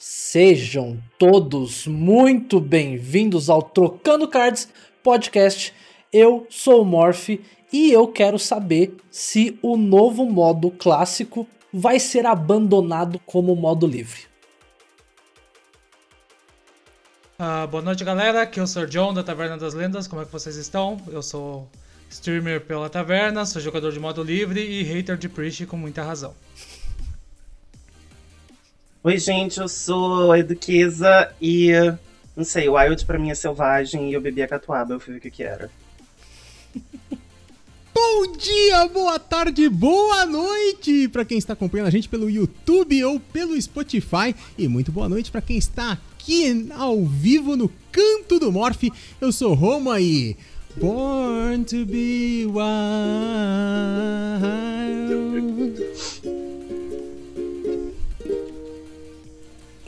Sejam todos muito bem-vindos ao Trocando Cards Podcast. Eu sou o Morph e eu quero saber se o novo modo clássico vai ser abandonado como modo livre. Uh, boa noite, galera. Aqui é o Sr. John da Taverna das Lendas. Como é que vocês estão? Eu sou streamer pela Taverna, sou jogador de modo livre e hater de Priest com muita razão. Oi, gente, eu sou a Eduqueza e. Não sei, o Wild pra mim é selvagem e eu bebi a catuaba, eu fui ver o que, que era. Bom dia, boa tarde, boa noite para quem está acompanhando a gente pelo YouTube ou pelo Spotify e muito boa noite para quem está aqui ao vivo no Canto do Morph. Eu sou Roma e Born to be wild.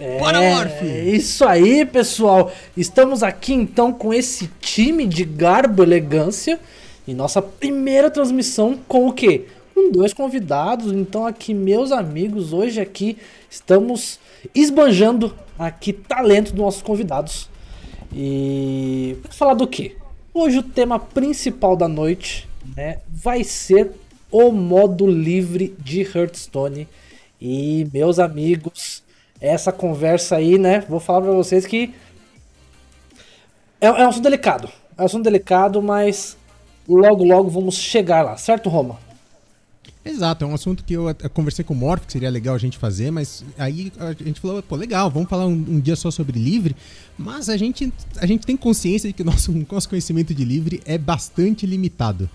É, Bora, Morph! Isso aí, pessoal. Estamos aqui então com esse time de garbo elegância e nossa primeira transmissão com o quê? Com dois convidados. Então aqui, meus amigos, hoje aqui estamos esbanjando aqui talento dos nossos convidados. E para falar do quê? Hoje o tema principal da noite né, vai ser o modo livre de Hearthstone. E meus amigos, essa conversa aí, né? Vou falar para vocês que é, é, um assunto delicado. É um assunto delicado, mas logo, logo vamos chegar lá, certo, Roma? Exato, é um assunto que eu, conversei com o Morph, que seria legal a gente fazer, mas aí a gente falou, pô, legal, vamos falar um, um, dia só sobre livre, mas a gente, a gente tem consciência de que nosso, nosso conhecimento de livre é bastante limitado.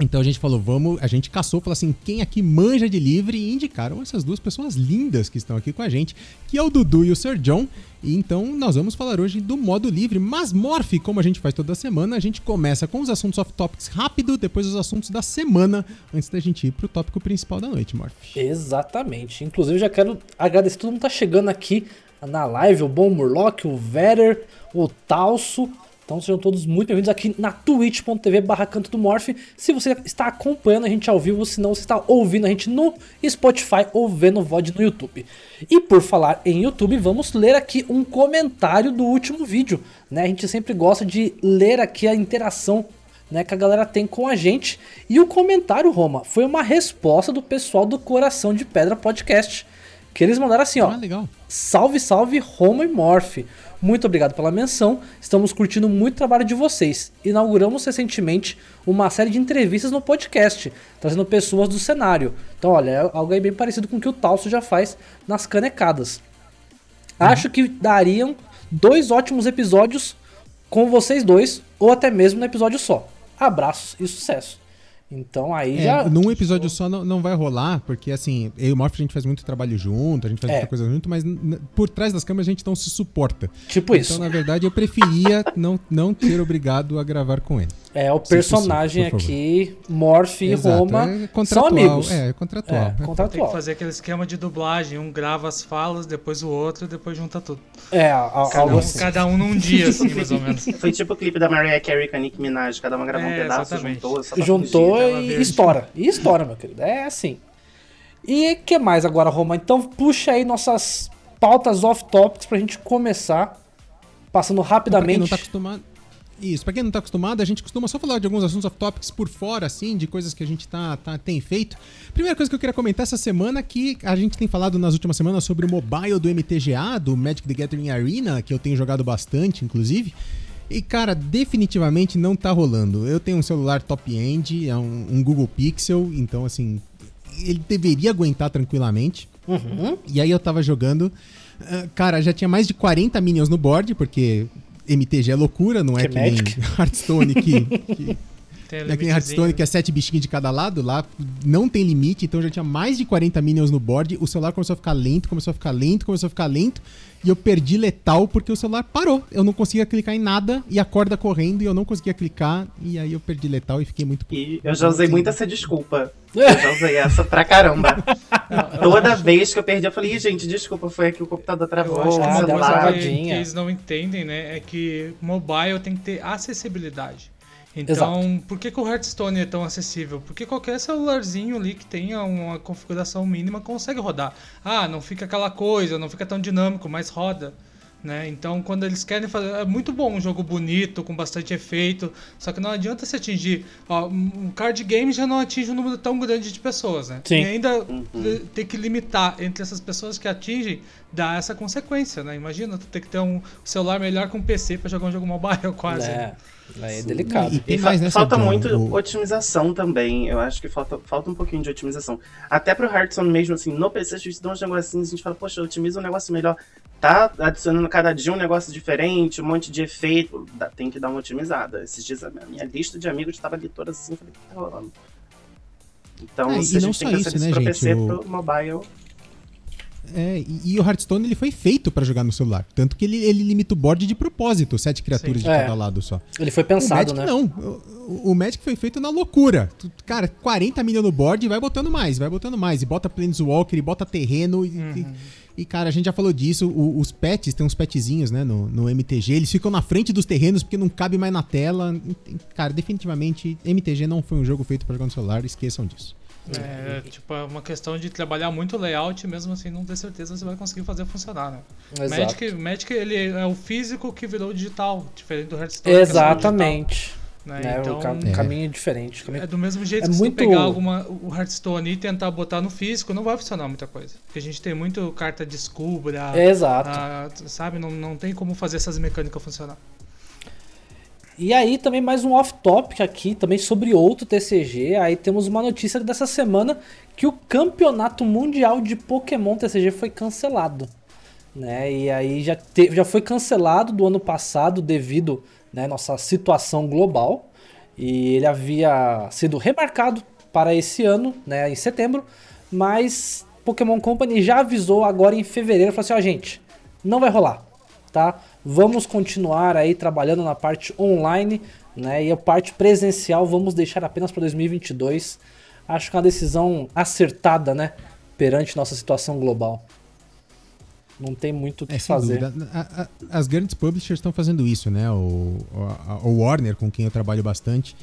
Então a gente falou, vamos, a gente caçou, falou assim, quem aqui manja de livre e indicaram essas duas pessoas lindas que estão aqui com a gente, que é o Dudu e o Sir John. E então nós vamos falar hoje do modo livre, mas Morph, como a gente faz toda semana, a gente começa com os assuntos off-topics rápido, depois os assuntos da semana, antes da gente ir pro tópico principal da noite, Morph. Exatamente. Inclusive já quero agradecer todo mundo que tá chegando aqui na live, o Bom Murloc, o Vetter, o Talso, então sejam todos muito bem-vindos aqui na twitch.tv barra canto do Morph. Se você está acompanhando a gente ao vivo, se não você está ouvindo a gente no Spotify ou vendo o VOD no YouTube. E por falar em YouTube, vamos ler aqui um comentário do último vídeo. Né? A gente sempre gosta de ler aqui a interação né, que a galera tem com a gente. E o comentário, Roma, foi uma resposta do pessoal do Coração de Pedra Podcast. Que eles mandaram assim, ó. Ah, legal. Salve, salve, Roma e Morph. Muito obrigado pela menção. Estamos curtindo muito o trabalho de vocês. Inauguramos recentemente uma série de entrevistas no podcast, trazendo pessoas do cenário. Então, olha, é algo aí bem parecido com o que o Talso já faz nas canecadas. Uhum. Acho que dariam dois ótimos episódios com vocês dois, ou até mesmo no episódio só. Abraços e sucesso. Então aí é, já. Num episódio só não, não vai rolar, porque assim, eu e o Morph a gente faz muito trabalho junto, a gente faz é. muita coisa junto, mas por trás das câmeras a gente não se suporta. Tipo então, isso. Então, na verdade, eu preferia não, não ser obrigado a gravar com ele. É, o personagem possível, aqui, Morph e Roma, é são amigos. É, é contratual. É, é, contratual. Tem que fazer aquele esquema de dublagem, um grava as falas, depois o outro, depois junta tudo. É, cada, um, assim. cada um num dia, assim, mais ou menos. Foi tipo o clipe da Mariah Carey com a Nick Minaj, cada uma gravou é, um pedaço, exatamente. juntou, juntou e estoura. E estoura, meu querido. É assim. E que mais agora, Roma? Então puxa aí nossas pautas off-topics pra gente começar, passando rapidamente. Pra quem não tá acostumado isso, pra quem não tá acostumado, a gente costuma só falar de alguns assuntos off-topics por fora, assim, de coisas que a gente tá, tá, tem feito. Primeira coisa que eu queria comentar essa semana é que a gente tem falado nas últimas semanas sobre o mobile do MTGA, do Magic the Gathering Arena, que eu tenho jogado bastante, inclusive. E, cara, definitivamente não tá rolando. Eu tenho um celular top-end, é um, um, Google Pixel, então, assim, ele deveria aguentar tranquilamente. Uhum. E aí eu tava jogando. Uh, cara, já tinha mais de 40 minions no board, porque MTG é loucura, não é que, que nem Hearthstone que, que tem é que nem Hearthstone, que é sete bichinhos de cada lado, lá não tem limite, então já tinha mais de 40 minions no board, o celular começou a ficar lento, começou a ficar lento, começou a ficar lento, e eu perdi letal porque o celular parou. Eu não conseguia clicar em nada, e a corda correndo, e eu não conseguia clicar, e aí eu perdi letal e fiquei muito... E eu já usei muito essa desculpa. Eu já usei essa pra caramba. Toda vez que eu perdi, eu falei, gente, desculpa, foi aqui o computador travou. Eu acho que uma coisa que eles não entendem, né, é que mobile tem que ter acessibilidade. Então, Exato. por que, que o Hearthstone é tão acessível? Porque qualquer celularzinho ali que tenha uma configuração mínima consegue rodar. Ah, não fica aquela coisa, não fica tão dinâmico, mas roda. Né? Então, quando eles querem fazer. É muito bom um jogo bonito, com bastante efeito. Só que não adianta se atingir. Ó, um card game já não atinge um número tão grande de pessoas, né? Sim. E ainda eh, ter que limitar entre essas pessoas que atingem, dá essa consequência, né? Imagina tu ter que ter um celular melhor que um PC pra jogar um jogo mobile, quase. É, é delicado. E E fa- mais, né, falta muito O- otimização também. Eu acho que falta, falta um pouquinho de otimização. Até pro Hearthstone mesmo, assim, no PC a gente dá uns negocinhos, a gente fala, poxa, otimiza um negócio melhor. Tá adicionando cada dia um negócio diferente, um monte de efeito. Dá- tem que dar uma otimizada. Esses dias a minha lista de amigos estava ali toda assim, eu falei, o que tá rolando? Então, É, se a não gente tem que isso né, pro gente? PC, O- pro mobile. É, e, e o Hearthstone ele foi feito pra jogar no celular. Tanto que ele, ele limita o board de propósito, sete criaturas Sim. de É. cada lado só. Ele foi o pensado, Magic né? não. O, o- o Magic foi feito na loucura. Tu- cara, 40 milhões no board e vai botando mais, vai botando mais. E bota Planeswalker, e bota terreno. E, e- e, cara, a gente já falou disso. o- os pets, tem uns petzinhos, né, no, no MTG. Eles ficam na frente dos terrenos porque não cabe mais na tela. Cara, definitivamente, MTG não foi um jogo feito pra jogar no celular. Esqueçam disso. É, tipo, é uma questão de trabalhar muito o layout, mesmo assim não ter certeza se vai conseguir fazer funcionar, né? Exato. Magic, Magic, ele é o físico que virou o digital, diferente do Hearthstone. que é Exatamente. digital, né? Né, Então, o É. caminho diferente. caminho- é do mesmo jeito É que se muito- tu pegar alguma, o Hearthstone e tentar botar no físico, não vai funcionar muita coisa. Porque a gente tem muito carta descubra, Exato. ah, sabe? Não, não tem como fazer essas mecânicas funcionar. E aí também mais um off-topic aqui, também sobre outro TCG. Aí temos uma notícia dessa semana que o campeonato mundial de Pokémon TCG foi cancelado. Né? E aí já, te- já foi cancelado do ano passado devido né, nossa situação global. E ele havia sido remarcado para esse ano, né, em setembro, mas Pokémon Company já avisou agora em fevereiro, falou assim, ó gente, não vai rolar, tá? Vamos continuar aí trabalhando na parte online, né? E a parte presencial vamos deixar apenas para 2022. Acho que é uma decisão acertada, né? Perante nossa situação global. Não tem muito o que É, fazer. A- a- as grandes publishers estão fazendo isso, né? O, a- o Warner, com quem eu trabalho bastante,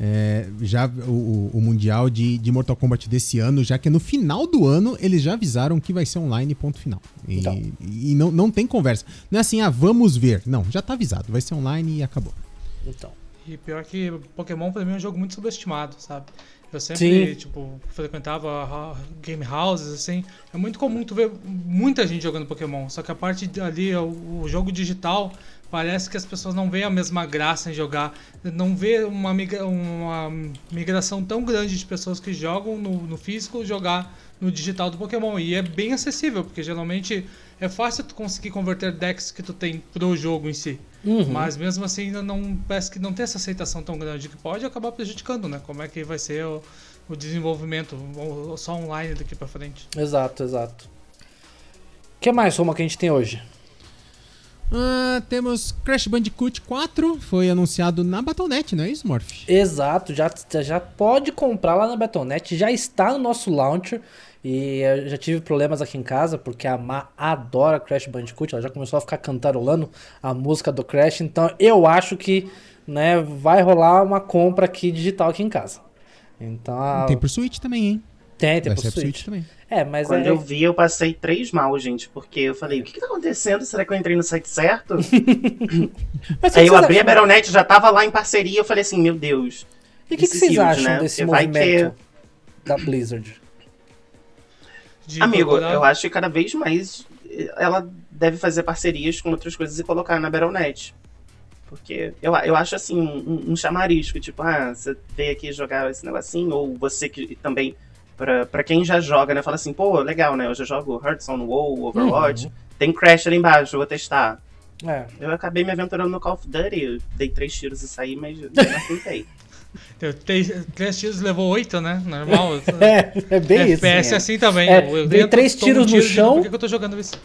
é, já o, o- Mundial de, de Mortal Kombat desse ano, já que no final do ano eles já avisaram que vai ser online, ponto final. E, Então. e não, não tem conversa. Não é assim, ah, vamos ver. Não, já tá avisado. Vai ser online e acabou. Então. E pior que Pokémon pra mim é um jogo muito subestimado, sabe? Eu sempre, Sim. tipo, frequentava game houses, assim. É muito comum tu ver muita gente jogando Pokémon. Só que a parte de- ali, o, o jogo digital, parece que as pessoas não veem a mesma graça em jogar. Não vê uma, migra- uma migração tão grande de pessoas que jogam no, no físico jogar no digital do Pokémon. E é bem acessível, porque geralmente é fácil tu conseguir converter decks que tu tem pro jogo em si. Uhum. Mas mesmo assim, ainda não parece que não tem essa aceitação tão grande que pode acabar prejudicando, né? Como é que vai ser o, o desenvolvimento só online daqui pra frente? Exato, exato. O que mais, Roma, que a gente tem hoje? Ah, temos Crash Bandicoot 4, foi anunciado na Battle.net, não é isso, Morph? Exato, já, já pode comprar lá na Battle.net, já está no nosso launcher. E eu já tive problemas aqui em casa, porque a Má adora Crash Bandicoot, ela já começou a ficar cantarolando a música do Crash, então eu acho que né, vai rolar uma compra aqui digital aqui em casa. Então a... Tem pro Switch também, hein? Tem, tem pro Switch. Switch também. É, mas Quando é... eu vi, eu passei três mal, gente, porque eu falei, o que, que tá acontecendo? Será que eu entrei no site certo? Que Aí eu abri a acham? Battle.net, já tava lá em parceria, eu falei assim, meu Deus. E o que, que vocês acham né? desse vai movimento da Blizzard? De Amigo, procurar- eu acho que cada vez mais eh, ela deve fazer parcerias com outras coisas e colocar na Battle.net. Porque eu, eu acho assim, um, um chamarisco, tipo, ah, você veio aqui jogar esse negocinho, ou você que também, pra, pra quem já joga, né, fala assim, pô, legal, né, eu já jogo Hearthstone, WoW, Overwatch, tem Crash ali embaixo, eu vou testar. É, Eu acabei me aventurando no Call of Duty, eu dei três tiros e saí, mas eu não tentei. Três, três tiros levou oito, né? Normal. é, é bem isso. FPS assim, é. assim também. É, Eu dei três um tiros no tiro digo, chão. Por que, eu tô jogando isso?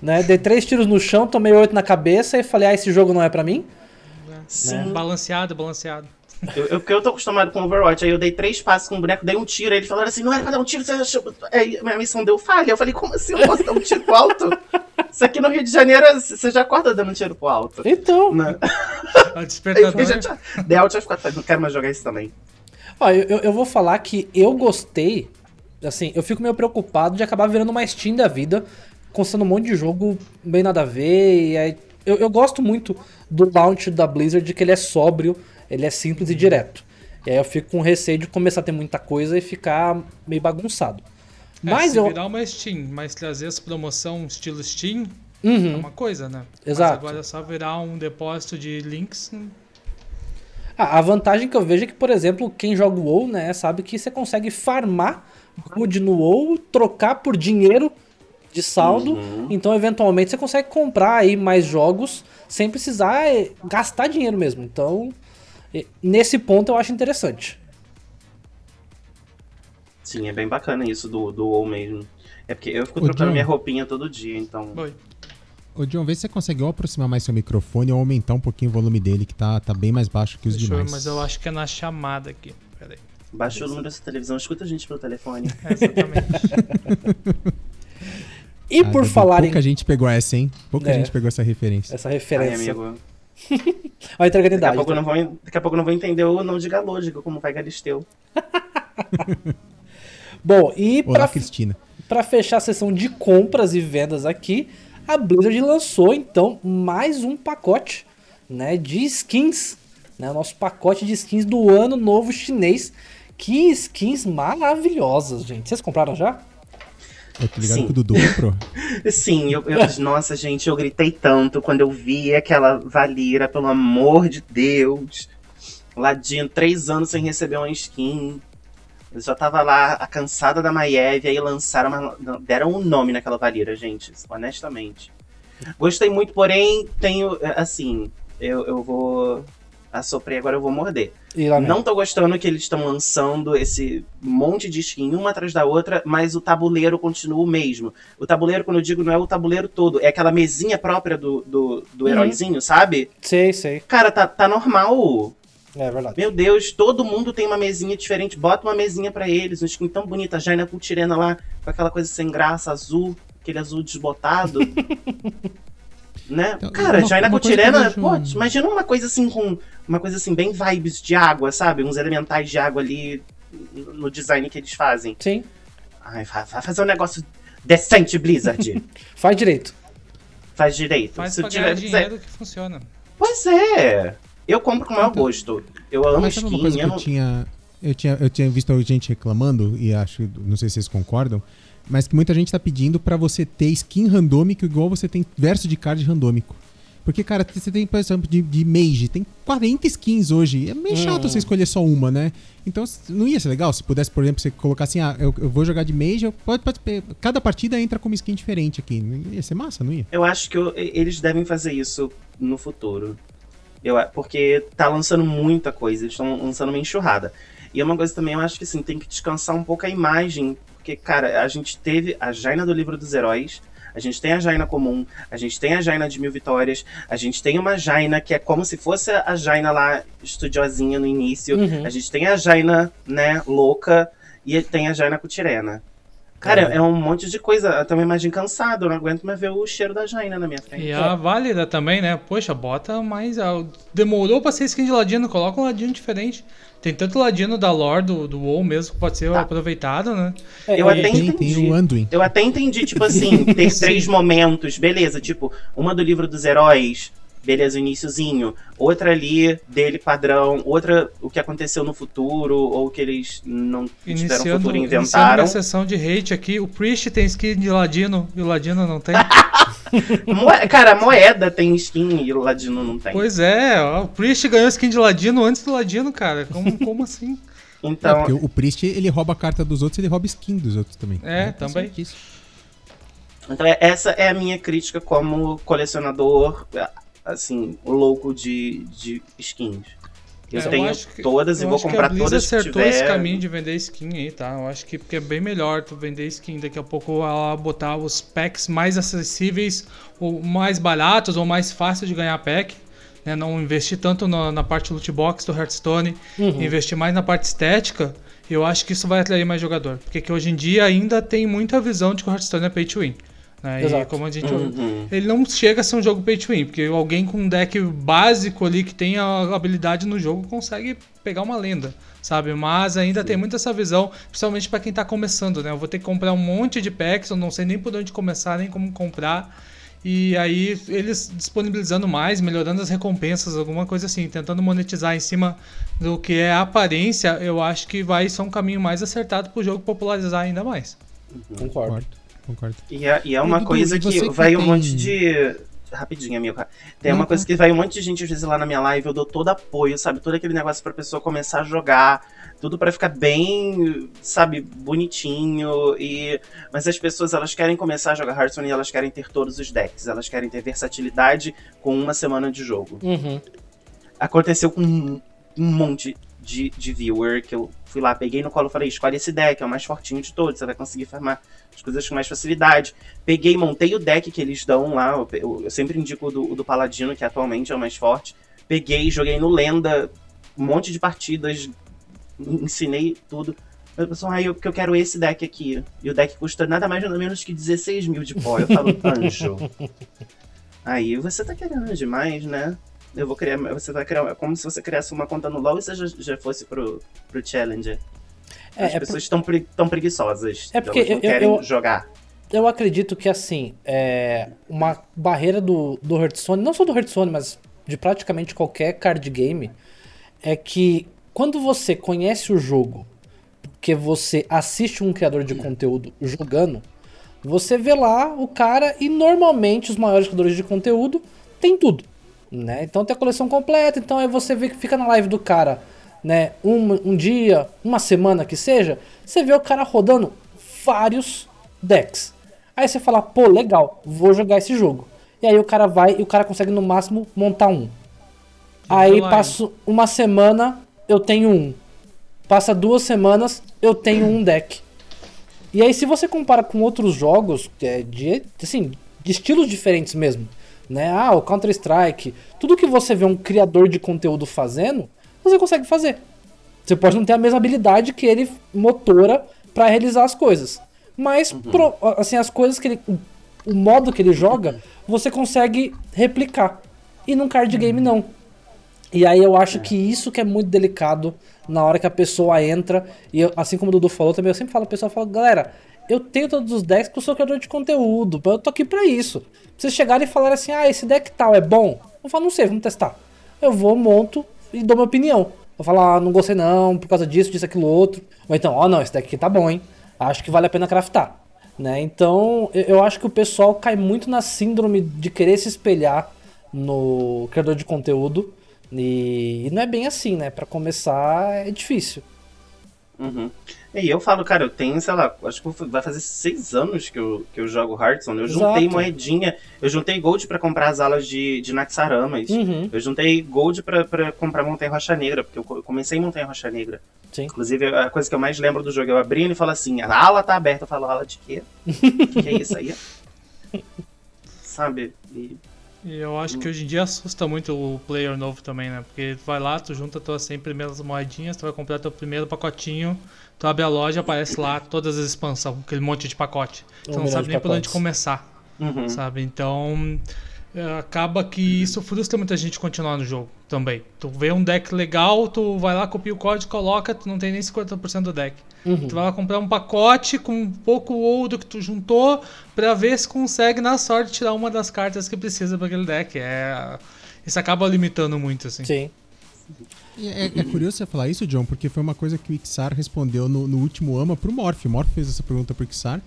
né? Dei três tiros no chão, tomei oito na cabeça e falei, ah, esse jogo não é pra mim. Sim. Balanceado, balanceado. Eu, eu, porque eu tô acostumado com Overwatch, aí eu dei três passos com o boneco, dei um tiro, aí eles falaram assim, não era pra dar um tiro, você achou... Aí minha missão deu falha. Eu falei, como assim eu posso dar um tiro pro alto? Isso aqui no Rio de Janeiro, você já acorda dando um tiro pro alto. Então, Né? A Aí despertador. eu já tinha... Dei alt F4, não quero mais jogar isso também. ó, eu, eu- eu vou falar que eu gostei. Assim, eu fico meio preocupado de acabar virando uma Steam da vida, constando um monte de jogo bem nada a ver. E aí, eu, eu gosto muito do launch da Blizzard, que ele é sóbrio, ele é simples e direto. E aí eu fico com receio de começar a ter muita coisa e ficar meio bagunçado. É, Mas se eu. virar uma Steam, mas trazer essa promoção estilo Steam é Uhum. uma coisa, né? Exato. Mas agora é só virar um depósito de links. não- Ah, a vantagem que eu vejo é que, por exemplo, quem joga o WoW, né, sabe que você consegue farmar gold no WoW, trocar por dinheiro de saldo, então eventualmente você consegue comprar aí mais jogos sem precisar eh, gastar dinheiro mesmo. Então, nesse ponto eu acho interessante. Sim, é bem bacana isso do, do WoW mesmo. É porque eu fico Ô, trocando John. minha roupinha todo dia, então... Oi. Ô, John, vê se você consegue ou aproximar mais seu microfone ou aumentar um pouquinho o volume dele, que tá, tá bem mais baixo que os Deixa eu demais. mas eu acho que é na chamada aqui. Peraí. Baixa o número da sua televisão, escuta a gente pelo telefone. É, exatamente. E Ah, por falar em Pouca gente pegou essa, hein? Pouca É. gente pegou essa referência. essa Ai, referência, amigo. a entreganidade. Daqui a, pouco eu não vou, daqui a pouco não vou entender o não diga lógico, como vai Galisteu. Bom, e Olá, pra, Cristina. Pra fechar a sessão de compras e vendas aqui, a Blizzard lançou então mais um pacote, né, de skins, né, o nosso pacote de skins do ano novo chinês. Que skins maravilhosas, gente. Vocês compraram já? Eu tô ligado Sim. o Dudu. Sim, eu, eu- nossa, gente, eu gritei tanto quando eu vi aquela Valira, pelo amor de Deus. Ladino, três anos sem receber uma skin. Eu já tava lá, a cansada da Maiev, aí lançaram uma, deram um nome naquela Valira, gente, honestamente. Gostei muito, porém, tenho, assim, eu, eu vou assoprar agora eu vou morder. E Não tô gostando que eles estão lançando esse monte de skin uma atrás da outra, mas o tabuleiro continua o mesmo. O tabuleiro, quando eu digo, não é o tabuleiro todo, é aquela mesinha própria do, do, do Uhum. heróizinho, sabe? Sei, sei. Cara, tá, tá normal. É verdade. Meu Deus, todo mundo tem uma mesinha diferente. Bota uma mesinha pra eles, um skin tão bonita. A Jaina Cultirena lá, com aquela coisa sem graça, azul, aquele azul desbotado. né? Então, Cara, uma- Jaina uma Cultirena, pô, imagina uma coisa assim com. Uma coisa assim, bem vibes de água, sabe? Uns elementais de água ali no design que eles fazem. Sim. Ai, vai, vai fazer um negócio decente, Blizzard. Faz direito. Faz direito. Faz Se pra tiver- dinheiro que funciona. Pois é. Eu compro com o maior Então- gosto. Eu amo Mas sabe uma skin. coisa que eu eu não- tinha, eu tinha. Eu tinha visto gente reclamando, e acho, não sei se vocês concordam, mas que muita gente tá pedindo pra você ter skin randômico igual você tem verso de card randômico. Porque, cara, você tem, por exemplo, de, de Mage, tem 40 skins hoje. É meio chato Hum. você escolher só uma, né? Então, não ia ser legal se pudesse, por exemplo, você colocar assim, ah, eu, eu vou jogar de Mage, eu- pode, pode, cada partida entra com uma skin diferente aqui. Não Ia ser massa, não ia? Eu acho que eu- eles devem fazer isso no futuro. Eu, porque tá lançando muita coisa, eles estão lançando uma enxurrada. E é uma coisa também, eu acho que assim, tem que descansar um pouco a imagem. Porque, cara, a gente teve a Jaina do livro dos heróis, a gente tem a Jaina comum, a gente tem a Jaina de mil vitórias, a gente tem uma Jaina que é como se fosse a Jaina lá estudiosinha no início, Uhum. a gente tem a Jaina, né, louca, e tem a Jaina Cutirena. Cara, É. é um monte de coisa. Tem uma imagem cansada, eu não aguento mais ver o cheiro da Jaina na minha frente. E a válida também, né? Poxa, bota mais. ah, Demorou pra ser skin de ladino, coloca um ladino diferente. Tem tanto ladino da lore do, do WoW mesmo que pode ser Tá. aproveitado, né? É, Eu é, até Tem, entendi. tem o Anduin. Eu até entendi, tipo assim, ter três momentos, beleza, tipo, uma do livro dos heróis, beleza, o iniciozinho, outra ali, dele padrão, outra o que aconteceu no futuro, ou o que eles não tiveram Iniciando, futuro e iniciando inventaram. a sessão de hate aqui, o Priest tem skin de ladino e o ladino não tem. Cara, a moeda tem skin e o Ladino não tem. pois é, ó, o Priest ganhou skin de ladino antes do ladino, cara. Como, como assim? É, Então, porque o Priest, ele rouba a carta dos outros ele rouba skin dos outros também. É, tá também. certíssimo. então é- essa é a minha crítica como colecionador, assim, louco de, de skins. Eu É, eu tenho acho que- todas e Eu vou acho que a comprar Blizzard todas que acertou tiver. esse caminho de vender skin aí, tá? Eu acho que porque é bem melhor tu vender skin. Daqui a pouco ela botar os packs mais acessíveis, ou mais baratos, ou mais fácil de ganhar pack. né, não investir tanto na, na parte loot box do Hearthstone, Uhum. investir mais na parte estética, eu acho que isso vai atrair mais jogador. Porque que hoje em dia ainda tem muita visão de que o Hearthstone é pay to win. Né? E Exato. como a gente Uhum. ele não chega a ser um jogo pay to win, porque alguém com um deck básico ali que tem a habilidade no jogo consegue pegar uma lenda, sabe? Mas ainda tem muito essa visão, principalmente pra quem tá começando, né? Eu vou ter que comprar um monte de packs, eu não sei nem por onde começar, nem como comprar. E aí eles disponibilizando mais, melhorando as recompensas, alguma coisa assim, tentando monetizar em cima do que é a aparência, eu acho que vai ser um caminho mais acertado pro jogo popularizar ainda mais. Concordo. Concordo. E é, e é uma Dudu, coisa e que que vai um tem- monte de. Rapidinho, amigo. Tem uma coisa que vai um monte de gente, às vezes, lá na minha live, eu dou todo apoio, sabe? Todo aquele negócio pra pessoa começar a jogar. Tudo pra ficar bem, sabe, bonitinho. e Mas as pessoas, elas querem começar a jogar Hearthstone e elas querem ter todos os decks. Elas querem ter versatilidade com uma semana de jogo. Uhum. Aconteceu com um, um monte de, de viewer que eu fui lá, peguei no colo e falei, escolhe esse deck, é o mais fortinho de todos, você vai conseguir farmar as coisas com mais facilidade. Peguei, montei o deck que eles dão lá, eu, eu- eu sempre indico o do, do Paladino, que atualmente é o mais forte. Peguei, joguei no Lenda, um monte de partidas, ensinei tudo. Aí o pessoal, ah, eu, porque eu quero esse deck aqui. E o deck custa nada mais nada menos que 16 mil de pó. Eu falo, anjo. Aí você tá querendo demais, né? Eu vou criar. Você vai criar. É como se você criasse uma conta no LoL e você já, já fosse pro, pro Challenger. É, As é pessoas estão pre, tão preguiçosas. É porque elas não eu- querem eu- jogar. Eu acredito que, assim, é uma barreira do, do Hearthstone, não só do Hearthstone, mas de praticamente qualquer card game, é que quando você conhece o jogo, porque você assiste um criador de conteúdo jogando, você vê lá o cara e normalmente os maiores criadores de conteúdo têm tudo, né? Então tem a coleção completa, então aí você vê que fica na live do cara, né? Um, um dia, uma semana que seja, você vê o cara rodando vários decks. Aí você fala, pô, legal, vou jogar esse jogo. E aí o cara vai e o cara consegue no máximo montar um. Aí passo uma semana, eu tenho um. Passa duas semanas, eu tenho um deck. E aí, se você compara com outros jogos, é, de, assim, de estilos diferentes mesmo, né? Ah, o Counter-Strike, tudo que você vê um criador de conteúdo fazendo, você consegue fazer. Você pode não ter a mesma habilidade que ele motora pra realizar as coisas. Mas, pro- assim, as coisas que ele. O modo que ele joga, você consegue replicar. E num card game, não. E aí eu acho que isso que é muito delicado na hora que a pessoa entra. E eu- assim como o Dudu falou também, eu sempre falo, o pessoal fala, galera, eu tenho todos os decks porque eu sou criador de conteúdo. Eu tô aqui pra isso. Vocês chegarem e falarem assim, ah, esse deck tal é bom. Eu falo, não sei, vamos testar. Eu vou, monto e dou minha opinião. Vou falar, ah, não gostei não, por causa disso, disso, aquilo, outro. Ou então, ó, não, esse deck aqui tá bom, hein? Acho que vale a pena craftar. Né? Então, eu- acho que o pessoal cai muito na síndrome de querer se espelhar no criador de conteúdo. E, não é bem assim, né? Pra começar é difícil. Uhum. E eu falo, cara, eu tenho, sei lá, acho que vai fazer seis anos que eu, que eu jogo Hearthstone. Eu Exato. juntei moedinha, eu juntei gold pra comprar as alas de, de Naxaramas. Uhum. Eu juntei gold pra, pra comprar Montanha Rocha Negra, porque eu co- eu comecei em Montanha Rocha Negra. Sim. Inclusive, a coisa que eu mais lembro do jogo, eu abri e fala assim, a ala tá aberta. Eu falo, ala de quê? O que é isso aí? Sabe? E E eu acho que hoje em dia assusta muito o player novo também, né? Porque tu vai lá, tu junta tuas 100 primeiras moedinhas, tu vai comprar teu primeiro pacotinho, tu abre a loja, aparece lá todas as expansões, aquele monte de pacote. Tu Um não milhão sabe nem por onde começar, Uhum. sabe? Então, é, acaba que isso frustra muita gente continuar no jogo também. Tu vê um deck legal, tu vai lá, copia o código, coloca, tu não tem nem 50% do deck. Uhum. Tu vai lá comprar um pacote com um pouco ouro que tu juntou pra ver se consegue, na sorte, tirar uma das cartas que precisa pra aquele deck. É... Isso acaba limitando muito, assim. Sim. É, é curioso você falar isso, John, porque foi uma coisa que o Ixar respondeu no, no último AMA pro Morph. O Morph fez essa pergunta pro Ixar.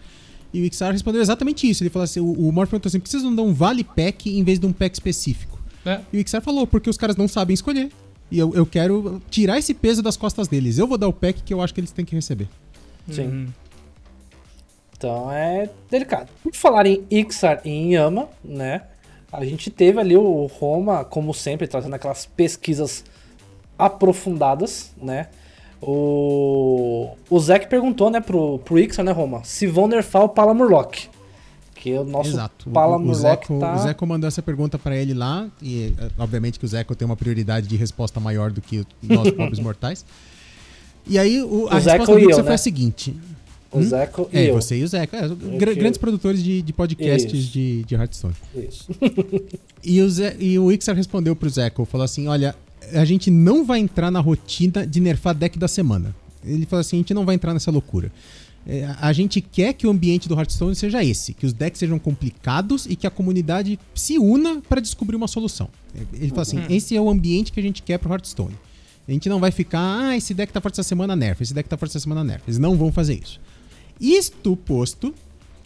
E o Ixar respondeu exatamente isso. Ele falou assim: o, o Morph perguntou assim: por que vocês não dão um vale pack em vez de um pack específico? Né? E o Ixar falou: porque os caras não sabem escolher. E eu, eu quero tirar esse peso das costas deles. Eu vou dar o pack que eu acho que eles têm que receber. Sim. Uhum. Então é delicado. Por falar em Ixar e em Yama, né? A gente teve ali o Roma, como sempre, trazendo aquelas pesquisas aprofundadas, né? O, o Zack perguntou, né, pro, pro Ixar, né, Roma, se vão nerfar o Palamurlock. Porque o nosso Exato. Pala o, o, Zeco, tá... o Zeco mandou essa pergunta pra ele lá, e eh, obviamente que o Zeco tem uma prioridade de resposta maior do que nós, pobres mortais. E aí o, a O resposta do Luxa né? foi a seguinte. O Zeco e É, eu. você e o Zeco. É, gra- que- Grandes produtores de, de podcasts Isso. de, de Hearthstone. Isso. E o, Ze, e o Ixar respondeu pro Zeco, falou assim, olha, a gente não vai entrar na rotina de nerfar deck da semana. Ele falou assim, a gente não vai entrar nessa loucura. É, a gente quer que o ambiente do Hearthstone seja esse, que os decks sejam complicados e que a comunidade se una para descobrir uma solução. Ele falou assim, esse é o ambiente que a gente quer pro Hearthstone. A gente não vai ficar, ah, esse deck tá forte essa semana, nerfa, esse deck tá forte essa semana, nerfa. Eles não vão fazer isso. Isto posto,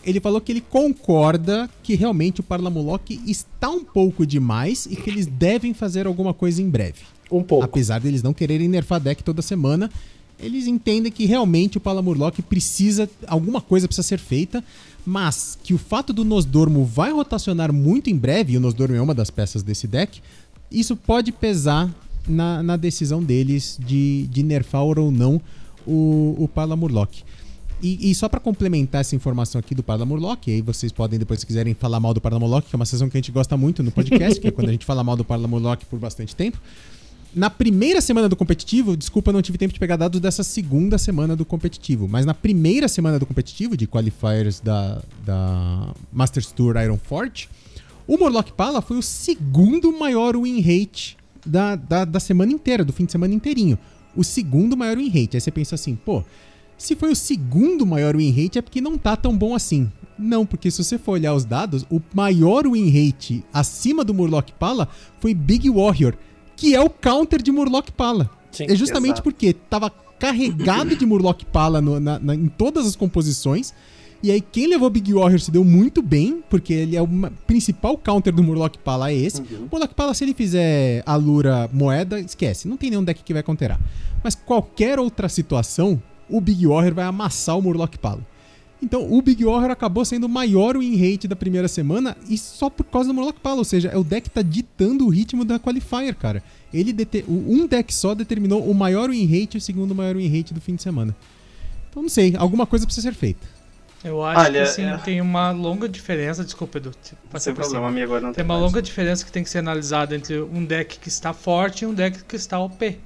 ele falou que ele concorda que realmente o Parlamolock está um pouco demais e que eles devem fazer alguma coisa em breve. Um pouco. Apesar deles não quererem nerfar deck toda semana, eles entendem que realmente o Palamurlock precisa. alguma coisa precisa ser feita, mas que o fato do Nosdormo vai rotacionar muito em breve, e o Nosdormo é uma das peças desse deck, isso pode pesar na, na decisão deles de, de nerfar ou não o, o Palamurlock. E, e só pra complementar essa informação aqui do Parlamurlock, aí vocês podem, depois, se quiserem, falar mal do Parlamurlock, que é uma sessão que a gente gosta muito no podcast, que é quando a gente fala mal do Parlamurlock por bastante tempo. Na primeira semana do competitivo, desculpa, não tive tempo de pegar dados dessa segunda semana do competitivo, mas na primeira semana do competitivo, de qualifiers da, da Masters Tour Iron Forge, o Morlock Pala foi o segundo maior win rate da, da, da semana inteira, do fim de semana inteirinho. O segundo maior win rate. Aí você pensa assim, pô, se foi o segundo maior win rate é porque não tá tão bom assim. Não, porque se você for olhar os dados, o maior win rate acima do Murloc Pala foi Big Warrior, que é o counter de Murloc Pala. Sim, é justamente exato. porque tava carregado de Murloc Pala no- na- na- em todas as composições. E aí quem levou Big Warrior se deu muito bem, porque ele é o principal counter do Murloc Pala é esse. O Murloc Pala, se ele fizer a Lura moeda, esquece, não tem nenhum deck que vai counterar. Mas qualquer outra situação, o Big Warrior vai amassar o Murloc Pala. Então, o Big Warrior acabou sendo o maior win rate da primeira semana e só por causa do Murloc Pala, ou seja, é o deck que tá ditando o ritmo da qualifier, cara. Ele um deck só determinou o maior win rate e o segundo maior win rate do fim de semana. Então, não sei, alguma coisa precisa ser feita. Eu acho Olha, que assim, é- tem uma longa diferença. Desculpa, Edu. Passa Sem por cima. problema, amigo. Não Tem uma mais. longa diferença que tem que ser analisada entre um deck que está forte e um deck que está OP.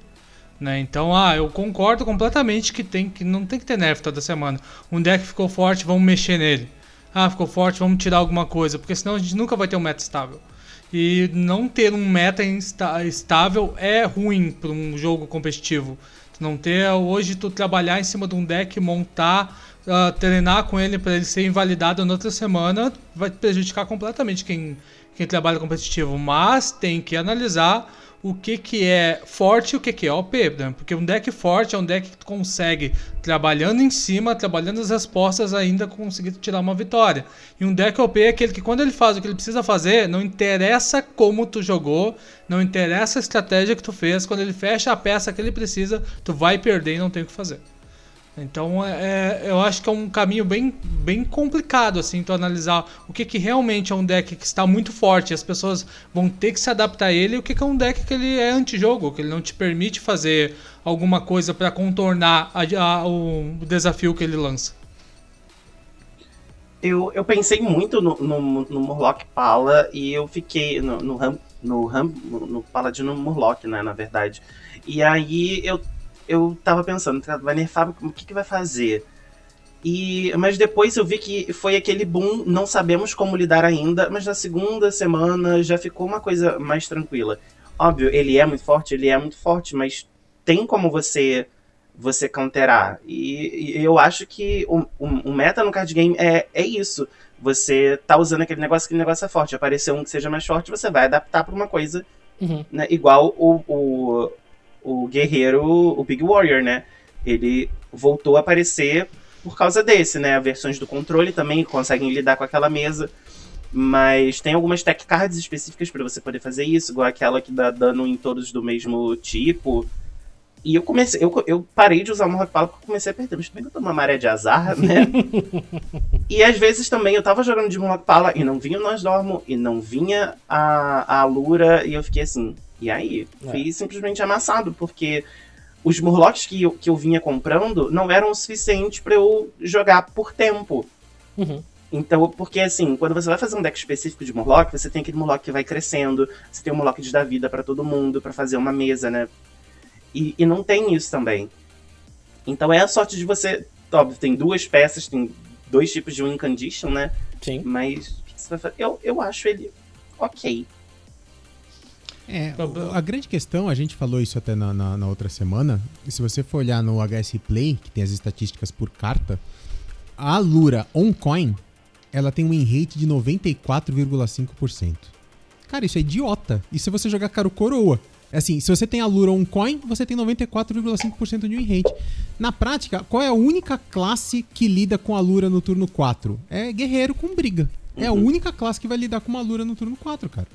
Né? Então, ah, eu concordo completamente que, tem que não tem que ter nerf toda semana. Um deck ficou forte, vamos mexer nele. Ah, ficou forte, vamos tirar alguma coisa, porque senão a gente nunca vai ter um meta estável. E não ter um meta estável é ruim para um jogo competitivo. Não ter hoje tu trabalhar em cima de um deck, montar, ah, treinar com ele para ele ser invalidado na outra semana, vai prejudicar completamente quem, quem trabalha competitivo. Mas tem que analisar o que, que é forte e o que, que é OP, né? porque um deck forte é um deck que tu consegue, trabalhando em cima, trabalhando as respostas, ainda conseguir tirar uma vitória. E um deck OP é aquele que quando ele faz o que ele precisa fazer, não interessa como tu jogou, não interessa a estratégia que tu fez, quando ele fecha a peça que ele precisa, tu vai perder e não tem o que fazer. Então, é, eu acho que é um caminho bem, bem complicado, assim, tu analisar o que, que realmente é um deck que está muito forte, as pessoas vão ter que se adaptar a ele, e o que, que é um deck que ele é antijogo, que ele não te permite fazer alguma coisa para contornar a- a- o desafio que ele lança. Eu, eu pensei muito no, no, no Murloc Pala e eu fiquei no, no, Ram, no, no, no Paladino Murloc, né, na verdade. E aí eu, eu tava pensando, tá, vai nerfar, o que, que vai fazer? E, mas depois eu vi que foi aquele boom, não sabemos como lidar ainda, mas na segunda semana já ficou uma coisa mais tranquila. Óbvio, ele é muito forte, ele é muito forte, mas tem como você você counterar. E, e eu acho que o, o, o meta no card game é, é isso. Você tá usando aquele negócio, aquele negócio é forte. Aparecer um que seja mais forte, você vai adaptar pra uma coisa, Uhum. né? Igual o, o, o guerreiro, o Big Warrior, né? Ele voltou a aparecer por causa desse, né? Versões do controle também conseguem lidar com aquela mesa. Mas tem algumas tech cards específicas para você poder fazer isso, igual aquela que dá dano em todos do mesmo tipo. E eu comecei, eu, eu parei de usar o Mohawk Pala porque eu comecei a perder. Mas também que eu tô numa maré de azar, né? e às vezes também eu tava jogando de Pala e não vinha o Nós Dormo, e não vinha a, a Alura, e eu fiquei assim, e aí? É. Fui simplesmente amassado, porque os Murlocs que eu, que eu vinha comprando não eram o suficiente pra eu jogar por tempo. Uhum. Então, porque assim, quando você vai fazer um deck específico de Murloc, você tem aquele Murloc que vai crescendo, você tem o Murloc de dar vida para todo mundo, para fazer uma mesa, né? E, e não tem isso também. Então é a sorte de você. Óbvio, tem duas peças, tem dois tipos de win condition, né? Sim. Mas eu, eu acho ele ok. É, o- a grande questão, a gente falou isso até na, na- na outra semana, se você for olhar no HS Play, que tem as estatísticas por carta, a Lura on-coin, ela tem um win rate de 94,5%. Cara, isso é idiota. E se você jogar caro coroa? É Assim, se você tem a Lura on-coin, você tem 94,5% de win rate. Na prática, qual é a única classe que lida com a Lura no turno 4? É guerreiro com briga. É a única classe que vai lidar com uma Lura no turno 4, cara.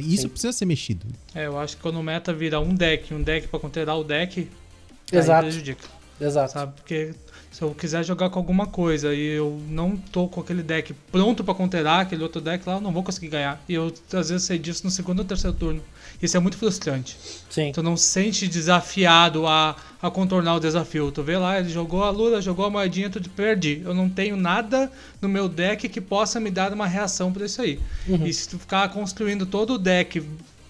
Isso Sim. precisa ser mexido. É, eu acho que quando o meta vira um deck, um deck pra controlar o deck, aí Exato. prejudica, Exato. sabe? Porque se eu quiser jogar com alguma coisa e eu não tô com aquele deck pronto pra controlar aquele outro deck lá, eu não vou conseguir ganhar. E eu às vezes sei disso no segundo ou terceiro turno. Isso é muito frustrante. Sim. Tu não se sente desafiado a, a contornar o desafio. Tu vê lá, ele jogou a lula, jogou a moedinha, tu perdi. Eu não tenho nada no meu deck que possa me dar uma reação pra isso aí. E se tu ficar construindo todo o deck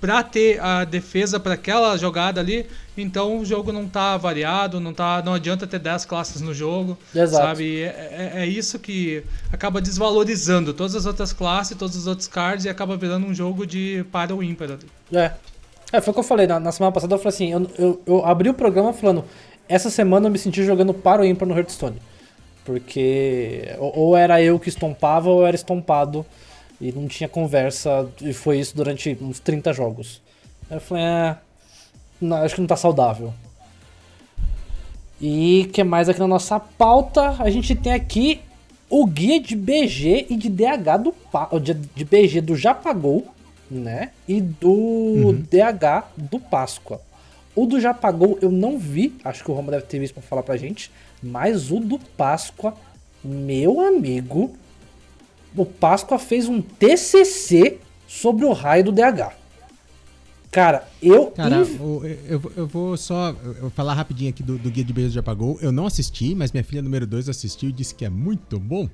pra ter a defesa pra aquela jogada ali, então o jogo não tá variado, não tá, não adianta ter 10 classes no jogo, Exato. sabe? É, é- é isso que acaba desvalorizando todas as outras classes, todos os outros cards e acaba virando um jogo de para o ímpar ali. É. É, foi o que eu falei. Na, na semana passada eu falei assim: eu, eu, eu abri o programa falando. Essa semana eu me senti jogando para o ímpar no Hearthstone. Porque ou, ou era eu que estompava ou era estompado. E não tinha conversa. E foi isso durante uns 30 jogos. Aí eu falei: é. não, acho que não tá saudável. E que mais aqui na nossa pauta? A gente tem aqui o guia de BG e de DH do de, de BG do Japagol, né? E do DH do Páscoa. O do Japagol eu não vi, acho que o Roma deve ter visto pra falar pra gente, mas o do Páscoa, meu amigo, o Páscoa fez um TCC sobre o raio do DH. Cara, eu Cara, eu, eu- eu vou só eu vou falar rapidinho aqui do, do Guia de Beijos já pagou. Eu não assisti, mas minha filha número 2 assistiu e disse que é muito bom.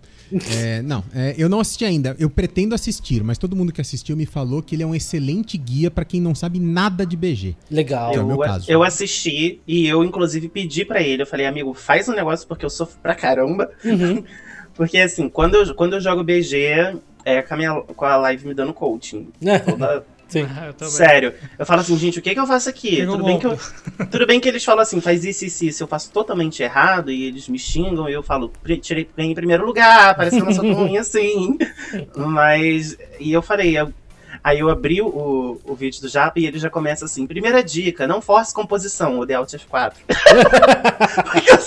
É, não, é, eu não assisti ainda. Eu pretendo assistir, mas todo mundo que assistiu me falou que ele é um excelente guia pra quem não sabe nada de BG. legal. É o Eu, meu caso. eu assisti e eu, inclusive, pedi pra ele. Eu falei, amigo, faz um negócio porque eu sofro pra caramba. Uhum. porque, assim, quando eu, quando eu jogo BG, é com a, minha, com a live me dando coaching. Toda- Sim. Eu também. Sério. Eu falo assim, gente, o que, que eu faço aqui? O Tudo bem, que eu, tudo bem que eles falam assim, faz isso, isso, isso. Eu faço totalmente errado e eles me xingam e eu falo, "Pri- tirei ganhei em primeiro lugar, parece que eu não sou tão ruim assim. Mas. E eu falei, eu- Aí eu abri o, o vídeo do Japa e ele já começa assim: primeira dica, não force composição, o The Alt F4. Porque eu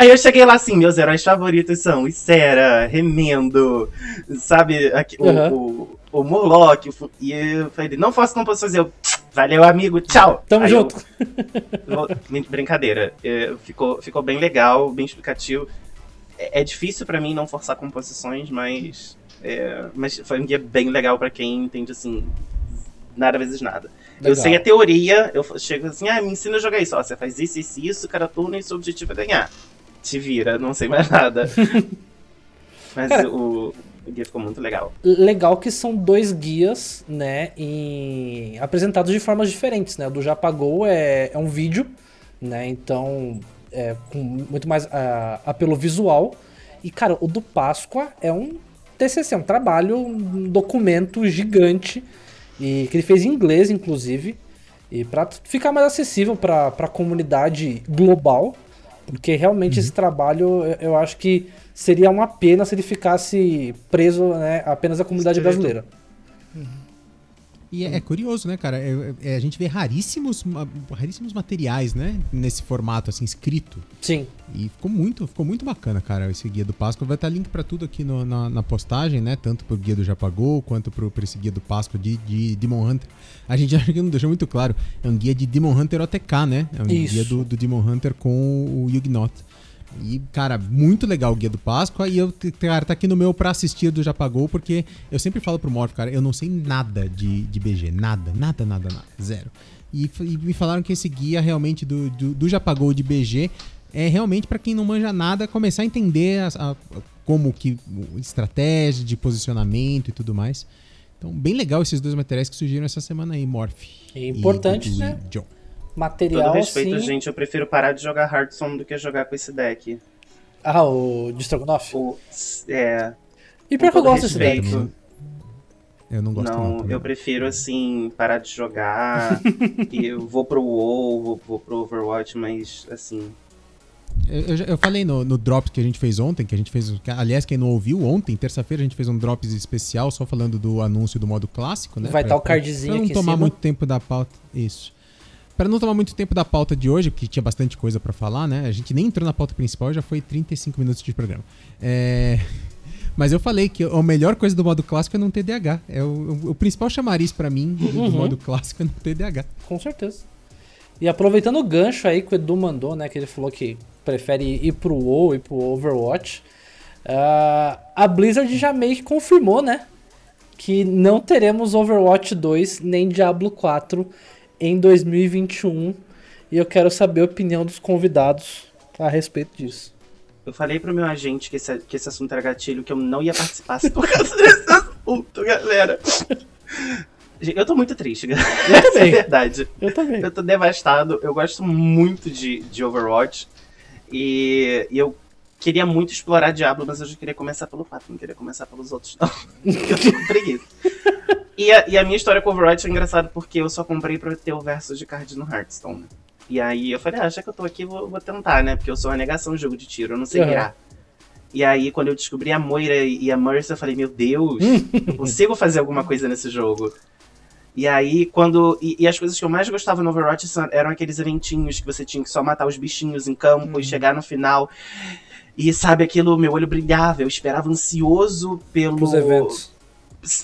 Aí eu cheguei lá assim, meus heróis favoritos são Isera, Remendo, sabe, aqui, o, Uhum. o, o o Fu- e eu falei, não faço composições, eu, valeu amigo, tchau. Tamo Aí eu- junto. Brin- Brincadeira. É, ficou, ficou bem legal, bem explicativo. É, é difícil pra mim não forçar composições, mas. é, mas foi um guia bem legal pra quem entende assim. Nada vezes nada. Eu Legal. sei a teoria, eu chego assim, ah, me ensina a jogar isso. Ó, você faz isso, isso, isso, cada turno e seu objetivo é ganhar. Te vira, não sei mais nada. mas Cara- o, o guia ficou muito legal. legal que são dois guias, né, em... apresentados de formas diferentes, né? O do Japagol é, é um vídeo, né? Então, é com muito mais ah, apelo visual. E, cara, o do Páscoa é um TCC, um trabalho, um documento gigante, e que ele fez em inglês, inclusive, e para ficar mais acessível para a comunidade global, porque realmente esse trabalho eu, acho que seria uma pena se ele ficasse preso né, apenas à comunidade brasileira. E é, é curioso, né, cara? É- é- a gente vê raríssimos, raríssimos materiais, né? Nesse formato, assim, escrito. Sim, E ficou muito, ficou muito bacana, cara, esse guia do Páscoa. Vai estar link pra tudo aqui no- na, na postagem, né? Tanto pro guia do Japagol, quanto pro, pra esse guia do Páscoa de, de Demon Hunter. A gente acho que não deixou muito claro. É um guia de Demon Hunter OTK, né? É um Isso. guia do, do Demon Hunter com o Yugnot. E, cara, muito legal o guia do Páscoa. E eu, cara, tá aqui no meu pra assistir do Japagol, porque eu sempre falo pro Morph, cara, eu não sei nada de, de BG. Nada, nada, nada, nada. Zero. E, e me falaram que esse guia realmente do, do, do Japagol de BG é realmente pra quem não manja nada começar a entender as- a- como que estratégia de posicionamento e tudo mais. Então, bem legal esses dois materiais que surgiram essa semana aí, Morph. É importante, e, né? John. Material, Todo respeito, sim. gente, eu prefiro parar de jogar Hearthstone do que jogar com esse deck. Ah, o de Strogonoff? O, é, E pior que eu gosto desse deck. respeito. Eu não gosto não, também. eu prefiro assim, parar de jogar. e eu vou pro WoW, vou, vou pro Overwatch, mas assim. Eu, eu eu falei no, no Drops que a gente fez ontem, que a gente fez. que, Aliás, quem não ouviu, ontem, terça-feira, a gente fez um Drops especial só falando do anúncio do modo clássico, né? Vai estar o cardzinho pra não aqui em tomar cima. muito tempo da pauta. Isso. Pra não tomar muito tempo da pauta de hoje, porque tinha bastante coisa pra falar, né? A gente nem entrou na pauta principal, já foi 35 minutos de programa. É. Mas eu falei que a melhor coisa do modo clássico é não ter DH. É o, o- o principal chamariz pra mim do, do Uhum. modo clássico é não ter DH. Com certeza. E aproveitando o gancho aí que o Edu mandou, né? Que ele falou que prefere ir pro WoW e pro Overwatch. ah, a Blizzard já meio que confirmou, né? Que não teremos Overwatch 2 nem Diablo 4 em 2021. E eu quero saber a opinião dos convidados a respeito disso. Eu falei pro meu agente que esse, que esse assunto era gatilho, que eu não ia participar se por causa desse assunto, galera. Eu tô muito triste, galera. Eu Essa é também. verdade. Eu também. Eu tô devastado. Eu gosto muito de, de Overwatch. E, e eu queria muito explorar Diablo, mas eu já queria começar pelo 4, não queria começar pelos outros, não. eu tô com preguiça. E a, e a minha história com Overwatch é engraçada porque eu só comprei pra ter o verso de card no Hearthstone. E aí eu falei, ah, já que eu tô aqui, vou, vou tentar, né? Porque eu sou uma negação de jogo de tiro, eu não sei Uhum. mirar. E aí, quando eu descobri a Moira e a Mercy, eu falei, meu Deus, eu consigo fazer alguma coisa nesse jogo. E aí, quando. E, e as coisas que eu mais gostava no Overwatch são- eram aqueles eventinhos que você tinha que só matar os bichinhos em campo e chegar no final. E sabe aquilo, meu olho brilhava, eu esperava ansioso pelo, Os eventos.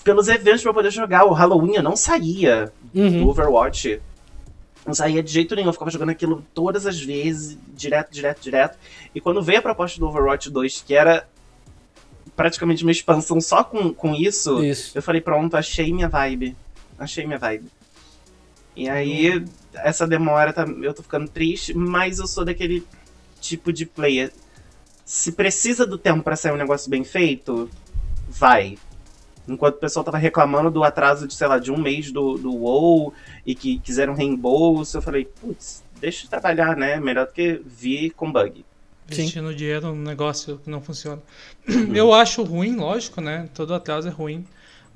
Pelos eventos pra poder jogar. O Halloween eu não saía do Uhum. Overwatch. Não saía de jeito nenhum, eu ficava jogando aquilo todas as vezes, direto, direto, direto. E quando veio a proposta do Overwatch 2, que era praticamente uma expansão só com, com isso, Isso. eu falei, pronto, achei minha vibe. Achei minha vibe. E aí, essa demora, tá, eu tô ficando triste, mas eu sou daquele tipo de player. Se precisa do tempo pra sair um negócio bem feito, vai. Enquanto o pessoal tava reclamando do atraso de, sei lá, de um mês do, do WoW e que quiseram reembolso, eu falei, putz, deixa eu trabalhar, né? Melhor do que vir com bug. Sim. Investindo dinheiro num negócio que não funciona. Eu acho ruim, lógico, né? Todo atraso é ruim.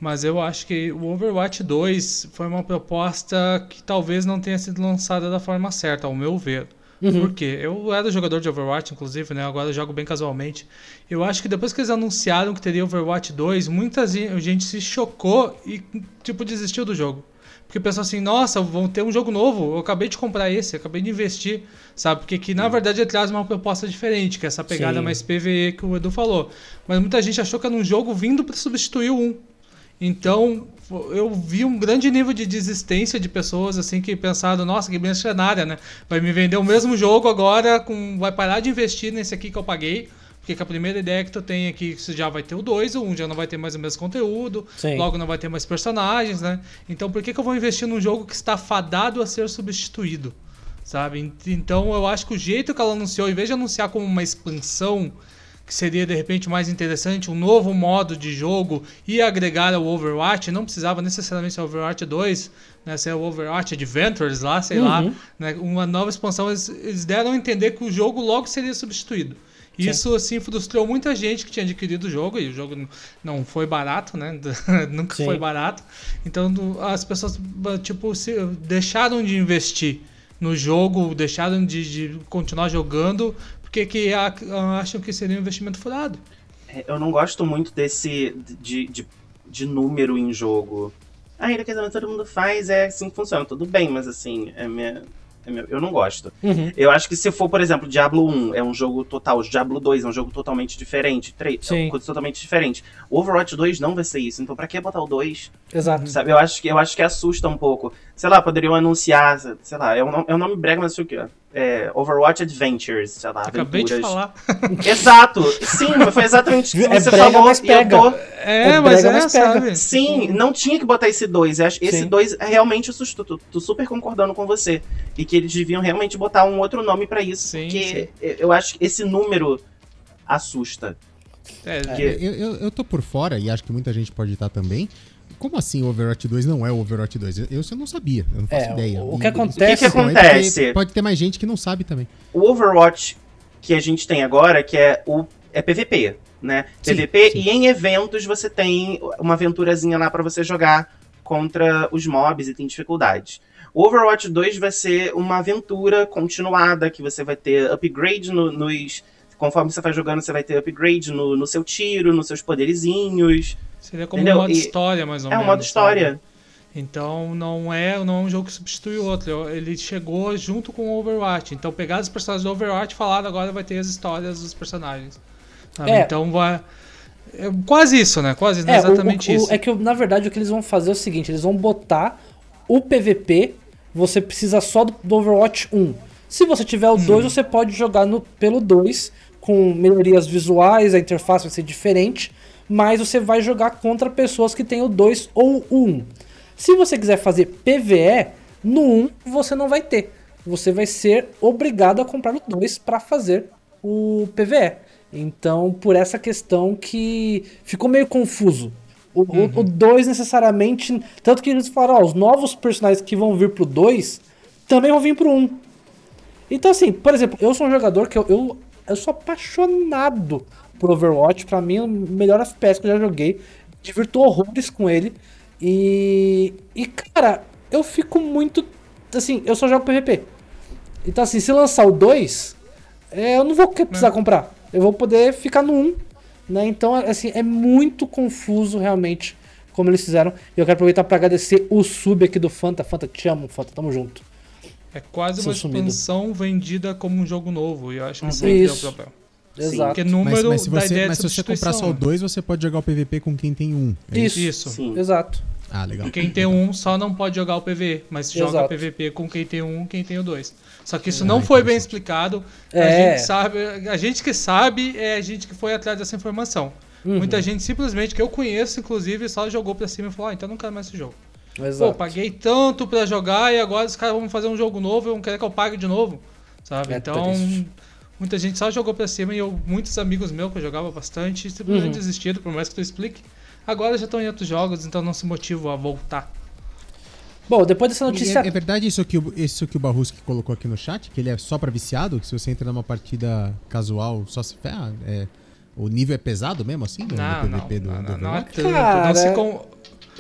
Mas eu acho que o Overwatch 2 foi uma proposta que talvez não tenha sido lançada da forma certa, ao meu ver. Uhum. Por quê? Eu era jogador de Overwatch, inclusive, né? Agora eu jogo bem casualmente. Eu acho que depois que eles anunciaram que teria Overwatch 2, muita gen- gente se chocou e, tipo, desistiu do jogo. Porque pensou assim, nossa, vão ter um jogo novo, eu acabei de comprar esse, eu acabei de investir, sabe? Porque que, na verdade, ele traz uma proposta diferente, que é essa pegada Sim. mais PVE que o Edu falou. Mas muita gente achou que era um jogo vindo para substituir o 1. Então, eu vi um grande nível de desistência de pessoas assim que pensaram, nossa, que mercenária, né? Vai me vender o mesmo jogo agora, com vai parar de investir nesse aqui que eu paguei. Porque que a primeira ideia que tu tem aqui que você já vai ter o 2, o 1 um já não vai ter mais o mesmo conteúdo, Sim. logo não vai ter mais personagens, né? Então por que, que eu vou investir num jogo que está fadado a ser substituído? Sabe? Ent- Então eu acho que o jeito que ela anunciou, em vez de anunciar como uma expansão, que seria de repente mais interessante, um novo modo de jogo e agregar ao Overwatch, não precisava necessariamente ser o Overwatch 2, né, ser o Overwatch Adventures lá, sei lá, Uhum. né, uma nova expansão, eles, eles deram a entender que o jogo logo seria substituído. Sim. Isso, assim, frustrou muita gente que tinha adquirido o jogo, e o jogo não foi barato, né? Nunca Sim. foi barato. Então, as pessoas, tipo, se, deixaram de investir no jogo, deixaram de, de continuar jogando, porque que acham que seria um investimento furado. É, Eu não gosto muito desse de, de, de número em jogo. Ah, ainda que todo mundo faz, é assim que funciona. Tudo bem, mas assim, é minha, é eu não gosto. Uhum. Eu acho que se for, por exemplo, Diablo 1 é um jogo total, Diablo 2 é um jogo totalmente diferente, 3 é Sim. uma coisa totalmente diferente. O Overwatch 2 não vai ser isso, então pra que botar o 2? Exato. Sabe? Eu acho que eu acho que assusta um pouco. Sei lá, poderiam anunciar, sei lá, é um, é um nome brega, mas sei o que é Overwatch Adventures, sei lá, Acabei de aventuras. falar. Exato. Sim, foi exatamente o que É você brega, falou. mas e eu pega. tô- É, É mas brega, é, mas pega. sabe? Sim, não tinha que botar esse 2. Esse Sim. 2 realmente assustou. Tô, tô super concordando com você. E que eles deviam realmente botar um outro nome pra isso. Sim, porque eu acho que esse número assusta. É, Que- Eu, eu, eu tô por fora, e acho que muita gente pode estar também. Como assim o Overwatch 2 não é o Overwatch 2? Eu, eu, não sabia, eu não faço É, ideia. o E- que acontece- O que aí, acontece? porque Pode ter mais gente que não sabe também. O Overwatch que a gente tem agora, que é o é PVP, né? Sim, PVP sim. e em eventos você tem uma aventurazinha lá pra você jogar contra os mobs e tem dificuldades. O Overwatch 2 vai ser uma aventura continuada, que você vai ter upgrade no- nos. Conforme você vai jogando, você vai ter upgrade no, no seu tiro, nos seus poderizinhos. Seria como Entendeu? um modo E- história, mais ou é um menos. modo história. sabe? Então não é, não é um jogo que substitui o outro. Ele chegou junto com o Overwatch. Então pegar os personagens do Overwatch e falar agora vai ter as histórias dos personagens. sabe? É. Então vai. É quase isso, né? Quase É, o- exatamente o- o- isso. é que na verdade o que eles vão fazer é o seguinte: eles vão botar o PVP, você precisa só do, do Overwatch 1. Se você tiver o 2, você pode jogar no, pelo 2, com melhorias visuais, a interface vai ser diferente, mas você vai jogar contra pessoas que têm o 2 ou o 1. Se você quiser fazer PVE, no 1 você não vai ter. Você vai ser obrigado a comprar o 2 para fazer o PVE. Então, por essa questão que ficou meio confuso. O 2 necessariamente. Tanto que eles falaram, ó, os novos personagens que vão vir pro 2 também vão vir pro 1. Um. Então, assim, por exemplo, eu sou um jogador que eu, eu, eu sou apaixonado por Overwatch. Pra mim, é o melhor FPS que eu já joguei. Divirto horrores com ele. E. E, cara, eu fico muito. Assim, eu só jogo PVP. Então, assim, se lançar o 2, é, eu não vou que- precisar comprar. Eu vou poder ficar no 1. Né? Então, assim, é muito confuso realmente como eles fizeram. E eu quero aproveitar pra agradecer o sub aqui do Fanta. Fanta, te amo, Fanta, tamo junto. É quase Seu uma sumido. expansão vendida como um jogo novo. E eu acho que Uhum. sempre é o Isso. Sim. Exato. Porque Mas, número mas se da você, ideia mas de se você comprar só. 2, você pode jogar o PVP com quem tem um. É Isso. Isso. Sim. Exato. Ah, legal. Quem tem um só não pode jogar o PV, mas joga Exato. PVP com quem tem um, quem tem o dois. Só que isso Ah, não foi bem explicado. É. A gente sabe, a gente que sabe é a gente que foi atrás dessa informação. Uhum. Muita gente simplesmente que eu conheço, inclusive, só jogou pra cima e falou: "Ah, então não quero mais esse jogo". Pô, Exato. paguei tanto pra jogar e agora os caras vão fazer um jogo novo e vão querer que eu pague de novo, sabe? É então, triste. Muita gente só jogou pra cima e eu, muitos amigos meus que eu jogava bastante simplesmente Uhum. desistiram, por mais que tu explique. Agora já estão em outros jogos, então não se motivam a voltar. Bom, depois dessa notícia. É, é verdade isso que, o, isso que o Barruski colocou aqui no chat? Que ele é só pra viciado? Que se você entra numa partida casual, só se ferra? É, o nível é pesado mesmo, assim? No, Não, no não, PVP do, não, do não, não é. Cara, não se com-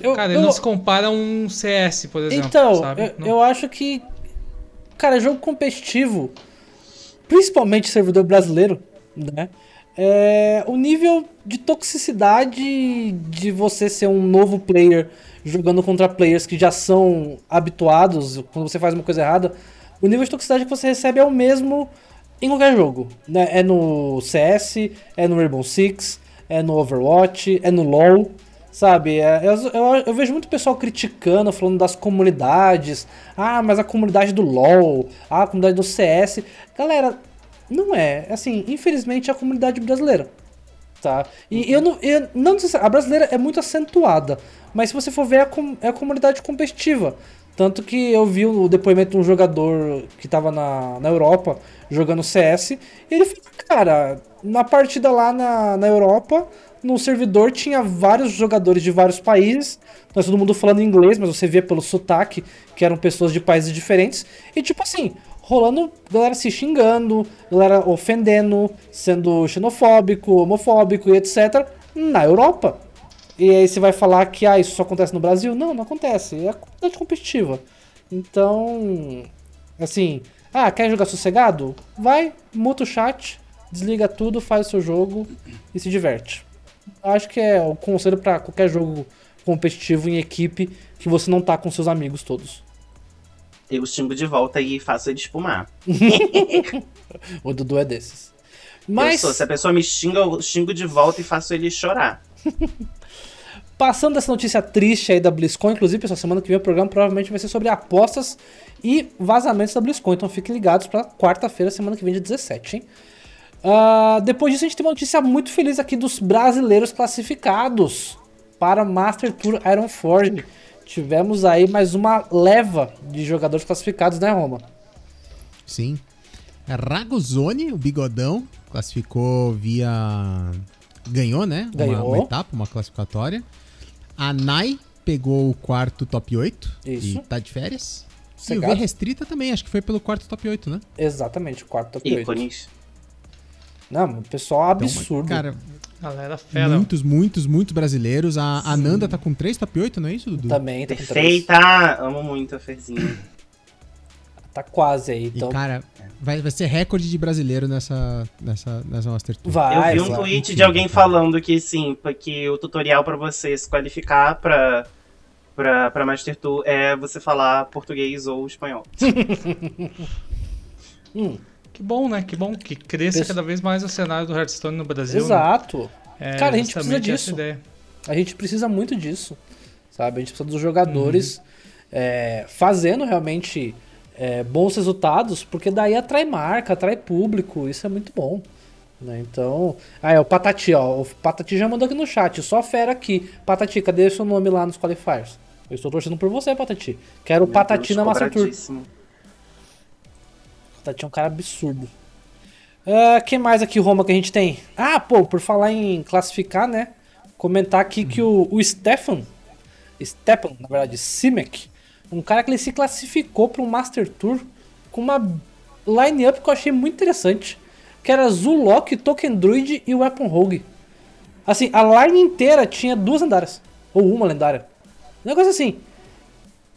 eu- Cara, eu- ele não se compara a um CS, por exemplo. Então, sabe? eu, Não- eu acho que. Cara, jogo competitivo, principalmente servidor brasileiro, né? É, o nível de toxicidade de você ser um novo player jogando contra players que já são habituados quando você faz uma coisa errada, o nível de toxicidade que você recebe é o mesmo em qualquer jogo. Né? É no CS, é no Rainbow Six, é no Overwatch, é no LoL. Sabe, é, eu, eu, eu vejo muito pessoal criticando, falando das comunidades. Ah, mas a comunidade do LoL, ah, a comunidade do CS. Galera, não é. Assim, infelizmente é a comunidade brasileira. Tá? E eu não. Eu, não a brasileira é muito acentuada. Mas se você for ver, é a, com- é a comunidade competitiva. Tanto que eu vi o depoimento de um jogador que tava na, na Europa jogando CS. E ele falou, cara, na partida lá na, na Europa, no servidor tinha vários jogadores de vários países. Nós todo mundo falando inglês, mas você vê pelo sotaque que eram pessoas de países diferentes. E tipo assim, rolando galera se xingando, galera ofendendo, sendo xenofóbico, homofóbico e etc. na Europa. E aí você vai falar que ah, isso só acontece no Brasil? Não, não acontece. É a comunidade competitiva. Então, assim, ah, quer jogar sossegado? Vai, muta o chat, desliga tudo, faz o seu jogo e se diverte. Acho que é o conselho pra qualquer jogo competitivo em equipe que você não tá com seus amigos todos. Eu xingo de volta e faço ele espumar. O Dudu é desses. Mas, sou, se a pessoa me xinga, eu xingo de volta e faço ele chorar. passando dessa notícia triste aí da BlizzCon, inclusive, pessoal, semana que vem o programa provavelmente vai ser sobre apostas e vazamentos da BlizzCon. Então fiquem ligados pra quarta-feira, semana que vem, dia 17, hein? Ah, depois disso, a gente tem uma notícia muito feliz aqui dos brasileiros classificados para Master Tour Iron Forge. Tivemos aí mais uma leva de jogadores classificados, né, Roma? Sim. Ragozoni, o bigodão, classificou via ganhou, né? Uma- Ganhou. Uma, etapa, uma classificatória. A Nai pegou o quarto top 8 Isso. e tá de férias. E o Cegado. V Restrita também, acho que foi pelo quarto top 8, né? Exatamente, quarto top 8. Ícones. Não, o pessoal Então, absurdo. Cara, Galera fera. muitos, muitos, muitos brasileiros. A a Nanda tá com 3 top 8, não é isso, Dudu? Também tá. Perfeita! Amo muito a Ferzinha. Tá quase aí, E, então. cara, vai, vai ser recorde de brasileiro nessa, nessa, nessa Master Tour. vai, eu vi um vai. tweet de alguém falando que sim, que o tutorial pra você se qualificar pra, pra, pra Master Tour é você falar português ou espanhol. Hum, Que bom, né? Que bom que cresça Pesso- cada vez mais o cenário do Hearthstone no Brasil. né? exato. É Cara, a gente precisa disso. ideia. A gente precisa muito disso, sabe? A gente precisa dos jogadores Uhum. é, fazendo realmente é, bons resultados, porque daí atrai marca, atrai público, isso é muito bom. Né? Então, ah, é o Patati, ó. O Patati já mandou aqui no chat, só fera aqui. Patati, cadê o seu nome lá nos qualifiers? Eu estou torcendo por você, Patati. Quero o Patati Deus, na Master Tour. Patati é um cara absurdo. Ah, que mais aqui, Roma, que a gente tem? Ah, pô, por falar em classificar, né? Comentar aqui que o, o Stefan, na verdade, Simek, um cara que ele se classificou para um Master Tour com uma line-up que eu achei muito interessante. Que era Zulok, Token Druid e Weapon Rogue. Assim, a line inteira tinha duas lendárias. Ou uma lendária. Um negócio assim.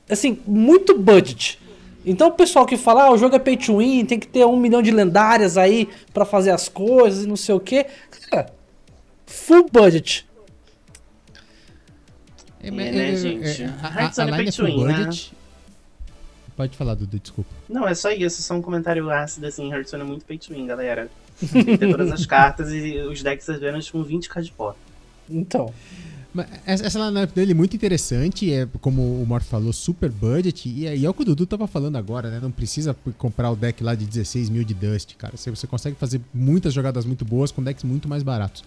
Assim, muito budget. Então o pessoal que fala, ah, o jogo é pay to win, tem que ter um milhão de lendárias aí pra fazer as coisas e não sei o que. Cara, full budget. É, É, né, é, gente? é, a- a, Hearthstone a é é pay to win, né? Pode falar, Dudu, desculpa. Não, é só isso, só um comentário ácido assim, Hearthstone é muito pay to win, galera. Tem que ter todas as cartas e os decks apenas com 20k de pó. Então. Essa lineup dele é muito interessante, é como o Morto falou, super budget, e é, e é o que o Dudu tava falando agora, né? Não precisa comprar o deck lá de 16 mil de Dust, cara. Você, você consegue fazer muitas jogadas muito boas com decks muito mais baratos.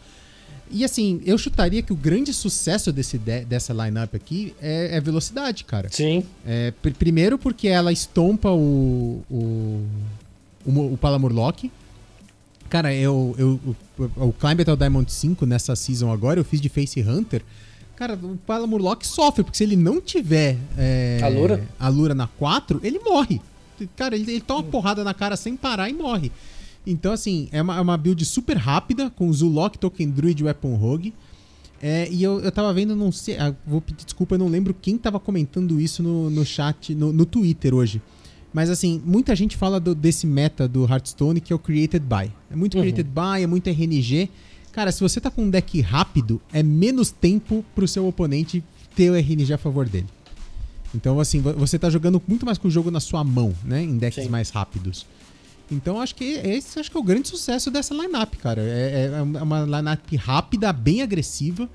E assim, eu chutaria que o grande sucesso desse de- dessa lineup aqui é, é velocidade, cara. Sim. É, pr- primeiro porque ela estompa o, o, o, o Palamurlock. Cara, eu, eu, o, o Climb Battle Diamond 5 nessa season agora, eu fiz de Face Hunter. Cara, o Palamurlock sofre, porque se ele não tiver é, A Lura? a Lura na 4, ele morre. Cara, ele, ele toma uma porrada na cara sem parar e morre. Então, assim, é uma, é uma build super rápida, com Zulok, Token Druid e Weapon Rogue. É, e eu, eu tava vendo, não sei, ah, vou pedir desculpa, eu não lembro quem tava comentando isso no, no chat, no, no Twitter hoje. Mas assim, muita gente fala do- desse meta do Hearthstone que é o Created By. É muito Uhum. Created By, é muito RNG. Cara, se você tá com um deck rápido, é menos tempo pro seu oponente ter o RNG a favor dele. Então, assim, vo- você tá jogando muito mais com o jogo na sua mão, né? Em decks Sim. mais rápidos. Então, acho que esse acho que é o grande sucesso dessa lineup, cara. É, é uma lineup rápida, bem agressiva.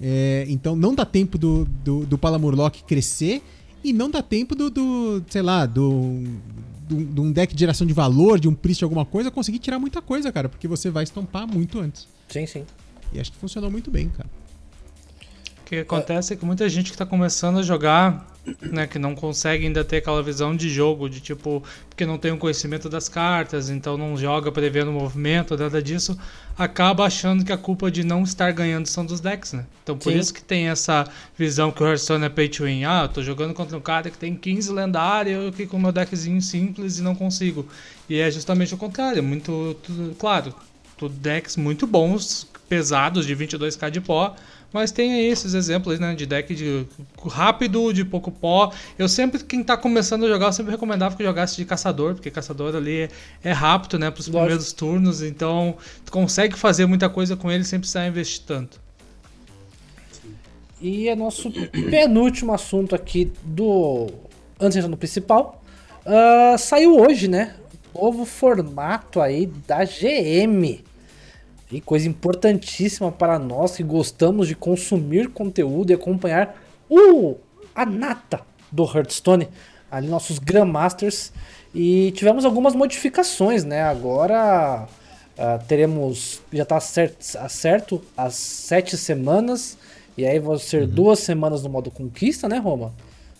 É, então, não dá tempo do, do, do Palamurlock crescer e não dá tempo do, do sei lá, do, do, de um deck de geração de valor, de um priest, alguma coisa, conseguir tirar muita coisa, cara, porque você vai estampar muito antes. Sim, sim. E acho que funcionou muito bem, cara. O que acontece é que muita gente que tá começando a jogar, né, que não consegue ainda ter aquela visão de jogo, de tipo, porque não tem o conhecimento das cartas, então não joga prevendo o movimento, nada disso, acaba achando que a culpa de não estar ganhando são dos decks, né? Então por Sim. isso que tem essa visão que o Hearthstone é pay to win. Ah, eu tô jogando contra um cara que tem 15 lendários, eu aqui com meu deckzinho simples e não consigo. E é justamente o contrário, muito, tudo- claro, tudo decks muito bons, pesados, de 22k de pó, mas tem aí esses exemplos né, de deck de rápido, de pouco pó. Eu sempre, quem tá começando a jogar, eu sempre recomendava que jogasse de caçador, porque caçador ali é, é rápido, né, pros Lógico. primeiros turnos, então tu consegue fazer muita coisa com ele sem precisar investir tanto. E é nosso penúltimo assunto aqui do. Antes de entrar no principal. ah, saiu hoje, né? Novo formato aí da GM. E coisa importantíssima para nós que gostamos de consumir conteúdo e acompanhar o, a nata do Hearthstone. Ali, nossos Grandmasters. E tivemos algumas modificações, né? Agora ah, teremos. Já está certo, certo as sete semanas. E aí vão ser duas semanas no modo conquista, né, Roma?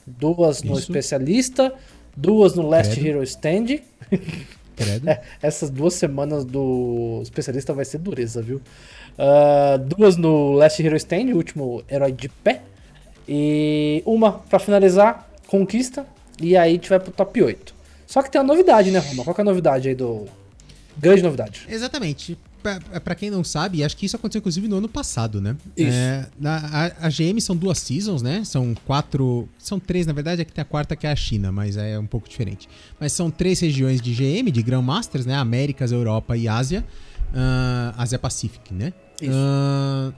Duas no Isso. especialista, duas no Last. Hero Stand. Credo. É, essas duas semanas do especialista vai ser dureza, viu? Uh, duas no Last Hero Stand, o último herói de pé. E uma pra finalizar, conquista. E aí a gente vai pro top 8. Só que tem uma novidade, né, Roma? Qual que é a novidade aí do. Grande novidade. Exatamente. Pra, pra quem não sabe, acho que isso aconteceu inclusive no ano passado, né? Isso. É, a, a GM são duas seasons, né? São quatro. São três, na verdade, é que tem a quarta que é a China, mas é um pouco diferente. Mas são três regiões de GM, de Grandmasters, né? Américas, Europa e Ásia. Ah, Ásia Pacific, né? Isso. Ah,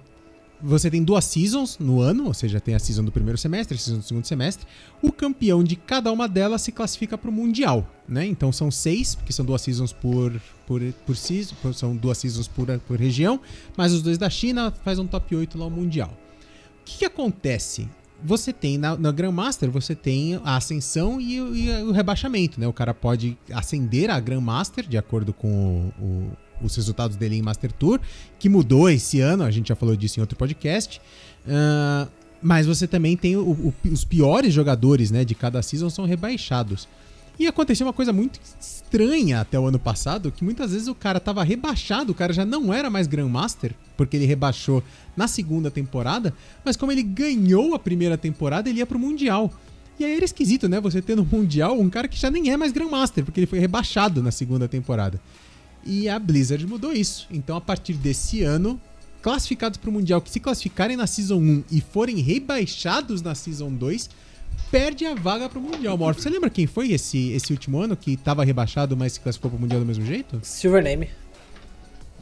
você tem duas seasons no ano, ou seja, tem a season do primeiro semestre, a season do segundo semestre. O campeão de cada uma delas se classifica para o Mundial, né? Então são seis, porque são duas seasons por, por, por season, são duas seasons por, por região, mas os dois da China faz um top 8 lá o Mundial. O que, que acontece? Você tem na, na Grandmaster, você tem a ascensão e, o- e o rebaixamento, né? O cara pode ascender a Grandmaster de acordo com o- o- os resultados dele em Master Tour, que mudou esse ano, a gente já falou disso em outro podcast. Ah, mas você também tem o- o- os piores jogadores, né, de cada season são rebaixados. E aconteceu uma coisa muito estranha até o ano passado, que muitas vezes o cara tava rebaixado, o cara já não era mais Grandmaster, porque ele rebaixou na segunda temporada, mas como ele ganhou a primeira temporada, ele ia pro Mundial. E aí era esquisito, né? Você ter no Mundial um cara que já nem é mais Grandmaster, porque ele foi rebaixado na segunda temporada. E a Blizzard mudou isso. Então, a partir desse ano, classificados para o Mundial que se classificarem na Season 1 e forem rebaixados na Season 2, perde a vaga para o Mundial. Morph, você lembra quem foi esse, esse último ano que estava rebaixado, mas se classificou para o Mundial do mesmo jeito? Silver Name.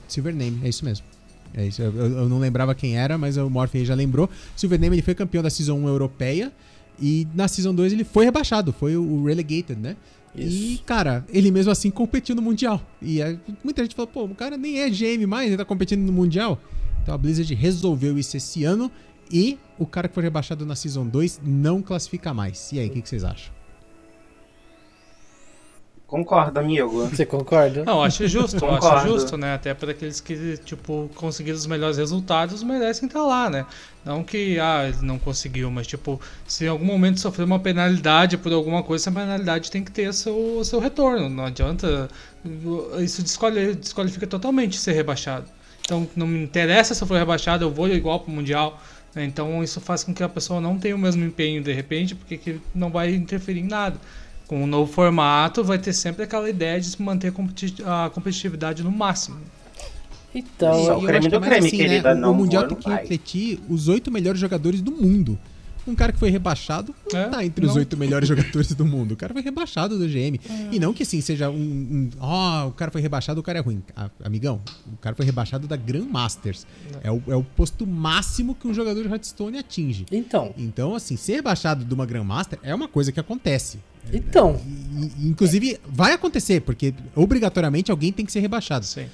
Silvername, é isso mesmo. É isso, eu, eu- não lembrava quem era, mas o Morph aí já lembrou. Silvername ele foi campeão da Season 1 europeia e na Season 2 ele foi rebaixado, foi o Relegated, né? E, Isso. cara, ele mesmo assim competiu no Mundial. E aí, muita gente falou, pô, o cara nem é GM mais, ele tá competindo no Mundial. Então a Blizzard resolveu isso esse ano e o cara que foi rebaixado na Season 2 não classifica mais. E aí, o que, que vocês acham? Concordo, amigo. Você concorda? Não, acho justo, eu acho Concordo. justo, né? Até para aqueles que, tipo, conseguiram os melhores resultados, merecem estar lá, né? Não que, ah, ele não conseguiu, mas, tipo, se em algum momento sofrer uma penalidade por alguma coisa, essa penalidade tem que ter seu, seu retorno. Não adianta. Isso desquali- desqualifica totalmente ser rebaixado. Então, não me interessa se eu for rebaixado, eu vou igual pro Mundial. né? Então, isso faz com que a pessoa não tenha o mesmo empenho de repente, porque que não vai interferir em nada. Com o novo formato, vai ter sempre aquela ideia de se manter a competi- a competitividade no máximo. Então, o eu creme acho que do é creme, assim, querida, né? O- não o Mundial tem que refletir os oito melhores jogadores do mundo. Um cara que foi rebaixado não É, tá entre os oito melhores jogadores do mundo. O cara foi rebaixado do GM. E não que assim seja um. um, Ó, o cara foi rebaixado, o cara é ruim. Ah, amigão, o cara foi rebaixado da Grandmasters. É o, é o posto máximo que um jogador de Hearthstone atinge. então, Então, assim, ser rebaixado de uma Grandmaster é uma coisa que acontece. então, e, inclusive, vai acontecer, porque obrigatoriamente alguém tem que ser rebaixado. Sim.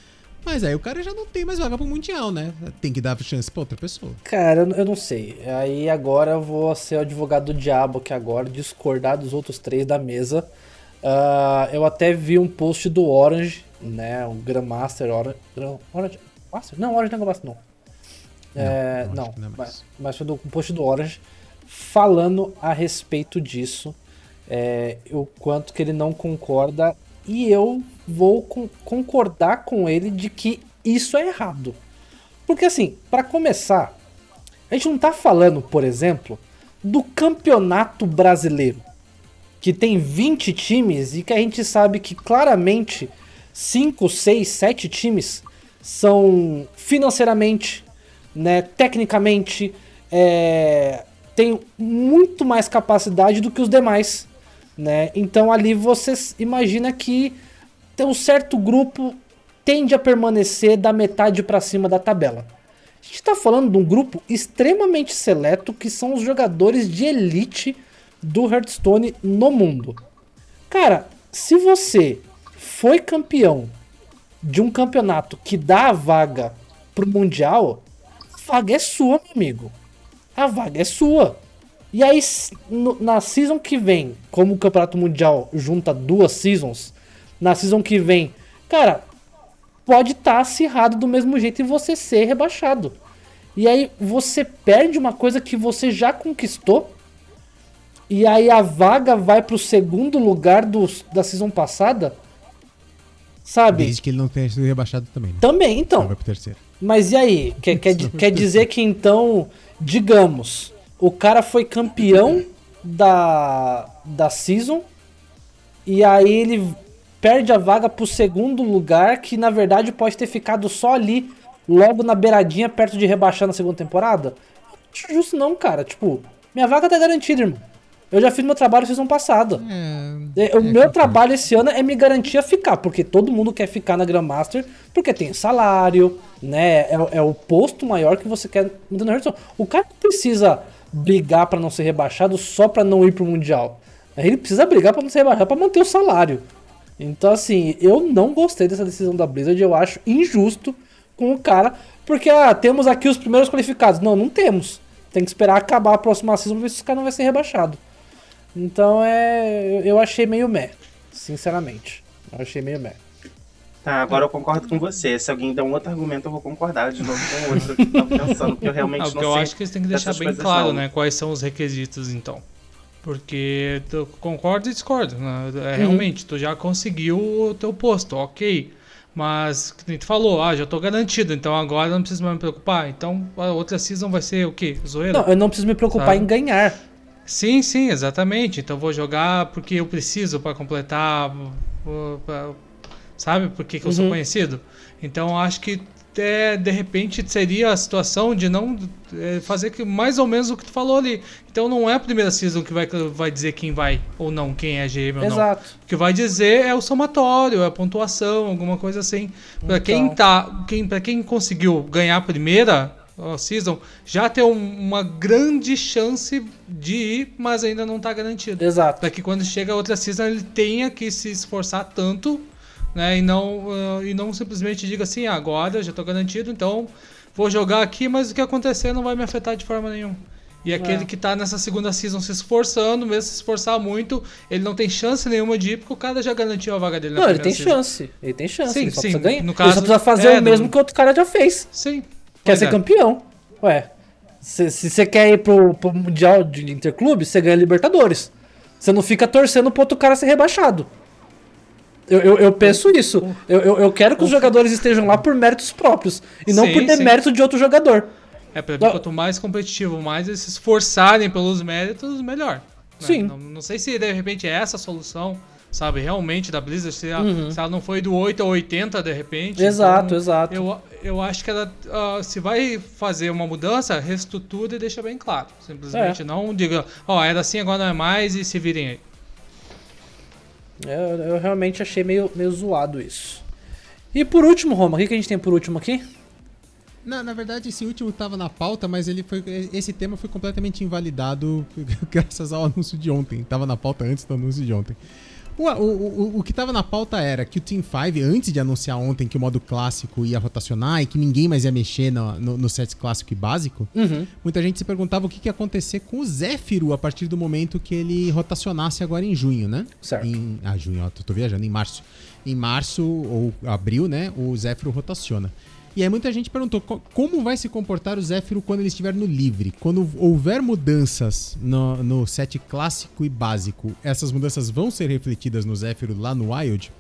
Mas aí o cara já não tem mais vaga pro Mundial, né? Tem que dar chance pra outra pessoa. cara, eu, eu não sei. Aí agora eu vou ser o advogado do diabo aqui agora, discordar dos outros três da mesa. Ah, eu até vi um post do Orange, né? O Grandmaster Orange. Orange? Master? Não, Orange não é Grandmaster, não. É, não, acho não, não é mas, mas foi do um post do Orange falando a respeito disso. É, o quanto que ele não concorda. E eu vou con- concordar com ele de que isso é errado. Porque assim, para começar, a gente não tá falando, por exemplo, do campeonato brasileiro, que tem 20 times e que a gente sabe que claramente 5, 6, 7 times são financeiramente, né, tecnicamente, é, tem muito mais capacidade do que os demais, né? Então ali você imagina que tem um certo grupo tende a permanecer da metade para cima da tabela. A gente tá falando de um grupo extremamente seleto que são os jogadores de elite do Hearthstone no mundo. Cara, se você foi campeão de um campeonato que dá a vaga pro Mundial, a vaga é sua, meu amigo. A vaga é sua. E aí, na season que vem, como o Campeonato Mundial junta duas seasons, na season que vem, cara, pode estar acirrado do mesmo jeito e você ser rebaixado. E aí você perde uma coisa que você já conquistou. E aí a vaga vai pro segundo lugar do, da season passada. Sabe? Desde que ele não tenha sido rebaixado também. Né? Também, então. Vai pro terceiro. Mas e aí? Quer, quer, quer dizer que então, digamos, o cara foi campeão da, da season e aí ele perde a vaga pro segundo lugar, que na verdade pode ter ficado só ali, logo na beiradinha, perto de rebaixar na segunda temporada? Justo não, cara. Tipo, minha vaga tá garantida, irmão. Eu já fiz meu trabalho season passado. É, É, O é, meu trabalho esse ano é me garantir a ficar, porque todo mundo quer ficar na Grandmaster, porque tem salário, né? É, é o posto maior que você quer. O cara não precisa brigar pra não ser rebaixado só pra não ir pro Mundial. Ele precisa brigar pra não ser rebaixado pra manter o salário. Então, assim, eu não gostei dessa decisão da Blizzard, eu acho injusto com o cara, porque, ah, temos aqui os primeiros qualificados. Não, não temos. Tem que esperar acabar a próxima season pra ver se esse cara não vai ser rebaixado. Então é. eu- Eu achei meio meh, sinceramente. Eu achei meio meh. Tá, agora eu concordo com você. Se alguém der um outro argumento, eu vou concordar de novo com o outro que eu tava pensando, porque eu realmente Ah, não eu sei. acho que eles têm que deixar bem claro, não. né? Quais são os requisitos, então. Porque tu concordo e discordo. Né? É, Realmente, tu já conseguiu o teu posto, ok. Mas, nem tu falou, ah, já tô garantido, então agora não preciso mais me preocupar. Então a outra season vai ser o quê? Zoeira? Não, eu não preciso me preocupar Sabe? em ganhar. Sim, sim, exatamente. Então vou jogar porque eu preciso para completar, pra- sabe? Porque que eu sou Uhum. conhecido. Então acho que é, de repente seria a situação de não é, fazer que, mais ou menos o que tu falou ali. Então não é a primeira season que vai, vai dizer quem vai ou não, quem é GM ou não. Exato. O que vai dizer é o somatório, é a pontuação, alguma coisa assim. Quem Então. tá, quem, para quem conseguiu ganhar a primeira season, já tem um- uma grande chance de ir, mas ainda não tá garantido. Exato. Para que quando chega a outra season ele tenha que se esforçar tanto, né, e não ah, e não simplesmente diga assim, "Ah, agora já tô garantido, então vou jogar aqui, mas o que acontecer não vai me afetar de forma nenhuma. E aquele que tá nessa segunda season se esforçando, mesmo se esforçar muito, ele não tem chance nenhuma de ir, porque o cara já garantiu a vaga dele na Não, ele tem season. chance. Ele tem chance. Sim, ele só sim, precisa ganhar. no ele caso, só precisa fazer é, o mesmo no- que outro cara já fez. Sim. Quer pois ser é. campeão. Ué. Se se você quer ir pro, pro Mundial de Interclube, você ganha Libertadores. Você não fica torcendo pro outro cara ser rebaixado. Eu, eu, eu penso isso. Eu, eu, eu quero que os jogadores estejam lá por méritos próprios. E não Sim, por sim. demérito de outro jogador. É, pra mim, Não. quanto mais competitivo, mais eles se esforçarem pelos méritos, melhor. né? Sim. Não, não sei se de repente é essa a solução, sabe, realmente da Blizzard, se, ela, Uhum. se ela não foi do 8 ao 80 de repente. Exato, então, exato. Eu, eu acho que ela, ah, se vai fazer uma mudança, reestrutura e deixa bem claro. Simplesmente É. não diga, ó, era assim, agora não é mais e se virem aí. Eu, eu realmente achei meio, meio zoado isso. E por último, Roma, o que, que a gente tem por último aqui? Na, na verdade, esse último tava na pauta, mas ele foi, esse tema foi completamente invalidado graças ao anúncio de ontem. Tava na pauta antes do anúncio de ontem. O, o, o, o que tava na pauta era que o Team 5, antes de anunciar ontem que o modo clássico ia rotacionar e que ninguém mais ia mexer no, no, no set clássico e básico, Uhum. muita gente se perguntava o que, que ia acontecer com o Zéfiro a partir do momento que ele rotacionasse agora em junho, né? Certo. Em, ah, junho, ó, tô, tô viajando, em março. Em março ou abril, né? O Zéfiro rotaciona. E aí muita gente perguntou co- como vai se comportar o Zéfiro quando ele estiver no livre. Quando houver mudanças no, no set clássico e básico, essas mudanças vão ser refletidas no Zéfiro lá no Wild?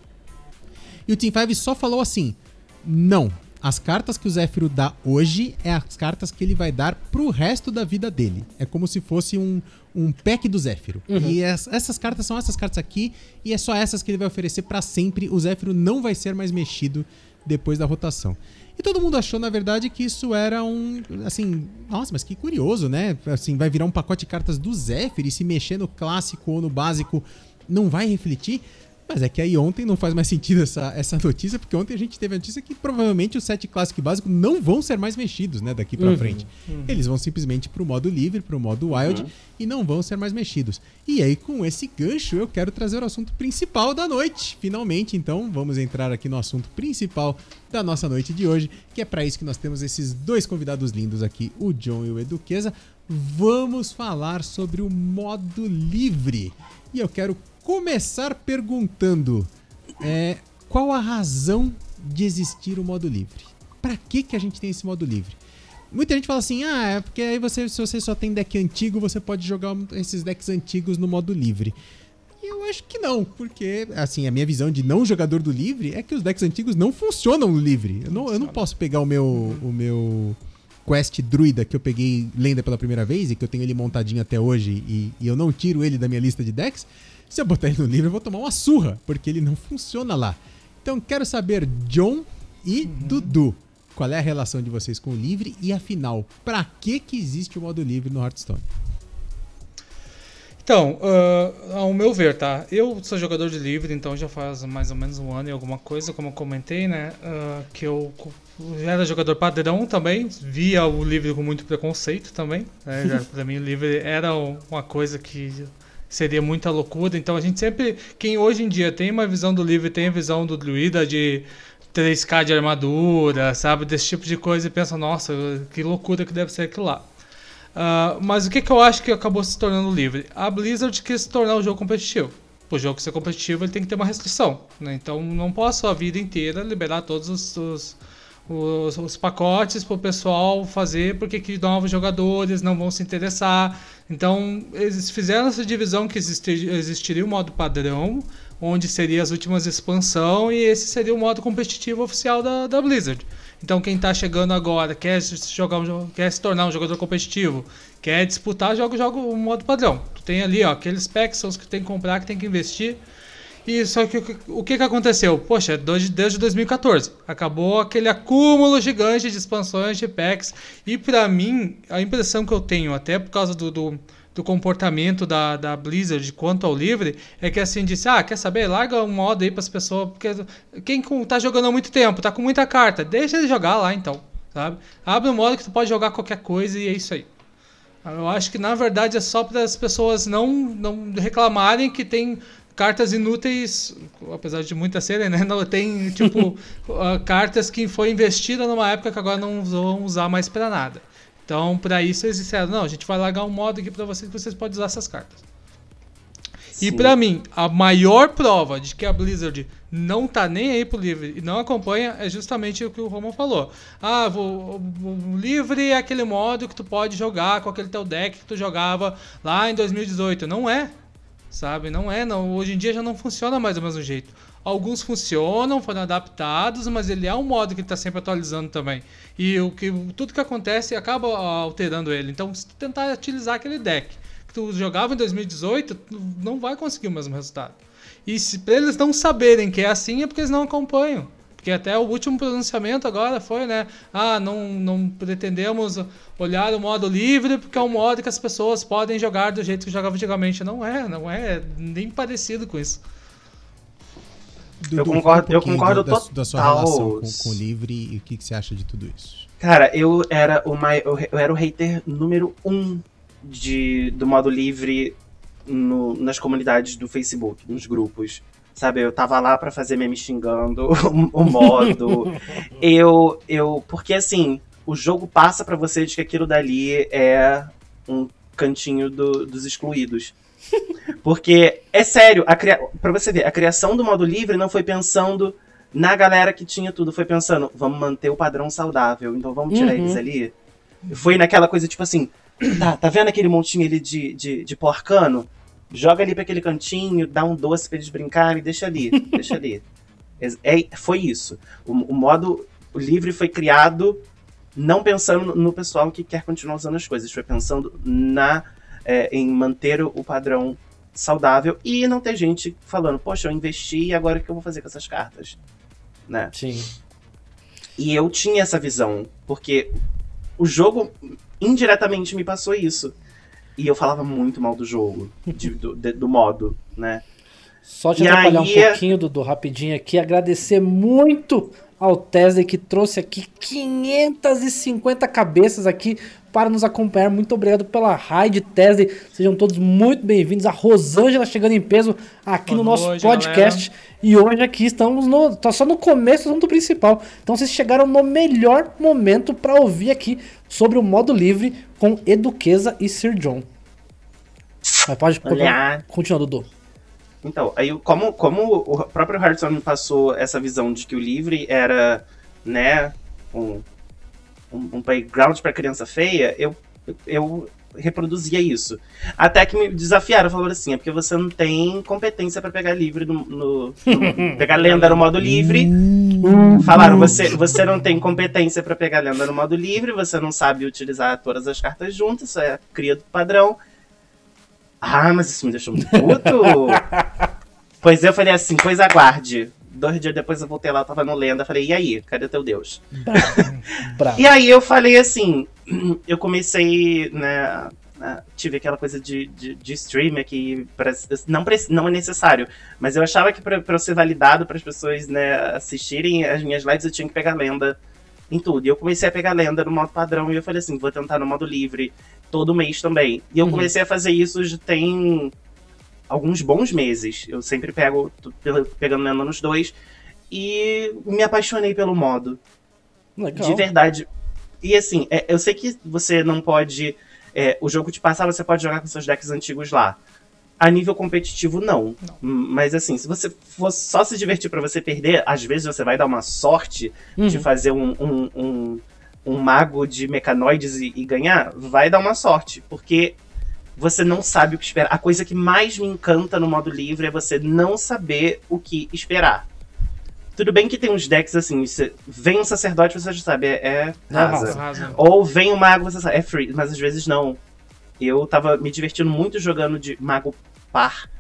E o Team 5 só falou assim: não. As cartas que o Zéfiro dá hoje é as cartas que ele vai dar pro resto da vida dele. É como se fosse um, um pack do Zéfiro. E es- essas cartas são essas cartas aqui, e é só essas que ele vai oferecer pra sempre. O Zéfiro não vai ser mais mexido depois da rotação. E todo mundo achou, na verdade, que isso era um. Assim, nossa, mas que curioso, né? Assim, vai virar um pacote de cartas do Zéfiro e se mexer no clássico ou no básico não vai refletir. Mas é que aí ontem não faz mais sentido essa, essa notícia, porque ontem a gente teve a notícia que provavelmente os sete clássico e básico não vão ser mais mexidos, né, daqui pra Uhum, frente. Eles vão simplesmente pro modo livre, pro modo wild e não vão ser mais mexidos. E aí, com esse gancho, eu quero trazer o assunto principal da noite. Finalmente, então, vamos entrar aqui no assunto principal da nossa noite de hoje, que é para isso que nós temos esses dois convidados lindos aqui, o John e o Eduqueza. Vamos falar sobre o modo livre. E eu quero começar perguntando é, qual a razão de existir o modo livre? Pra que, que a gente tem esse modo livre? Muita gente fala assim, ah, é porque aí você, se você só tem deck antigo, você pode jogar esses decks antigos no modo livre. E eu acho acho que não, porque, assim, a minha visão de não jogador do livre é que os decks antigos não funcionam no livre. Eu não, eu não posso pegar o meu, o meu Quest Druida que eu peguei lenda pela primeira vez e que eu tenho ele montadinho até hoje e, e eu não tiro ele da minha lista de decks. Se eu botar ele no livre, eu vou tomar uma surra, porque ele não funciona lá. Então, quero saber, John e uhum. Dudu, qual é a relação de vocês com o livre e, afinal, para que, que existe o modo livre no Hearthstone? Então, uh, ao meu ver, tá? Eu sou jogador de livre, então já faz mais ou menos um ano e alguma coisa, como eu comentei, né? Uh, que eu era jogador padrão também, via o livre com muito preconceito também. Né? Para mim, o livre era uma coisa que seria muita loucura. Então, a gente sempre, quem hoje em dia tem uma visão do livre, tem a visão do druida de 3K de armadura, sabe? Desse tipo de coisa e pensa, nossa, que loucura que deve ser aquilo lá. Uh, mas o que, que eu acho que acabou se tornando livre? A Blizzard quis se tornar um jogo competitivo. Para o jogo ser competitivo, ele tem que ter uma restrição. Né? Então, não posso a vida inteira liberar todos os, os, os, os pacotes para o pessoal fazer, porque que novos jogadores não vão se interessar. Então, eles fizeram essa divisão que existir, existiria o modo padrão, onde seria as últimas expansão, e esse seria o modo competitivo oficial da, da Blizzard. Então quem está chegando agora quer jogar um, quer se tornar um jogador competitivo, quer disputar, joga, joga o modo padrão. Tu tem ali, ó, aqueles packs são os que tem que comprar, que tem que investir. E só que o que, que aconteceu? Poxa, desde 2014 acabou aquele acúmulo gigante de expansões de packs. E para mim, a impressão que eu tenho, até por causa do, do do comportamento da, da Blizzard quanto ao livre é que assim disse: ah, quer saber? Larga um modo aí para as pessoas, porque quem tá jogando há muito tempo, tá com muita carta, deixa ele jogar lá então, sabe? Abre um modo que tu pode jogar qualquer coisa e é isso aí. Eu acho que na verdade é só para as pessoas não, não reclamarem que tem cartas inúteis, apesar de muitas serem, né? Não tem tipo uh, cartas que foi investida numa época que agora não vão usar mais para nada. Então, para isso eles disseram, não, a gente vai largar um modo aqui para vocês que vocês podem usar essas cartas. Sim. E para mim, a maior prova de que a Blizzard não tá nem aí pro livre e não acompanha é justamente o que o Roman falou. Ah, o, o, livre é aquele modo que tu pode jogar com aquele teu deck que tu jogava lá em 2018. Não é. Sabe? Não é, não. Hoje em dia já não funciona mais do mesmo jeito. Alguns funcionam, foram adaptados, mas ele é um modo que está sempre atualizando também. E o que, tudo que acontece acaba alterando ele. Então, se tu tentar utilizar aquele deck que tu jogava em 2018, tu não vai conseguir o mesmo resultado. E se pra eles não saberem que é assim, é porque eles não acompanham. Porque até o último pronunciamento agora foi, né? Ah, não, não pretendemos olhar o modo livre, porque é um modo que as pessoas podem jogar do jeito que jogavam antigamente. Não é, não é nem parecido com isso. Dudu, eu concordo, um eu concordo da, total. Da sua relação com, com o livre e o que, que, você acha de tudo isso? Cara, eu era o, mai, eu, eu era o hater número um de, do modo livre no, nas comunidades do Facebook, nos grupos. Sabe, eu tava lá para fazer meme xingando o, o modo. eu, eu. Porque assim, o jogo passa para você de que aquilo dali é um cantinho do, dos excluídos. Porque, é sério, a cria... pra você ver, a criação do modo livre não foi pensando na galera que tinha tudo, foi pensando, vamos manter o padrão saudável, então vamos tirar uhum. eles ali. Foi naquela coisa tipo assim, tá, tá vendo aquele montinho ali de, de, de porcano? Joga ali pra aquele cantinho, dá um doce pra eles brincarem, deixa ali, deixa ali. É, foi isso. O, o modo livre foi criado não pensando no pessoal que quer continuar usando as coisas, foi pensando na é, em manter o padrão saudável e não ter gente falando, poxa, eu investi e agora o que eu vou fazer com essas cartas? Né? Sim. E eu tinha essa visão, porque o jogo indiretamente me passou isso. E eu falava muito mal do jogo, de, do, de, do modo, né? Só te e atrapalhar aí... um é pouquinho, Dudu, rapidinho aqui, agradecer muito ao Tesla que trouxe aqui 550 cabeças aqui para nos acompanhar. Muito obrigado pela raid, Tesla. Sejam todos muito bem-vindos. A Rosângela chegando em peso aqui Boa no nosso noite, podcast. Galera. E hoje aqui estamos no. Tá só no começo do assunto principal. Então vocês chegaram no melhor momento para ouvir aqui sobre o modo livre com Eduqueza e Sir John. Mas pode continuar, Dudu. Então, aí como, como o próprio Hearthstone passou essa visão de que o livre era, né, um, um, um playground para criança feia, eu, eu reproduzia isso. Até que me desafiaram, falaram assim, é porque você não tem competência para pegar livre no, no, no pegar lenda no modo livre. Falaram, você, você não tem competência para pegar lenda no modo livre, você não sabe utilizar todas as cartas juntas, isso é cria do padrão. Ah, mas isso me deixou muito puto. pois eu falei assim, pois aguarde. Dois dias depois eu voltei lá, tava no lenda, falei, e aí, cadê teu Deus? Bravo. E aí eu falei assim, eu comecei, né, tive aquela coisa de, de, de streamer que parece- não, não é necessário, mas eu achava que pra, pra eu ser validado para as pessoas né, assistirem as minhas lives eu tinha que pegar lenda em tudo. E eu comecei a pegar lenda no modo padrão e eu falei assim, vou tentar no modo livre todo mês também. E eu Uhum. comecei a fazer isso já tem alguns bons meses. Eu sempre pego, pegando lenda nos dois e me apaixonei pelo modo. Legal. De verdade. E assim, é, eu sei que você não pode. é, o jogo te passar, você pode jogar com seus decks antigos lá. A nível competitivo, não. Hum, Mas assim, se você for só se divertir pra você perder, às vezes você vai dar uma sorte de Uhum. fazer um, um, um, um mago de mecanoides e, e ganhar, vai dar uma sorte. Porque você não sabe o que esperar. A coisa que mais me encanta no modo livre é você não saber o que esperar. Tudo bem que tem uns decks assim, você- vem um sacerdote, você já sabe, é, é rasa. Arrasa. Ou vem o mago, você sabe, é free, mas às vezes não. Eu tava me divertindo muito jogando de mago par.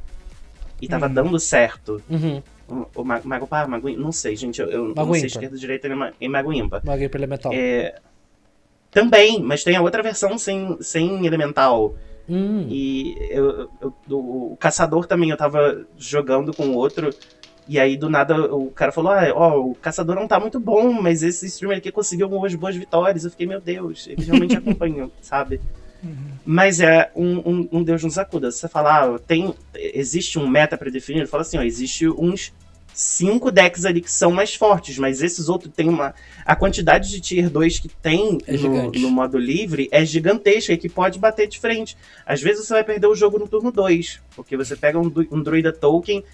E tava Uhum. dando certo. Uhum. O, o ma- mago par, mago ímpar, não sei, gente, eu, eu Mago não sei ímpar. esquerda, direita em mago ímpar. Magia pra elemental. É, também, mas tem a outra versão sem, sem elemental. Hum. E eu, eu- o, o caçador também, eu tava jogando com outro. E aí, do nada, o cara falou: Ah, ó, o caçador não tá muito bom, mas esse streamer aqui conseguiu algumas boas vitórias. Eu fiquei, meu Deus, eles realmente acompanham, sabe? Mas é um, um, um Deus nos acuda. Você fala, ah, tem, existe um meta predefinido? Fala assim, ó, existe uns cinco decks ali que são mais fortes, mas esses outros tem uma. A quantidade de tier 2 que tem É no, no modo livre é gigantesca e que pode bater de frente. Às vezes você vai perder o jogo no turno 2, porque você pega um, um druida token,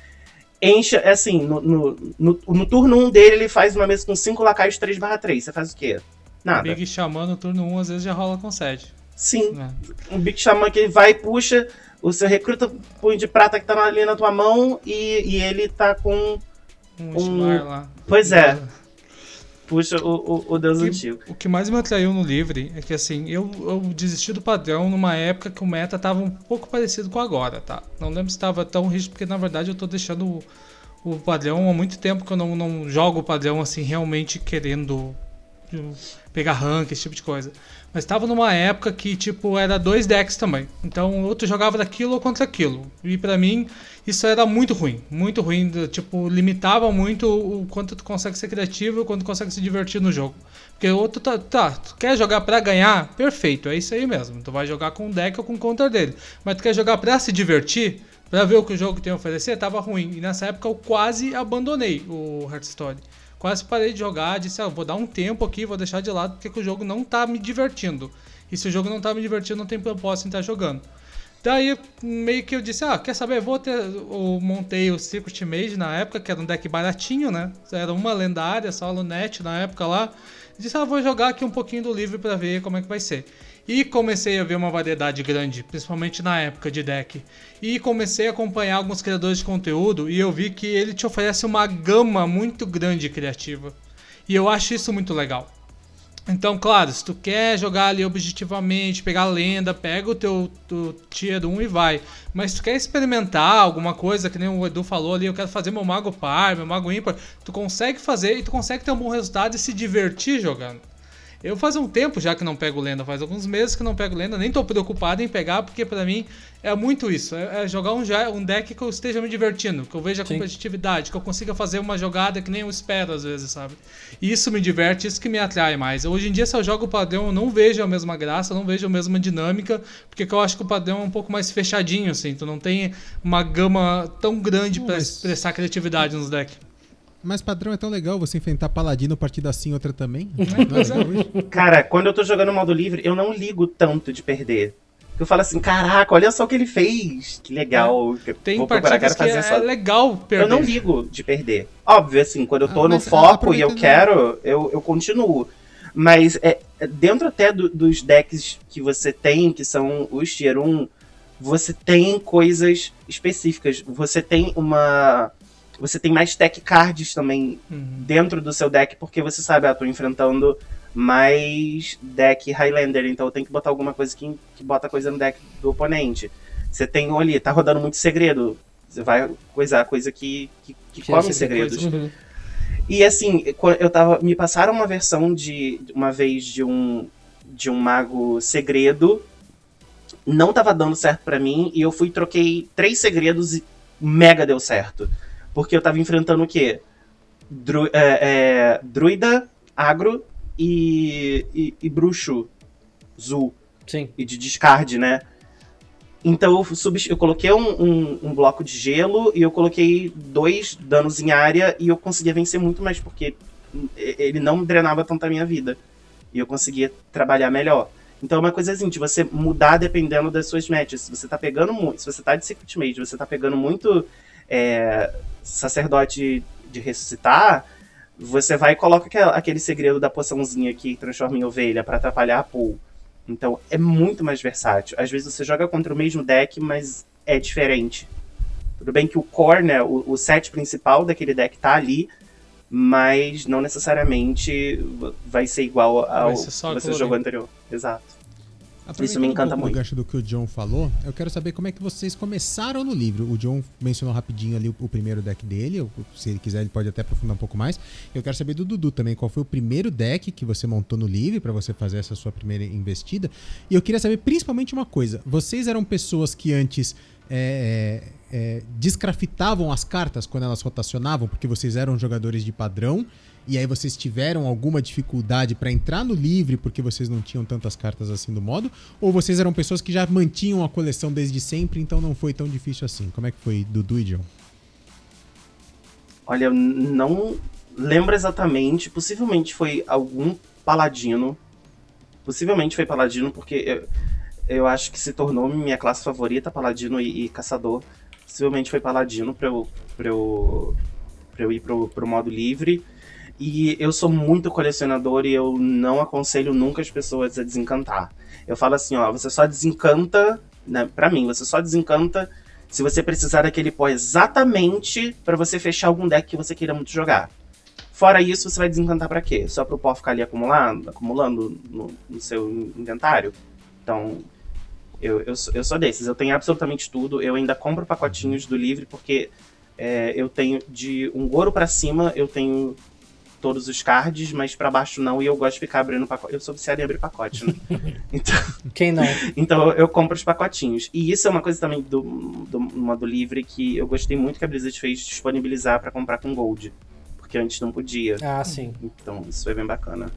enche, é assim, no, no, no, no turno 1 um dele ele faz uma mesa com 5 lacaios 3/3. Você faz o quê? Nada. Big Xamã no turno 1 às vezes já rola com 7. Sim, Né? um Big Shaman que vai e puxa, o seu recruta punho de prata que tá ali na tua mão e, e ele tá com. Um Um- lá. Pois é. Puxa o, o, o Deus Que- antigo. O que mais me atraiu no livre é que assim, eu, eu desisti do padrão numa época que o meta tava um pouco parecido com agora, tá? Não lembro se tava tão rígido, porque na verdade eu tô deixando o, o padrão há muito tempo que eu não, não jogo o padrão assim, realmente querendo uh, pegar rank, esse tipo de coisa. Mas tava numa época que, tipo, era dois decks também. Então, ou tu jogava daquilo ou contra aquilo. E pra mim, isso era muito ruim. Muito ruim. Tipo, limitava muito o quanto tu consegue ser criativo e o quanto tu consegue se divertir no jogo. Porque ou tu tá, tá, tu quer jogar pra ganhar? Perfeito, é isso aí mesmo. Tu vai jogar com o deck ou com o counter dele. Mas tu quer jogar pra se divertir? Pra ver o que o jogo tem a oferecer? Tava ruim. E nessa época eu quase abandonei o Hearthstone. Quase parei de jogar, disse, ah, vou dar um tempo aqui, vou deixar de lado, porque o jogo não tá me divertindo. E se o jogo não tá me divertindo, não tem propósito em estar jogando. Daí, meio que eu disse, ah, quer saber, vou ter... Eu montei o Secret Mage na época, que era um deck baratinho, né? Era uma lendária, só net na época lá. Disse, ah, vou jogar aqui um pouquinho do livro pra ver como é que vai ser. E comecei a ver uma variedade grande, principalmente na época de deck. E comecei a acompanhar alguns criadores de conteúdo e eu vi que ele te oferece uma gama muito grande criativa. E eu acho isso muito legal. Então, claro, se tu quer jogar ali objetivamente, pegar lenda, pega o teu, teu tier 1 e vai. Mas se tu quer experimentar alguma coisa, que nem o Edu falou ali, eu quero fazer meu mago par, meu mago ímpar, tu consegue fazer e tu consegue ter um bom resultado e se divertir jogando. Eu faz um tempo já que não pego lenda, faz alguns meses que não pego lenda, nem tô preocupado em pegar, porque pra mim é muito isso. É, é jogar um, um deck que eu esteja me divertindo, que eu veja a competitividade, que eu consiga fazer uma jogada que nem eu espero às vezes, sabe? E isso me diverte, isso que me atrai mais. Hoje em dia, se eu jogo o padrão, eu não vejo a mesma graça, não vejo a mesma dinâmica, porque eu acho que o padrão é um pouco mais fechadinho, assim. Tu não tem uma gama tão grande mas- expressar criatividade nos decks. Mas padrão é tão legal você enfrentar paladino partida assim, outra também. Não é é. Cara, quando eu tô jogando modo livre, eu não ligo tanto de perder. Eu falo assim, caraca, olha só o que ele fez. Que legal. Tem Vou procurar, partidas que fazer é, só- legal perder. Eu não ligo de perder. Óbvio, assim, quando eu tô Ah, no mas, foco e eu aproveitando- quero, eu, eu continuo. Mas é, é, dentro até do, dos decks que você tem, que são os Tier 1, você tem coisas específicas. Você tem uma. Você tem mais tech cards também Uhum. dentro do seu deck, porque você sabe, ah, tô enfrentando mais deck Highlander, então eu tenho que botar alguma coisa que, que bota coisa no deck do oponente. Você tem ali, tá rodando muito segredo. Você vai coisar coisa que, que, que come segredos. Uhum. E assim, eu tava. Me passaram uma versão de. Uma vez de um. De um mago segredo. Não tava dando certo pra mim. E eu fui troquei três segredos e mega deu certo. Porque eu tava enfrentando o quê? Dru- é, é, druida, agro e, e, e bruxo. Zul Sim. e de descarte, né? Então eu, eu coloquei um, um- um bloco de gelo e eu coloquei dois danos em área e eu conseguia vencer muito mais porque ele não drenava tanto a minha vida. E eu conseguia trabalhar melhor. Então é uma coisa assim, de você mudar dependendo das suas matches. Se você tá pegando muito, se você tá de Secret Mage, você tá pegando muito é, sacerdote de ressuscitar, você vai e coloca aquele segredo da poçãozinha que transforma em ovelha pra atrapalhar a pool. Então é muito mais versátil. Às vezes você joga contra o mesmo deck, mas é diferente. Tudo bem que o core, né, o, o set principal daquele deck tá ali, mas não necessariamente vai ser igual ao Vai ser só que você jogou anterior. Exato. Aproveitando me encanta muito. O gancho do que o John falou, eu quero saber como é que vocês começaram no livro. O John mencionou rapidinho ali o, o primeiro deck dele, se ele quiser ele pode até aprofundar um pouco mais. Eu quero saber do Dudu também, qual foi o primeiro deck que você montou no livro para você fazer essa sua primeira investida. E eu queria saber principalmente uma coisa, vocês eram pessoas que antes é, é, é, descraftavam as cartas quando elas rotacionavam, porque vocês eram jogadores de padrão, e aí vocês tiveram alguma dificuldade para entrar no livre porque vocês não tinham tantas cartas assim do modo? Ou vocês eram pessoas que já mantinham a coleção desde sempre, então não foi tão difícil assim? Como é que foi Dudu e John? Olha, eu não lembro exatamente. Possivelmente foi algum paladino. Possivelmente foi paladino, porque eu, eu acho que se tornou minha classe favorita, paladino e, e caçador. Possivelmente foi paladino pra eu, pra eu, pra eu ir pro, pro modo livre. E eu sou muito colecionador e eu não aconselho nunca as pessoas a desencantar. Eu falo assim, ó, você só desencanta, né, pra mim, você só desencanta se você precisar daquele pó exatamente pra você fechar algum deck que você queira muito jogar. Fora isso, você vai desencantar pra quê? Só pro pó ficar ali acumulando, acumulando no, no seu inventário? Então, eu, eu, eu sou desses. Eu tenho absolutamente tudo. Eu ainda compro pacotinhos do livre porque é, eu tenho de um Goro pra cima, eu tenho todos os cards, mas pra baixo não, e eu gosto de ficar abrindo pacote. Eu sou viciado em abrir pacote, né? então, Quem não? então eu compro os pacotinhos. E isso é uma coisa também do, do modo livre que eu gostei muito que a Blizzard fez disponibilizar pra comprar com Gold. Porque antes não podia. Ah, sim. Então isso foi bem bacana.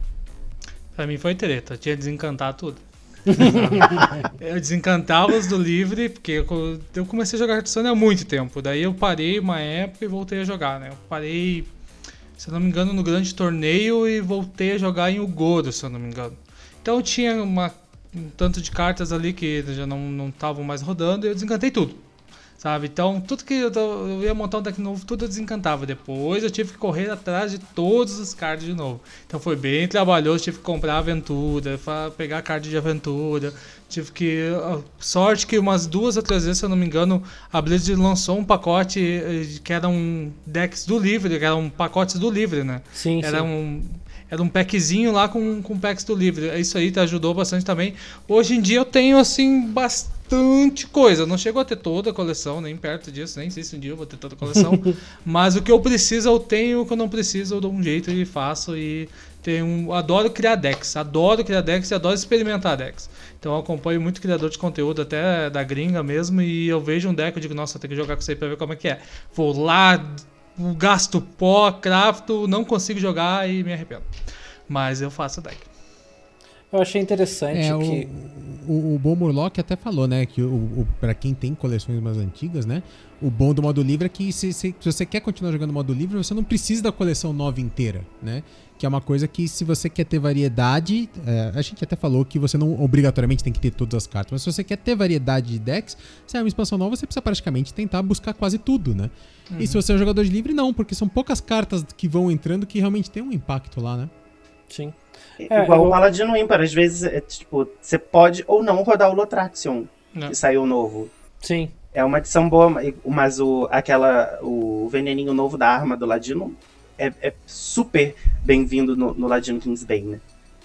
Pra mim foi treta, eu tinha que desencantar tudo. eu desencantava os do livre, porque eu- eu comecei a jogar Hearthstone há muito tempo. Daí eu parei uma época e voltei a jogar, né? Eu parei, se não me engano, no grande torneio e voltei a jogar em Ugoro, se eu não me engano. Então eu tinha uma- um tanto de cartas ali que já não estavam mais rodando e eu desencantei tudo. Sabe? Então, tudo que eu, eu ia montar um deck novo, tudo eu desencantava. Depois eu tive que correr atrás de todos os cards de novo. Então foi bem trabalhoso, tive que comprar aventura, pegar card de aventura. Tive que. Sorte que umas duas ou três vezes, se eu não me engano, a Blizzard lançou um pacote eh, que eram decks do livre, que eram pacotes do livre, né? Sim, Era sim. um, era um packzinho lá com, com packs do livre. Isso aí te ajudou bastante também. Hoje em dia eu tenho, assim, bastante coisa. Não chego a ter toda a coleção, nem perto disso. Nem sei se um dia eu vou ter toda a coleção. Mas o que eu preciso, eu tenho. O que eu não preciso, eu dou um jeito e faço. E tenho, adoro criar decks. Adoro criar decks e adoro experimentar decks. Então eu acompanho muito criador de conteúdo, até da gringa mesmo. E eu vejo um deck e digo, nossa, tenho que jogar com isso aí pra ver como é que é. Vou lá, gasto pó, crafto, não consigo jogar e me arrependo. Mas eu faço deck. Eu achei interessante É, o, que. o, o bom Murloc até falou, né? Que o, o, pra quem tem coleções mais antigas, né? O bom do modo livre é que se, se, se você quer continuar jogando modo livre, você não precisa da coleção nova inteira, né? Que é uma coisa que se você quer ter variedade, é, a gente até falou que você não obrigatoriamente tem que ter todas as cartas, mas se você quer ter variedade de decks, se é uma expansão nova, você precisa praticamente tentar buscar quase tudo, né? E se você é um jogador de livre, não, porque são poucas cartas que vão entrando que realmente tem um impacto lá, né? Sim. É, Igual eu- o Paladino Ímpar, às vezes, é, tipo, você pode ou não rodar o Lotraction, Não. que saiu novo. Sim. É uma edição boa, mas o, aquela, o veneninho novo da arma do Ladino é, é super bem-vindo no, no Ladino Kingsbane, né?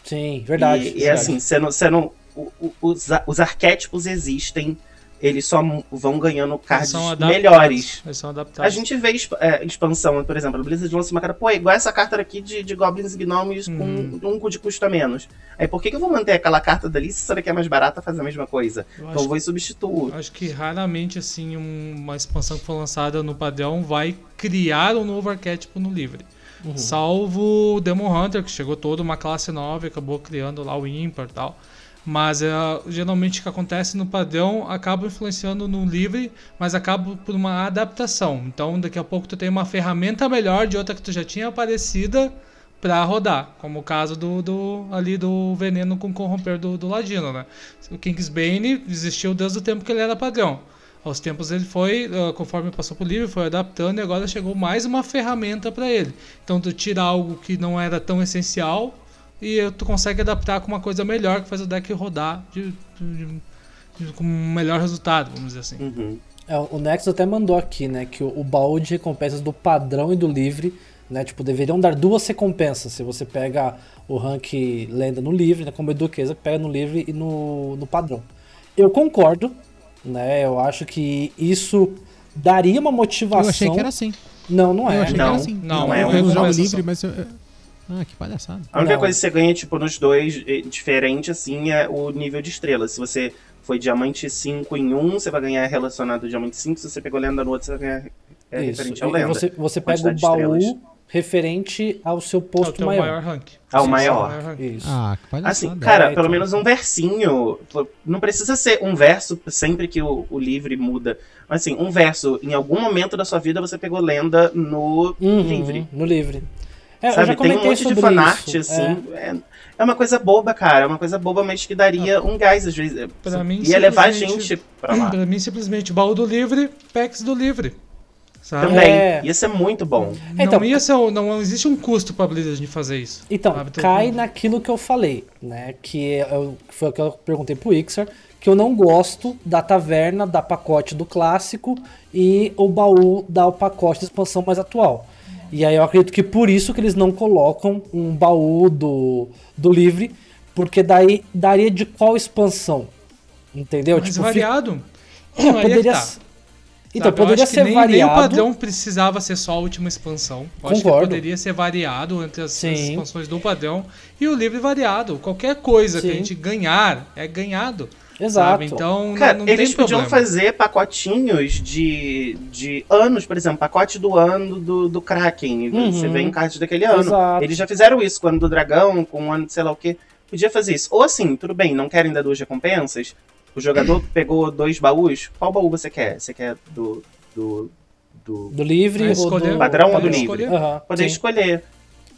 Sim, verdade. E, e verdade. assim, você não, você não, o- o- os, os arquétipos existem, eles só vão ganhando cards melhores. Eles são A adaptados. gente vê é, expansão, por exemplo, a Blizzard lança uma cara, pô, é igual essa carta aqui de, de Goblins e Gnomes Uhum. com um de custo a menos. Aí por que, que eu vou manter aquela carta dali se essa daqui é mais barata faz a mesma coisa? Eu Então eu vou e substituo. Acho que raramente, assim, um- uma expansão que for lançada no padrão vai criar um novo arquétipo no livre. Uhum. Salvo o Demon Hunter, que chegou toda uma classe nova e acabou criando lá o Ímpar e tal. Mas é, geralmente o que acontece no padrão acaba influenciando no livre, mas acaba por uma adaptação. Então daqui a pouco tu tem uma ferramenta melhor de outra que tu já tinha aparecida pra rodar, como o caso do, do ali do veneno com corromper do, do Ladino, né? O Kingsbane existiu desde o tempo que ele era padrão. Aos tempos ele foi, ah, conforme passou pro livro, foi adaptando e agora chegou mais uma ferramenta para ele. Então tu tira algo que não era tão essencial e tu consegue adaptar com uma coisa melhor que faz o deck rodar de, de- de- com um melhor resultado, vamos dizer assim. Uhum. É, o Nexus até mandou aqui, né, que o, o baú de recompensas do padrão e do livre, né, tipo, deveriam dar duas recompensas. Se você pega o rank lenda no livre, né, como Eduqueza, pega no livre e no, no padrão. Eu concordo, né, eu acho que isso daria uma motivação. Eu achei que era assim. Não, não é. eu achei não. que era assim. Não, não é eu, uma eu não jogo livre, mas eu... Ah, que palhaçada. A única Não. coisa que você ganha, tipo, nos dois, eh, diferente, assim, é o nível de estrela. Se você foi diamante 5 em um, você vai ganhar relacionado ao diamante 5. Se você pegou lenda no outro, você vai ganhar é, Isso. referente ao lenda. você, você pega o baú referente ao seu posto teu maior. maior rank. Ao Sim, maior. rank. Isso. Ah, que palhaçada. Assim, cara, É, pelo então. menos um versinho. Não precisa ser um verso sempre que o, o livre muda. Mas assim, um verso, em algum momento da sua vida você pegou lenda no Uhum, livre. No livre. É, eu Sabe, tem um monte de fanart, isso. assim. É. é uma coisa boba, cara. É uma coisa boba, mas que daria um gás, às vezes. Pra mim, Ia levar a gente pra lá. Pra mim, simplesmente, baú do livre, packs do livre. Sabe? Também. É. Ia ser muito bom. É, então- não, ia ser, não existe um custo pra Blizzard de fazer isso. Então, sabe? Então, cai naquilo que eu falei, né? Que eu, foi o que eu perguntei pro Ixar, que eu não gosto da taverna, da pacote do clássico e o baú dá o pacote de expansão mais atual. E aí eu acredito que por isso que eles não colocam um baú do, do livre, porque daí daria de qual expansão? Entendeu? Mas Tipo, variado. fi- Aí é poderia tá. Então, Sabe, eu poderia ser nem, Nem o variado. padrão precisava ser só a última expansão. Eu acho que Concordo. poderia ser variado entre as, as Sim. expansões do padrão e o livre variado. Qualquer coisa que a Sim. gente ganhar é ganhado. Exato. Sabe? Então Cara, não, não eles tem podiam problema. fazer pacotinhos de, de anos, por exemplo, pacote do ano do, do Kraken. Uhum. Você vê em cards daquele ano. Exato. Eles já fizeram isso com o ano do dragão, com o ano de sei lá o que. Podia fazer isso. Ou assim, tudo bem, não querem dar duas recompensas. O jogador pegou dois baús. Qual baú você quer? Você quer do. do. do. Do livre ou escolher. do... Padrão ou do Pode livre? escolher. Aham, poder sim. escolher.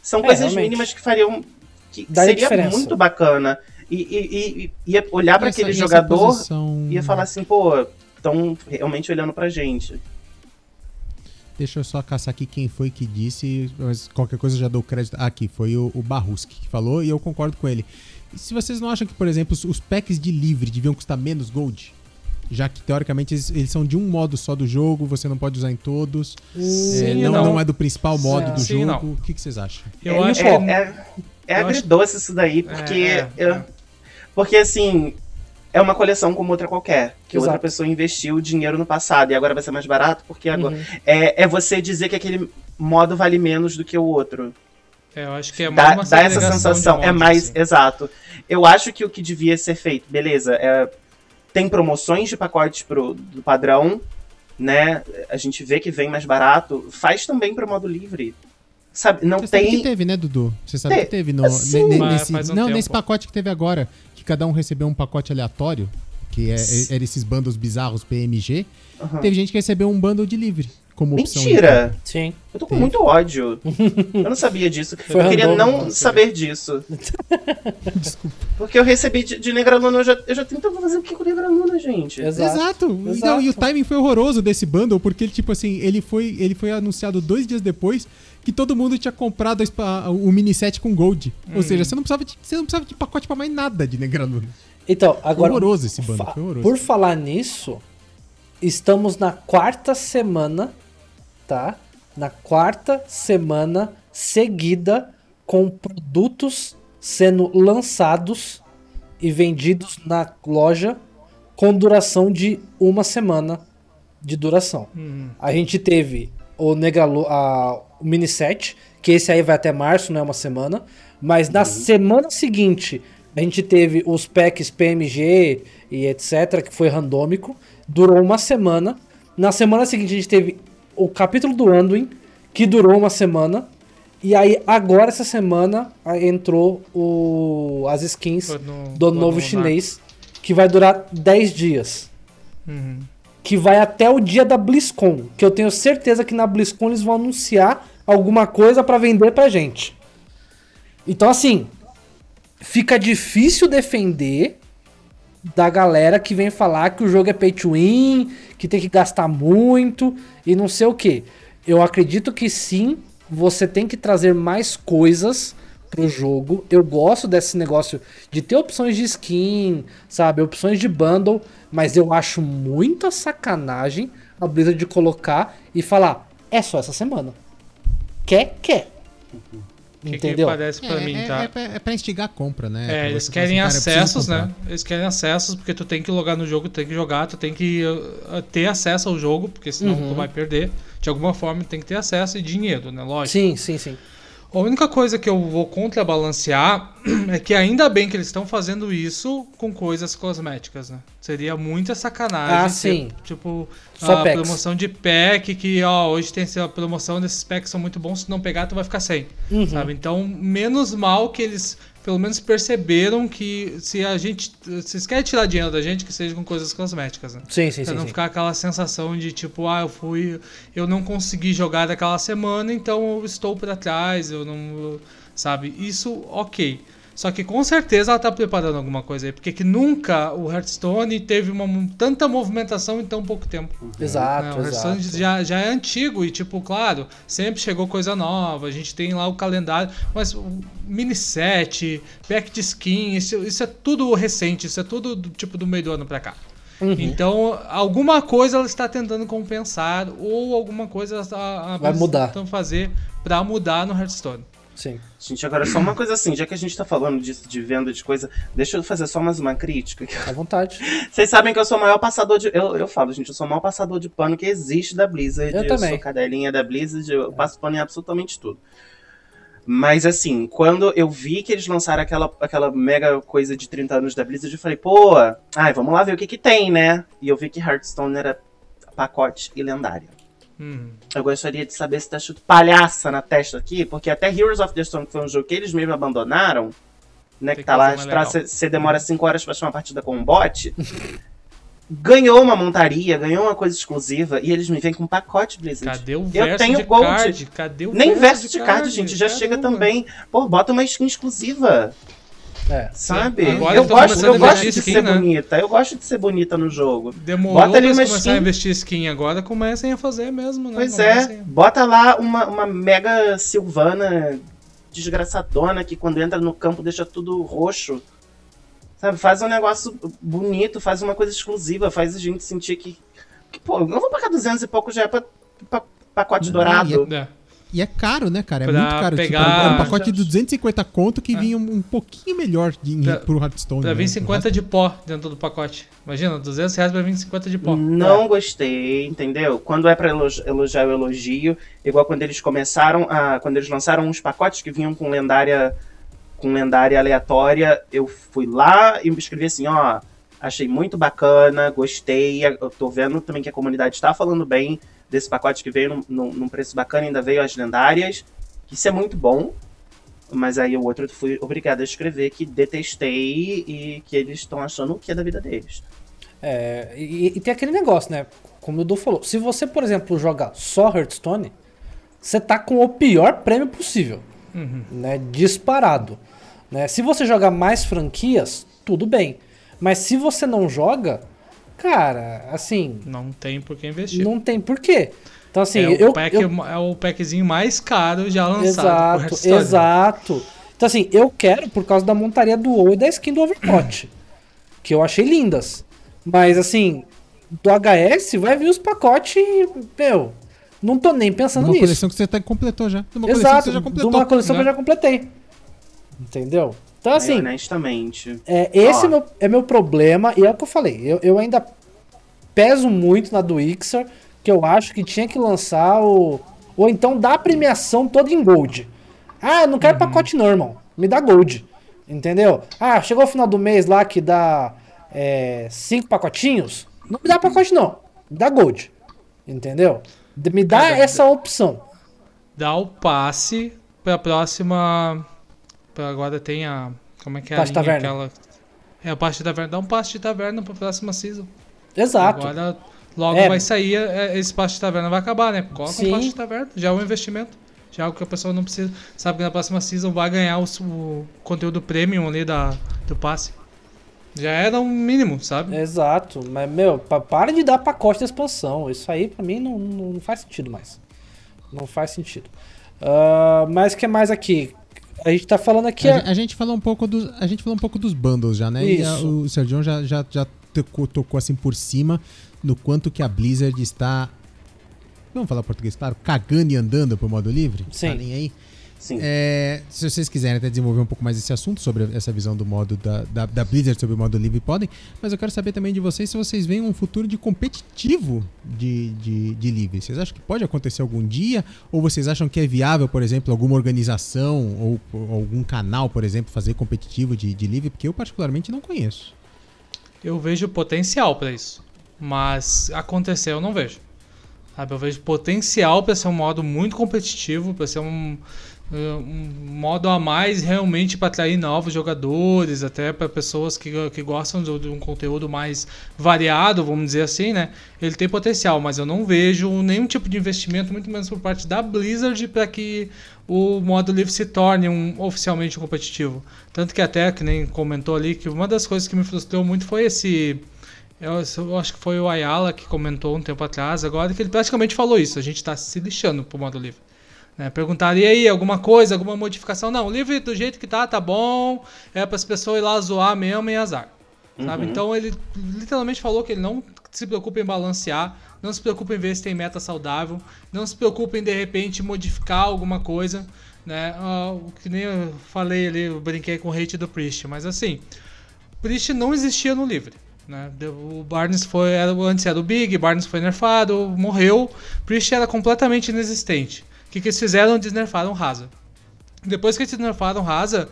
São É, coisas realmente. mínimas que fariam. que seria diferença. muito bacana. E, e, e- e ia olhar para aquele jogador posição- ia falar assim, pô, estão realmente olhando pra gente. Deixa eu só caçar aqui quem foi que disse, mas qualquer coisa eu já dou crédito. Ah, aqui, foi o, o Barruski que falou e eu concordo com ele. E se vocês não acham que, por exemplo, os, packs de livre deviam custar menos gold? Já que, teoricamente, eles, eles são de um modo só do jogo, você não pode usar em todos. Sim é, e não, não. não é do principal modo Sim, do sim e jogo. não. O que, que vocês acham? Eu é, acho é, que. É, é eu agridoce isso daí, porque. É, é, eu- porque assim. É uma coleção como outra qualquer. Que outra Exato. pessoa investiu dinheiro no passado e agora vai ser mais barato, porque agora. Uhum. É, é você dizer que aquele modo vale menos do que o outro. É, eu acho que é mais dá, uma dá essa sensação. é mais. assim. Exato. Eu acho que o que devia ser feito, beleza, é, tem promoções de pacotes pro, do padrão, né? A gente vê que vem mais barato. Faz também pro modo livre. Sabe, não Você sabe tem. que teve, né, Dudu? Você sabe Tem. que teve no, Sim. Mas nesse, um não, tempo. nesse pacote que teve agora, que cada um recebeu um pacote aleatório, que é, é- era esses bundles bizarros PMG. Aham. Teve gente que recebeu um bundle de livre. como opção. Mentira! Sim. Eu tô com Tem. muito ódio. Eu não sabia disso. Foi eu queria não né? saber disso. Desculpa. Porque eu recebi de, de Negraluna, eu já, eu já tentava fazer o que com Negraluna, gente? Exato. Exato. E, Exato. não, e o timing foi horroroso desse bundle, porque tipo assim, ele foi, ele foi anunciado dois dias depois que todo mundo tinha comprado a o mini set com Gold. Ou seja, você não precisava de, você não precisava de pacote pra mais nada de Negraluna. Então, agora. horroroso esse bando, fa- foi horroroso. Por falar nisso, estamos na quarta semana, tá? Na quarta semana seguida com produtos sendo lançados e vendidos na loja com duração de uma semana de duração. Hum. A gente teve o Negalo, a, o mini set, que esse aí vai até março, não é uma semana. Mas na semana seguinte, a gente teve os packs PMG e etc, que foi randômico. Durou uma semana. Na semana seguinte, a gente teve o capítulo do Anduin, que durou uma semana. E aí, agora, essa semana, entrou o, as skins no- do no- novo no chinês, que vai durar 10 dias Uhum. Que vai até o dia da BlizzCon, que eu tenho certeza que na BlizzCon eles vão anunciar alguma coisa pra vender pra gente. Então assim, fica difícil defender da galera que vem falar que o jogo é pay to win, que tem que gastar muito e não sei o que. Eu acredito que sim, você tem que trazer mais coisas pro jogo. Eu gosto desse negócio de ter opções de skin, sabe, opções de bundle, mas eu acho muita sacanagem a Blizzard de colocar e falar, é só essa semana. Quer, quer. Que, que Entendeu? parece pra mim, é, tá? é, é, é pra instigar a compra, né? É, Pra eles querem assim, cara, eu preciso acessos, né? Eles querem acessos porque tu tem que logar no jogo, tu tem que jogar, tu tem que uh, uh, ter acesso ao jogo, porque senão Uhum. tu vai perder. De alguma forma, tem que ter acesso e dinheiro, né? Lógico. Sim, sim, sim. A única coisa que eu vou contrabalancear é que ainda bem que eles estão fazendo isso com coisas cosméticas, né? Seria muita sacanagem. Ah, sim. Tipo, Só a packs. promoção de pack, que ó, hoje tem essa promoção desses packs são muito bons, se não pegar, tu vai ficar sem. Uhum. Sabe? Então, menos mal que eles pelo menos perceberam que se a gente. Se eles querem tirar dinheiro da gente, que seja com coisas cosméticas, né? Sim, sim, Pra sim. não sim. ficar aquela sensação de tipo, ah, eu fui. Eu não consegui jogar daquela semana, então eu estou pra trás, eu não. Sabe? Isso, ok. Só que com certeza ela tá preparando alguma coisa aí, porque que nunca o Hearthstone teve uma, tanta movimentação em tão pouco tempo. Exato, Né, o Hearthstone exato. já, já é antigo e, tipo, claro, sempre chegou coisa nova. A gente tem lá o calendário, mas o mini set, pack de skin, isso, isso é tudo recente, isso é tudo do, tipo do meio do ano pra cá. Uhum. Então, alguma coisa ela está tentando compensar ou alguma coisa ela está Vai mudar. tentando fazer pra mudar no Hearthstone. Sim. Gente, agora só uma coisa assim, já que a gente tá falando disso de venda de coisa, deixa eu fazer só mais uma crítica. À vontade. Vocês sabem que eu sou o maior passador de. Eu, eu falo, gente, eu sou o maior passador de pano que existe da Blizzard. Eu também. sou cadelinha da Blizzard, eu passo pano em absolutamente tudo. Mas assim, quando eu vi que eles lançaram aquela, aquela mega coisa de 30 anos da Blizzard, eu falei, pô, ai, vamos lá ver o que que tem, né? E eu vi que Hearthstone era pacote e lendário. Uhum. Eu gostaria de saber se tá escrito palhaça na testa aqui, porque até Heroes of the Storm, que foi um jogo que eles mesmo abandonaram, né? Tem que tá lá, legal. você demora 5 horas pra achar uma partida com um bot. ganhou uma montaria, ganhou uma coisa exclusiva, e eles me vêm com um pacote Blizzard. Cadê o Eu verso tenho de Gold. card? Cadê o Nem verso de card, gente, já chega também. Pô, bota uma skin exclusiva, É. sabe? Agora eu gosto, eu gosto de skin, ser né? bonita, eu gosto de ser bonita no jogo. Demorou Bota ali uma começar a investir skin agora, comecem a fazer mesmo, né? Pois Comecem é, bota lá uma, uma mega Silvana desgraçadona que quando entra no campo deixa tudo roxo. Sabe, faz um negócio bonito, faz uma coisa exclusiva, faz a gente sentir que. que pô, eu não vou pagar 200 e pouco já é pra, pra pacote Não, dourado. É. E é caro, né, cara? É Pra muito caro. pegar- Tipo, é um pacote de 250 conto que vinha um, um pouquinho melhor de, Pra- pro Hearthstone. Pra né? vir 50 de pó dentro do pacote. Imagina, 200 reais pra vir 50 de pó. Não gostei, entendeu? Quando é pra elogi- elogiar, eu elogio. Igual quando eles começaram a. Quando eles lançaram uns pacotes que vinham com lendária. Com lendária aleatória, eu fui lá e me escrevi assim, ó. Achei muito bacana, gostei. Eu tô vendo também que a comunidade está falando bem desse pacote que veio num, num- num preço bacana, ainda veio as lendárias. Isso é muito bom. Mas aí o outro eu fui obrigado a escrever que detestei e que eles estão achando o que é da vida deles. É, e, e tem aquele negócio, né? como o Edu falou, se você, por exemplo, joga só Hearthstone, você tá com o pior prêmio possível, né? Disparado. Né? Se você joga mais franquias, tudo bem. Mas se você não joga, cara, assim, Não tem por que investir. não tem porquê. Então, assim, é, o eu, pack, eu- é o packzinho mais caro já lançado. por Exato, exato. Então, assim, eu quero por causa da montaria do WoW e da skin do Overwatch. que eu achei lindas. Mas, assim, do HS vai vir os pacotes e, meu, não tô nem pensando Uma nisso. coleção que você até completou já. De uma coleção que Exato, você já de completou. uma coleção que né? eu já completei. Entendeu? Então, assim, honestamente. é, esse é meu, é meu problema, e é o que eu falei. Eu, eu ainda peso muito na do Ixar, que eu acho que tinha que lançar o. Ou então dar a premiação toda em Gold. Ah, eu não quero pacote não, irmão. Me dá Gold. Entendeu? Ah, chegou o final do mês lá que dá é, cinco pacotinhos. Não me dá pacote não. Me dá Gold. Entendeu? De- Me dá Cada- essa opção. Dá o passe pra próxima. Agora tem a. Como é que é Passe a linha taverna. aquela. É a passe de taverna. Dá um passe de taverna pra próxima season. Exato. Agora logo É. vai sair, é, esse passe de taverna vai acabar, né? Coloca Sim. um passe de taverna, já é um investimento. Já é algo que a pessoa não precisa. Sabe que na próxima season vai ganhar o, o conteúdo premium ali da, do passe. Já era um mínimo, sabe? Exato, mas meu, pa- para de dar pacote de expansão. Isso aí pra mim não, não faz sentido mais. Não faz sentido. Ah, mas o que mais aqui? A gente tá falando aqui. A, a- a gente falou um pouco dos, a gente falou um pouco dos bundles já, né? E a- Isso. o Sergião já, já, já tocou, tocou assim por cima no quanto que a Blizzard está. Vamos falar português, claro, cagando e andando pro modo livre? Sim. Falem aí. Sim. É, se vocês quiserem até desenvolver um pouco mais esse assunto sobre essa visão do modo da, da, da Blizzard sobre o modo livre, podem. Mas eu quero saber também de vocês se vocês veem um futuro de competitivo de, de, de livre. Vocês acham que pode acontecer algum dia? Ou vocês acham que é viável, por exemplo, alguma organização ou, ou algum canal, por exemplo, fazer competitivo de, de livre? Porque eu particularmente não conheço. Eu vejo potencial pra isso. Mas acontecer eu não vejo. Sabe, eu vejo potencial pra ser um modo muito competitivo, pra ser um, um modo a mais realmente para atrair novos jogadores, até para pessoas que, que gostam de, um conteúdo mais variado, vamos dizer assim, né? Ele tem potencial, mas eu não vejo nenhum tipo de investimento, muito menos por parte da Blizzard, para que o modo livre se torne um, oficialmente competitivo. Tanto que até, que nem comentou ali, que uma das coisas que me frustrou muito foi esse eu, eu acho que foi o Ayala que comentou um tempo atrás, agora que ele praticamente falou isso. A gente está se lixando pro modo livre. Né? Perguntaram, e aí, alguma coisa, alguma modificação? Não, o livre do jeito que tá, tá bom. É para as pessoas ir lá zoar mesmo e azar. Sabe? Então ele literalmente falou que ele não se preocupa em balancear, não se preocupa em ver se tem meta saudável, não se preocupa em de repente modificar alguma coisa. Né? O que nem eu falei ali, eu brinquei com o hate do Priest, mas assim, Priest não existia no livre. Né? O Barnes foi. Era, antes era o Big, Barnes foi nerfado, morreu. Priest era completamente inexistente. O que, que eles fizeram? Desnerfaram Rasa. Depois que eles desnerfaram Rasa,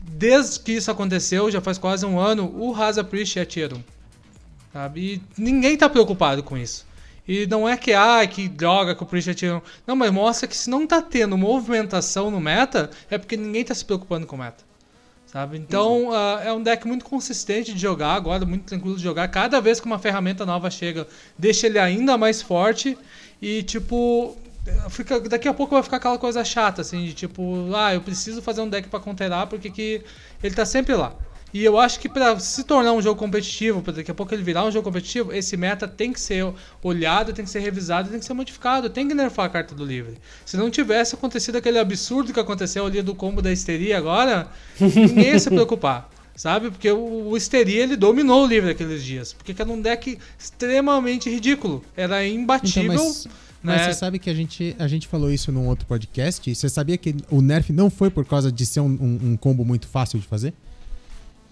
desde que isso aconteceu, já faz quase um ano, o Rasa Priest é 1. Sabe? E ninguém tá preocupado com isso. E não é que, ah, que droga que o Priest é 1. Não, mas mostra que se não tá tendo movimentação no meta, é porque ninguém tá se preocupando com o meta. Sabe? Então ah, é um deck muito consistente de jogar, agora muito tranquilo de jogar. Cada vez que uma ferramenta nova chega, deixa ele ainda mais forte. E tipo, fica, daqui a pouco vai ficar aquela coisa chata, assim, de tipo, ah, eu preciso fazer um deck pra counterar porque que ele tá sempre lá. E eu acho que para se tornar um jogo competitivo, para daqui a pouco ele virar um jogo competitivo, esse meta tem que ser olhado, tem que ser revisado, tem que ser modificado, tem que nerfar a carta do livre. Se não tivesse acontecido aquele absurdo que aconteceu ali do combo da histeria agora, ninguém ia se preocupar. Sabe? Porque o, o Histeria ele dominou o livre aqueles dias. Porque era um deck extremamente ridículo. Era imbatível. Então, mas, mas né? você sabe que a gente, a gente falou isso num outro podcast. E você sabia que o nerf não foi por causa de ser um, um- um combo muito fácil de fazer?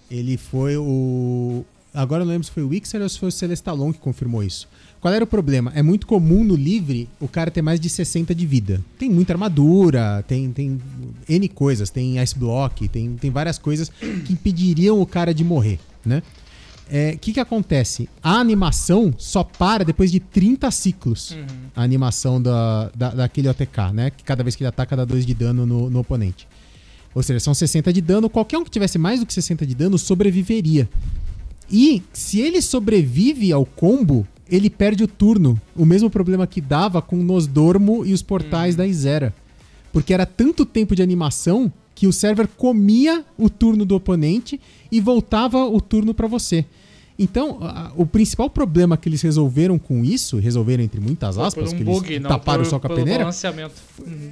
Ele foi o. Agora eu não lembro se foi o Wixer ou se foi o Celestalon que confirmou isso. Qual era o problema? É muito comum no livre o cara ter mais de 60 de vida. Tem muita armadura, tem, tem N coisas, tem Ice Block, tem, tem várias coisas que impediriam o cara de morrer, né? O que, que acontece? A animação só para depois de 30 ciclos. A animação da, da, daquele OTK, né? Que cada vez que ele ataca dá 2 de dano no, no oponente. Ou seja, são 60 de dano. Qualquer um que tivesse mais do que 60 de dano sobreviveria. E se ele sobrevive ao combo, ele perde o turno. O mesmo problema que dava com Nosdormo e os portais da Isera. Porque era tanto tempo de animação que o server comia o turno do oponente e voltava o turno pra você. Então, a- o principal problema que eles resolveram com isso, resolveram entre muitas aspas, um que bug, eles não taparam por, só com a peneira,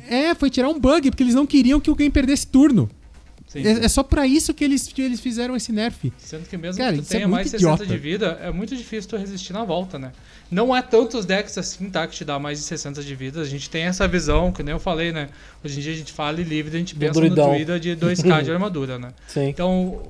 é, foi tirar um bug, porque eles não queriam que o game perdesse turno. Sim. É, é só pra isso que eles, que eles fizeram esse nerf. Sendo que mesmo Cara, que tu é tenha muito mais 60 idiota. de vida, é muito difícil tu resistir na volta, né? Não é tantos decks assim, tá? Que te dá mais de 60 de vida. A gente tem essa visão, que nem eu falei, né? Hoje em dia a gente fala em livre, a gente pensa druidão. no druida de 2k de armadura, né? Sim. Então,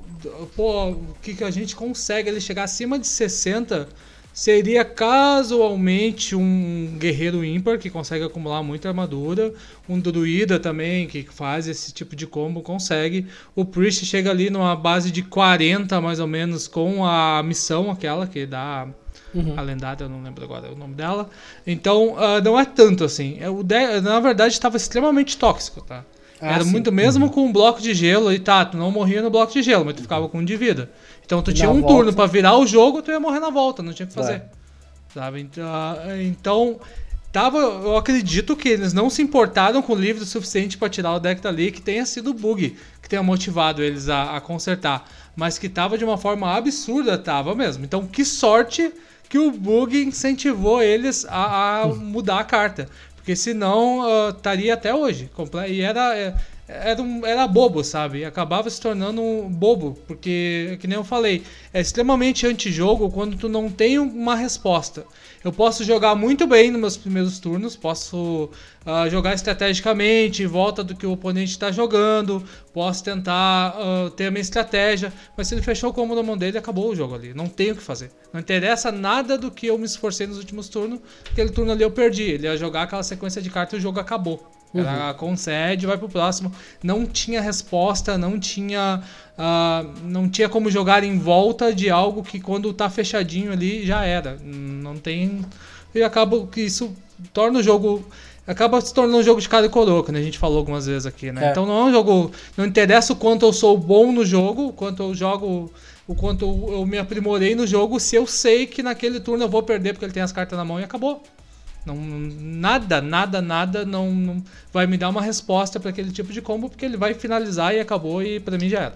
pô, o que, que a gente consegue ele chegar acima de 60 seria casualmente um guerreiro ímpar que consegue acumular muita armadura, um druida também que faz esse tipo de combo consegue. O priest chega ali numa base de 40 mais ou menos com a missão aquela que dá Uhum. a lendária, eu não lembro agora o nome dela. Então, ah, não é tanto assim. É, o de- na verdade, estava extremamente tóxico, tá? Ah, Era sim. muito mesmo com um bloco de gelo e tá, tu não morria no bloco de gelo, mas tu ficava com um de vida. Então tu E tinha um volta- turno pra virar o jogo, tu ia morrer na volta, não tinha o que fazer. É. Sabe? Então, então tava, eu acredito que eles não se importaram com o livro o suficiente pra tirar o deck dali, que tenha sido o bug que tenha motivado eles a, a consertar, mas que tava de uma forma absurda, tava mesmo. Então que sorte que o bug incentivou eles a, a mudar a carta. Porque senão ah, estaria até hoje. E era, é, era, um- era bobo, sabe? Acabava se tornando um bobo. Porque, que nem eu falei, é extremamente antijogo quando tu não tem uma resposta. Eu posso jogar muito bem nos meus primeiros turnos, posso ah, jogar estrategicamente, em volta do que o oponente está jogando, posso tentar ah, ter a minha estratégia, mas se ele fechou o combo na mão dele, acabou o jogo ali. Não tem o que fazer. Não interessa nada do que eu me esforcei nos últimos turnos, aquele turno ali eu perdi. Ele ia jogar aquela sequência de cartas e o jogo acabou. Era concede, vai pro próximo. Não tinha resposta, não tinha. ah, não tinha como jogar em volta de algo que quando tá fechadinho ali já era. Não tem. E acaba que isso torna o jogo. Acaba se tornando um jogo de cara e coroa, que a gente falou algumas vezes aqui, né? É. Então não é um jogo. Não interessa o quanto eu sou bom no jogo, o quanto eu jogo. O quanto eu me aprimorei no jogo, se eu sei que naquele turno eu vou perder porque ele tem as cartas na mão e acabou. Não, nada, nada, nada não, não vai me dar uma resposta para aquele tipo de combo, porque ele vai finalizar e acabou, e pra mim já era.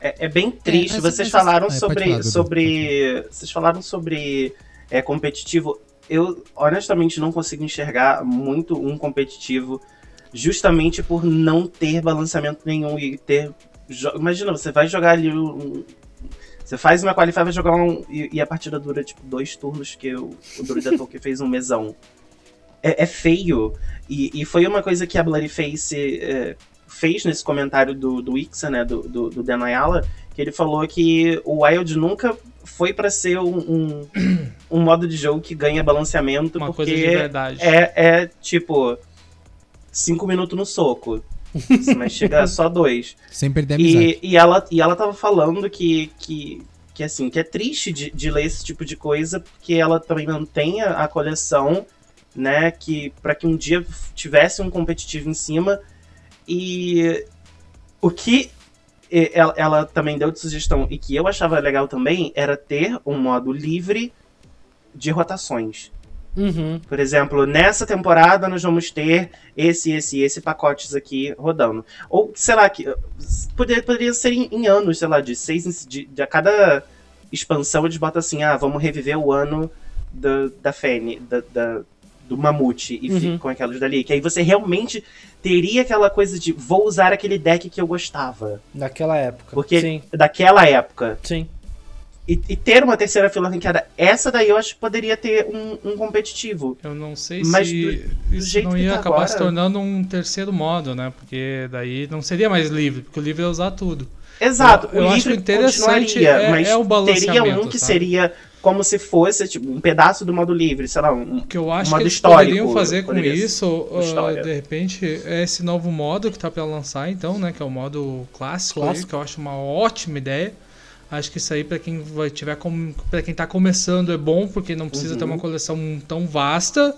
É, é bem triste. mas- vocês mas- falaram é, pode sobre. sobre vocês falaram sobre é, competitivo. Eu honestamente não consigo enxergar muito um competitivo justamente por não ter balanceamento nenhum e ter. Imagina, você vai jogar ali um. Você faz uma qualify, vai jogar um. E, e a partida dura tipo dois turnos que o, o Druida Tolkien fez um mesão. É, é feio. E, e foi uma coisa que a Bloody Face é, fez nesse comentário do, do Ixa, né? Do, do, do Dan Ayala, que ele falou que o Wild nunca foi pra ser um, um, um modo de jogo que ganha balanceamento, Uma porque coisa de verdade. é, é tipo cinco minutos no soco. Mas chega só dois. Sem perder a amizade. E, e, ela, e ela tava falando que, que, que assim, que é triste de, de ler esse tipo de coisa, porque ela também mantém a, a coleção, né? Que para que um dia tivesse um competitivo em cima. E o que ela, ela também deu de sugestão, e que eu achava legal também, era ter um modo livre de rotações. Uhum. Por exemplo, nessa temporada nós vamos ter esse, esse e esse pacotes aqui rodando. Ou, sei lá, que poderia, poderia ser em, em anos, sei lá, de seis em- de, de a cada expansão eles botam assim, ah, vamos reviver o ano da, da Fene, da, da- do Mamute e Uhum. fica com aquelas dali. Que aí você realmente teria aquela coisa de vou usar aquele deck que eu gostava. Naquela época. Porque Sim, daquela época. sim. E, e ter uma terceira fila ranqueada, essa daí eu acho que poderia ter um, um competitivo. Eu não sei Mas se do isso jeito não ia tá acabar agora- se tornando um terceiro modo, né? Porque daí não seria mais livre, porque o livre é usar tudo. Exato, Eu- eu o acho livre interessante continuaria, é- mas é o teria balanceamento, um que sabe? seria como se fosse tipo, um pedaço do modo livre, sei lá, um, O que eu acho modo que eles histórico, poderiam fazer com isso, história. de repente, é esse novo modo que tá pra lançar, então, né? Que é o modo clássico, aí, Clássico. que eu acho uma ótima ideia. Acho que isso aí, pra quem vai tiver com... para quem tá começando, é bom, porque não precisa ter Uhum. uma coleção tão vasta.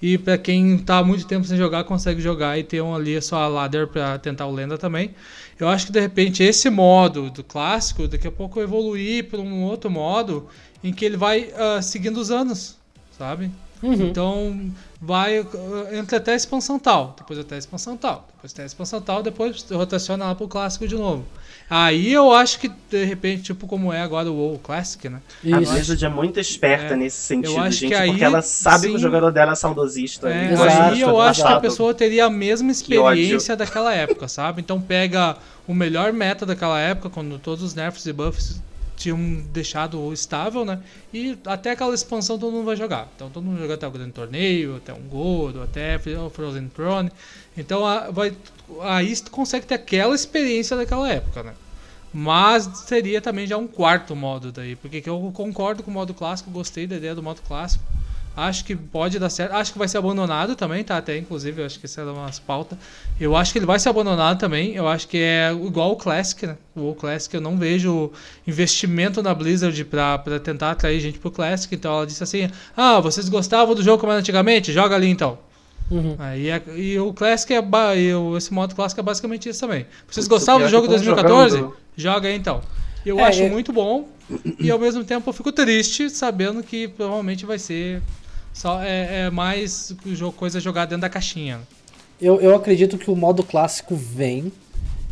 E pra quem tá há muito tempo sem jogar, consegue jogar e ter um ali a sua ladder pra tentar o lenda também. Eu acho que de repente esse modo do clássico, daqui a pouco evoluir para um outro modo em que ele vai uh, seguindo os anos, sabe? Uhum. Então vai uh, entra até a expansão tal, depois até a expansão tal, depois até a expansão tal, depois rotaciona lá pro clássico de novo. Aí eu acho que, de repente, tipo como é agora o WoW Classic, né? A Isso. Blizzard é muito esperta É, nesse sentido, eu acho gente, que aí, porque ela sabe que sim. o jogador dela é saudosista. É, gosta Exato, aí eu acho que a pessoa teria a mesma Que experiência daquela época, sabe? Então pega o melhor meta daquela época, quando todos os nerfs e buffs tinham deixado estável, né? E até aquela expansão todo mundo vai jogar. Então todo mundo vai jogar até o grande torneio, até um Gold, até o Frozen Throne. Então a- vai, aí tu consegue ter aquela experiência daquela época, né? Mas seria também já um quarto modo daí, porque que eu concordo com o modo clássico, gostei da ideia do modo clássico. Acho que pode dar certo. Acho que vai ser abandonado também, tá? Até inclusive, acho que isso era umas pautas. Eu acho que ele vai ser abandonado também. Eu acho que é igual o Classic, né? O Classic eu não vejo investimento na Blizzard pra tentar atrair gente pro Classic. Então ela disse assim: Ah, vocês gostavam do jogo como era antigamente? Joga ali então. Uhum. Aí é- e o Classic é ba- e o- esse modo clássico é basicamente isso também. Vocês gostavam do jogo tão 2014? jogando. Joga aí então. Eu É, acho é- muito bom e ao mesmo tempo eu fico triste sabendo que provavelmente vai ser só é, é mais coisa jogada dentro da caixinha. Eu, eu acredito que o modo clássico vem,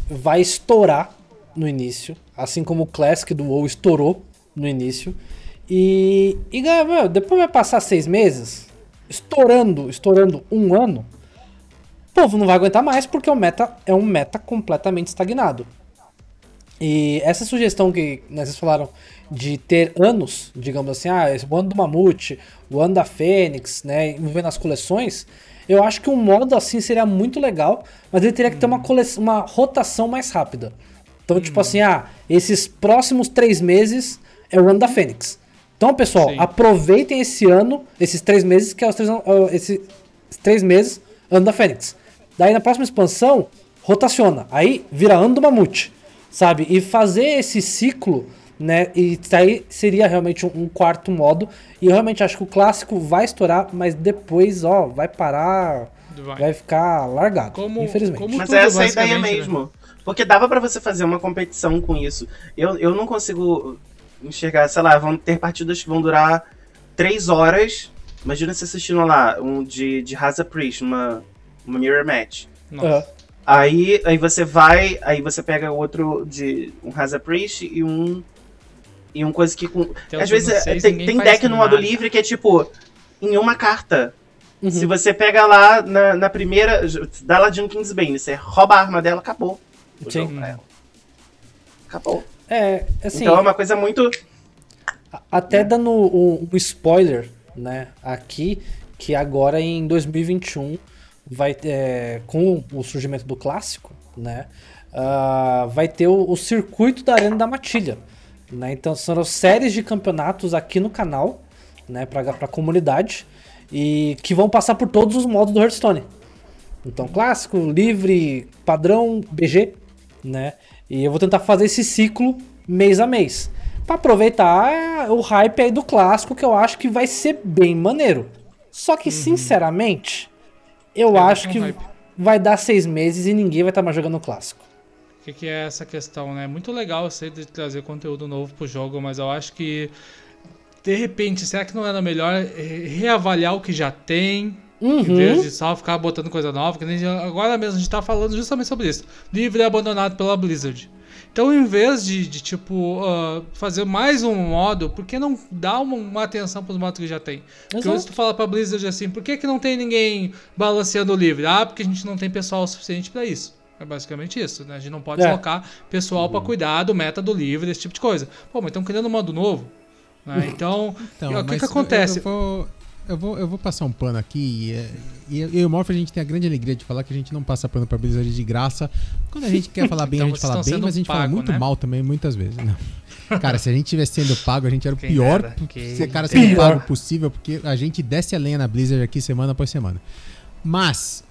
vai estourar no início, assim como o Classic do WoW estourou no início. E, e depois vai passar seis meses, estourando, estourando um ano, o povo não vai aguentar mais porque o meta é um meta completamente estagnado. E essa sugestão que né, vocês falaram de ter anos, digamos assim, ah, o ano do Mamute, o ano da Fênix, né, envolvendo as coleções, eu acho que um modo assim seria muito legal, mas ele teria que ter uma, uma rotação mais rápida. Então, tipo assim, ah, esses próximos três meses é o ano da Fênix. Então, pessoal, Sim. aproveitem esse ano, esses três meses, que é os três, esses três meses, ano da Fênix. Daí na próxima expansão, rotaciona. Aí vira ano do Mamute, sabe? E fazer esse ciclo, né? E daí seria realmente um, um quarto modo. E eu realmente acho que o clássico vai estourar, mas depois, ó, vai parar, Vai. vai ficar largado, Como- infelizmente. como- Mas tudo, é essa a ideia né? mesmo. Porque dava pra você fazer uma competição com isso. Eu, eu não consigo enxergar, sei lá, vão ter partidas que vão durar três horas. Imagina você assistindo lá um de, de Haza Priest, uma, uma Mirror Match. Nossa. Ah, Aí, aí você vai, aí você pega outro de um Haza Priest e um. E um coisa que com. Até às vezes é, seis, tem, tem deck no modo livre que é tipo. Em uma carta. uhum. Se você pega lá na, na primeira. Dá lá de um Kingsbane, você rouba a arma dela, acabou. Sim. Acabou. É, assim, então é uma coisa muito. Até dando um, um spoiler, né, aqui, que agora em 2021 vai é, com o surgimento do clássico, né, ah, vai ter o, o circuito da Arena da Matilha, né, então serão séries de campeonatos aqui no canal, né, pra, pra comunidade, e que vão passar por todos os modos do Hearthstone. Então, clássico, livre, padrão, BG, né? E eu vou tentar fazer esse ciclo mês a mês. Pra aproveitar o hype aí do clássico, que eu acho que vai ser bem maneiro. Só que, sinceramente, eu Uhum. É, acho que hype. vai dar seis meses e ninguém vai estar mais jogando o clássico. O que, que é essa questão, né? Muito legal eu sei de trazer conteúdo novo pro jogo, mas eu acho que de repente, será que não era melhor reavaliar o que já tem? Em vez Uhum. de só ficar botando coisa nova, que nem agora mesmo a gente tá falando justamente sobre isso. Livre abandonado pela Blizzard. Então, em vez de, de, tipo, ah, fazer mais um modo, por que não dar uma, uma atenção pros modos que já tem? Porque hoje tu fala pra Blizzard assim, por que, que não tem ninguém balanceando o livre? Ah, porque a gente não tem pessoal suficiente pra isso. É basicamente isso, né? A gente não pode É. colocar pessoal pra cuidar do meta do livre, esse tipo de coisa. Pô, mas estão criando um modo novo. né? Então, Então, o que, mas que acontece? Eu, eu vou, eu, vou, eu vou passar um pano aqui. E, é, e eu e o Morph a gente tem a grande alegria de falar que a gente não passa pano pra Blizzard de graça. Quando a gente quer falar bem, Então a gente fala bem, mas a gente fala pago, muito né? mal também, muitas vezes. Não. Cara, se a gente tivesse sendo pago, a gente era o Quem pior ser cara sendo dera. pago possível, porque a gente desce a lenha na Blizzard aqui semana após semana. Mas,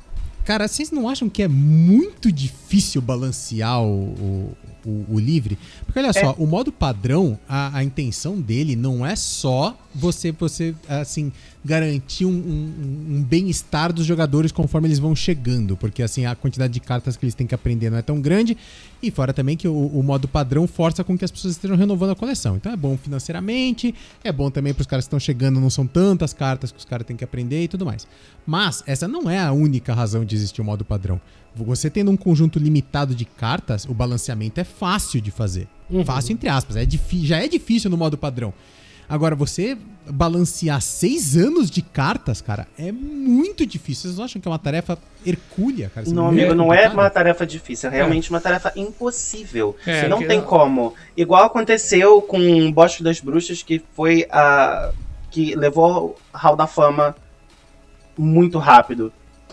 cara, vocês não acham que é muito difícil balancear o, o, o o, o livre. Porque olha só, o modo padrão, a, a intenção dele não é só você, você assim, garantir um, um, um bem-estar dos jogadores conforme eles vão chegando. Porque assim, a quantidade de cartas que eles têm que aprender não é tão grande. E fora também que o, o modo padrão força com que as pessoas estejam renovando a coleção. Então é bom financeiramente, é bom também para os caras que estão chegando, não são tantas cartas que os caras têm que aprender e tudo mais. Mas essa não é a única razão de existir o modo padrão. Você tendo um conjunto limitado de cartas, o balanceamento é fácil de fazer. Uhum. Fácil entre aspas, é já é difícil no modo padrão. Agora, você balancear seis anos de cartas, cara, é muito difícil. Vocês não acham que é uma tarefa hercúlea, cara? não, amigo, não é uma tarefa difícil, é realmente é. uma tarefa impossível. É, não tem como. Igual aconteceu com o Bosque das Bruxas, que foi a. que levou Hall da Fama muito rápido.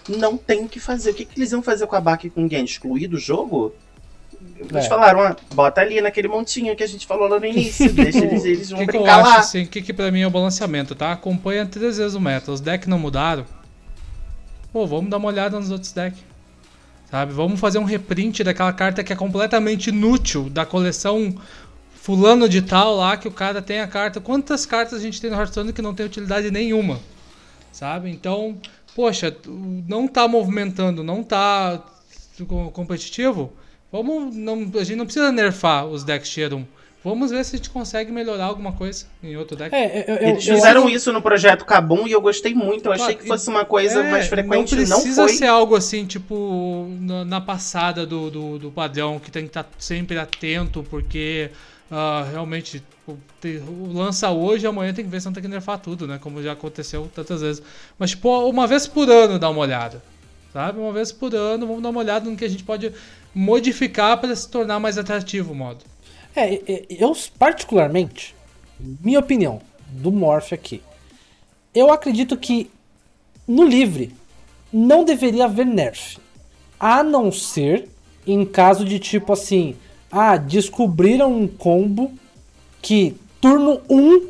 Não tem o que fazer. O que, que eles iam fazer com a Baki com o Excluir do jogo? Eles é. falaram, ah, bota ali naquele montinho que a gente falou lá no início, deixa eles, eles vão que brincar que eu lá. assim, o que, que pra mim é o balanceamento, tá? Acompanha três vezes o meta, os decks não mudaram. Pô, vamos dar uma olhada nos outros decks. Sabe? Vamos fazer um reprint daquela carta que é completamente inútil da coleção fulano de tal lá que o cara tem a carta. Quantas cartas a gente tem no Hearthstone que não tem utilidade nenhuma? Sabe? Então, poxa, não tá movimentando, não tá competitivo Vamos, não, a gente não precisa nerfar os decks Tier 1. Vamos ver se a gente consegue melhorar alguma coisa em outro deck. É, eu, eu, Eles fizeram eu, isso no projeto Kabum e eu gostei muito. Eu achei que fosse uma coisa é, mais frequente. Não precisa não ser algo assim, tipo, na, na passada do, do, do, padrão, que tem que estar tá sempre atento, porque uh, realmente o, lança hoje amanhã tem que ver se não tem que nerfar tudo, né? Como já aconteceu tantas vezes. Mas, tipo, uma vez por ano dá uma olhada. Sabe? Uma vez por ano, vamos dar uma olhada no que a gente pode modificar para se tornar mais atrativo o modo. É, eu particularmente, minha opinião do Morph aqui, eu acredito que no livre não deveria haver nerf, a não ser em caso de tipo assim, ah, descobriram um combo que turno 1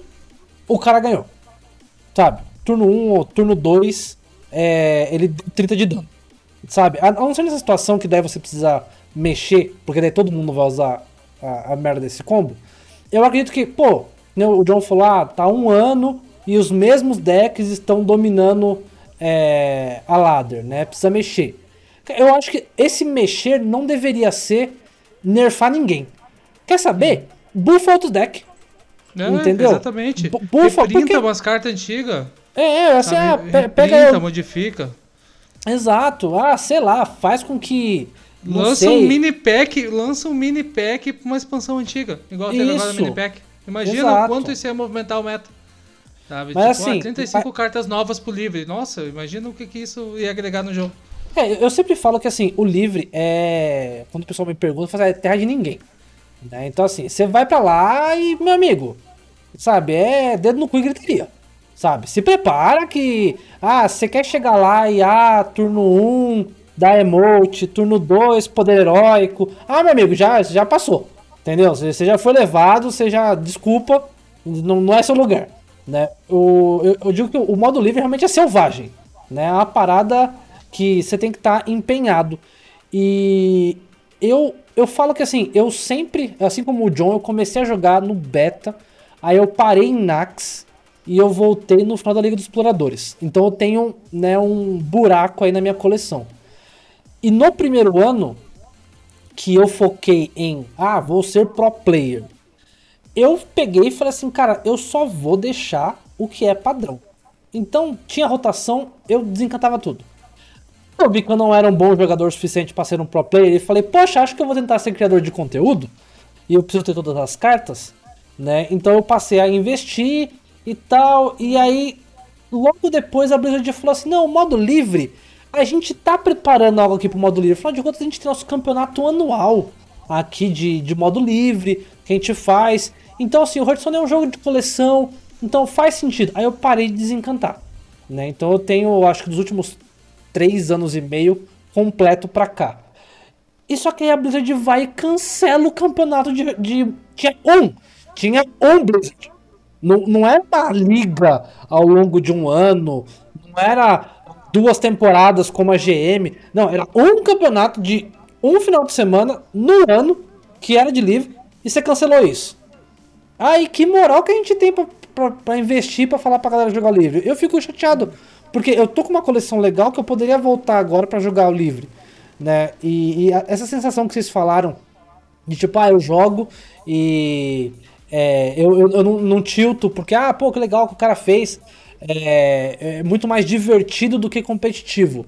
o cara ganhou. Sabe? Turno 1 ou turno 2, é, ele 30 de dano. Sabe? A não ser nessa situação que daí você precisa mexer, porque daí todo mundo vai usar a, a merda desse combo. Eu acredito que, pô, né, o John falou, ah, tá um ano e os mesmos decks estão dominando é, a ladder, né? Precisa mexer. Eu acho que esse mexer não deveria ser nerfar ninguém. Quer saber? Buffa outro deck. É, entendeu? Exatamente. Buffa, Reprinta porque... umas cartas antigas. É, é assim, ah, pega. Reprinta, modifica. Exato. Ah, sei lá, faz com que lança um mini pack, lança um mini pack pra uma expansão antiga, igual teve agora mini pack. Imagina Exato. quanto isso ia movimentar o meta. Sabe? Mas tipo, assim, 35 cartas novas pro livre. Nossa, imagina o que, que isso ia agregar no jogo. É, eu sempre falo que assim, o livre é. Quando o pessoal me pergunta, faz é terra de ninguém. Né? Então, assim, você vai para lá e, meu amigo, sabe, é dedo no cu e gritaria. Sabe? Se prepara que. Ah, você quer chegar lá e ah, turno 1, da emote, turno 2, poder heróico. Ah, meu amigo, já, já passou. Entendeu? Você já foi levado, você já. Desculpa, não, não é seu lugar. Né? O, eu, eu digo que o modo livre realmente é selvagem. Né? É uma parada que você tem que estar tá empenhado. E eu, eu falo que assim, eu sempre, assim como o John, eu comecei a jogar no beta, aí eu parei em Nax e eu voltei no final da Liga dos Exploradores. Então eu tenho né, um buraco aí na minha coleção. E no primeiro ano, que eu foquei em, ah, vou ser pro player, eu peguei e falei assim, cara, eu só vou deixar o que é padrão. Então, tinha rotação, eu desencantava tudo. Eu vi que eu não era um bom jogador suficiente para ser um pro player e falei, poxa, acho que eu vou tentar ser criador de conteúdo e eu preciso ter todas as cartas, né? Então eu passei a investir e tal, e aí logo depois a Blizzard falou assim: "Não, modo livre a gente tá preparando algo aqui pro modo livre. Afinal de contas, a gente tem nosso campeonato anual aqui de, de modo livre, que a gente faz. Então, assim, o Hearthstone é um jogo de coleção, então faz sentido. Aí eu parei de desencantar, né? Então eu tenho, acho que dos últimos três anos e meio, completo pra cá. E só que aí a Blizzard vai e cancela o campeonato de, de tinha um, tinha um Blizzard. Não, não era uma liga ao longo de um ano, não era duas temporadas como a GM. Não, era um campeonato de um final de semana no ano que era de livre, e você cancelou isso. Aí, que moral que a gente tem pra, pra, pra investir pra falar pra galera jogar livre? Eu fico chateado, porque eu tô com uma coleção legal que eu poderia voltar agora pra jogar o livre, né? E, e essa sensação que vocês falaram, de tipo, ah, eu jogo e é, eu, eu, eu não, não tilto, porque, ah, pô, que legal que o cara fez. É, é muito mais divertido do que competitivo.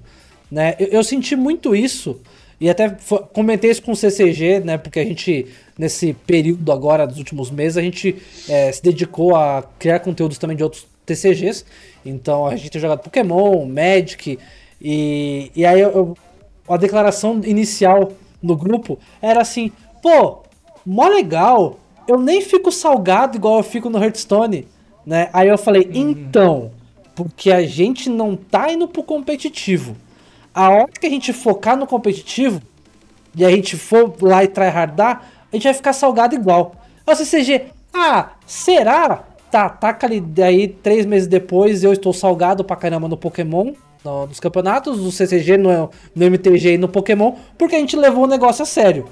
Né? Eu, eu senti muito isso, e até comentei isso com o CCG, né? Porque a gente, nesse período agora, dos últimos meses, a gente é, se dedicou a criar conteúdos também de outros TCGs. Então a gente tem jogado Pokémon, Magic, e, e aí eu, a declaração inicial no grupo era assim: pô, mó legal, eu nem fico salgado igual eu fico no Hearthstone, né? Aí eu falei: então, porque a gente não tá indo pro competitivo. A hora que a gente focar no competitivo e a gente for lá e tryhardar, a gente vai ficar salgado igual. Aí o CCG, ah, será? Tá, taca ali, daí três meses depois eu estou salgado pra caramba no Pokémon, no- nos campeonatos, no CCG, no, no MTG e no Pokémon, porque a gente levou o negócio a sério.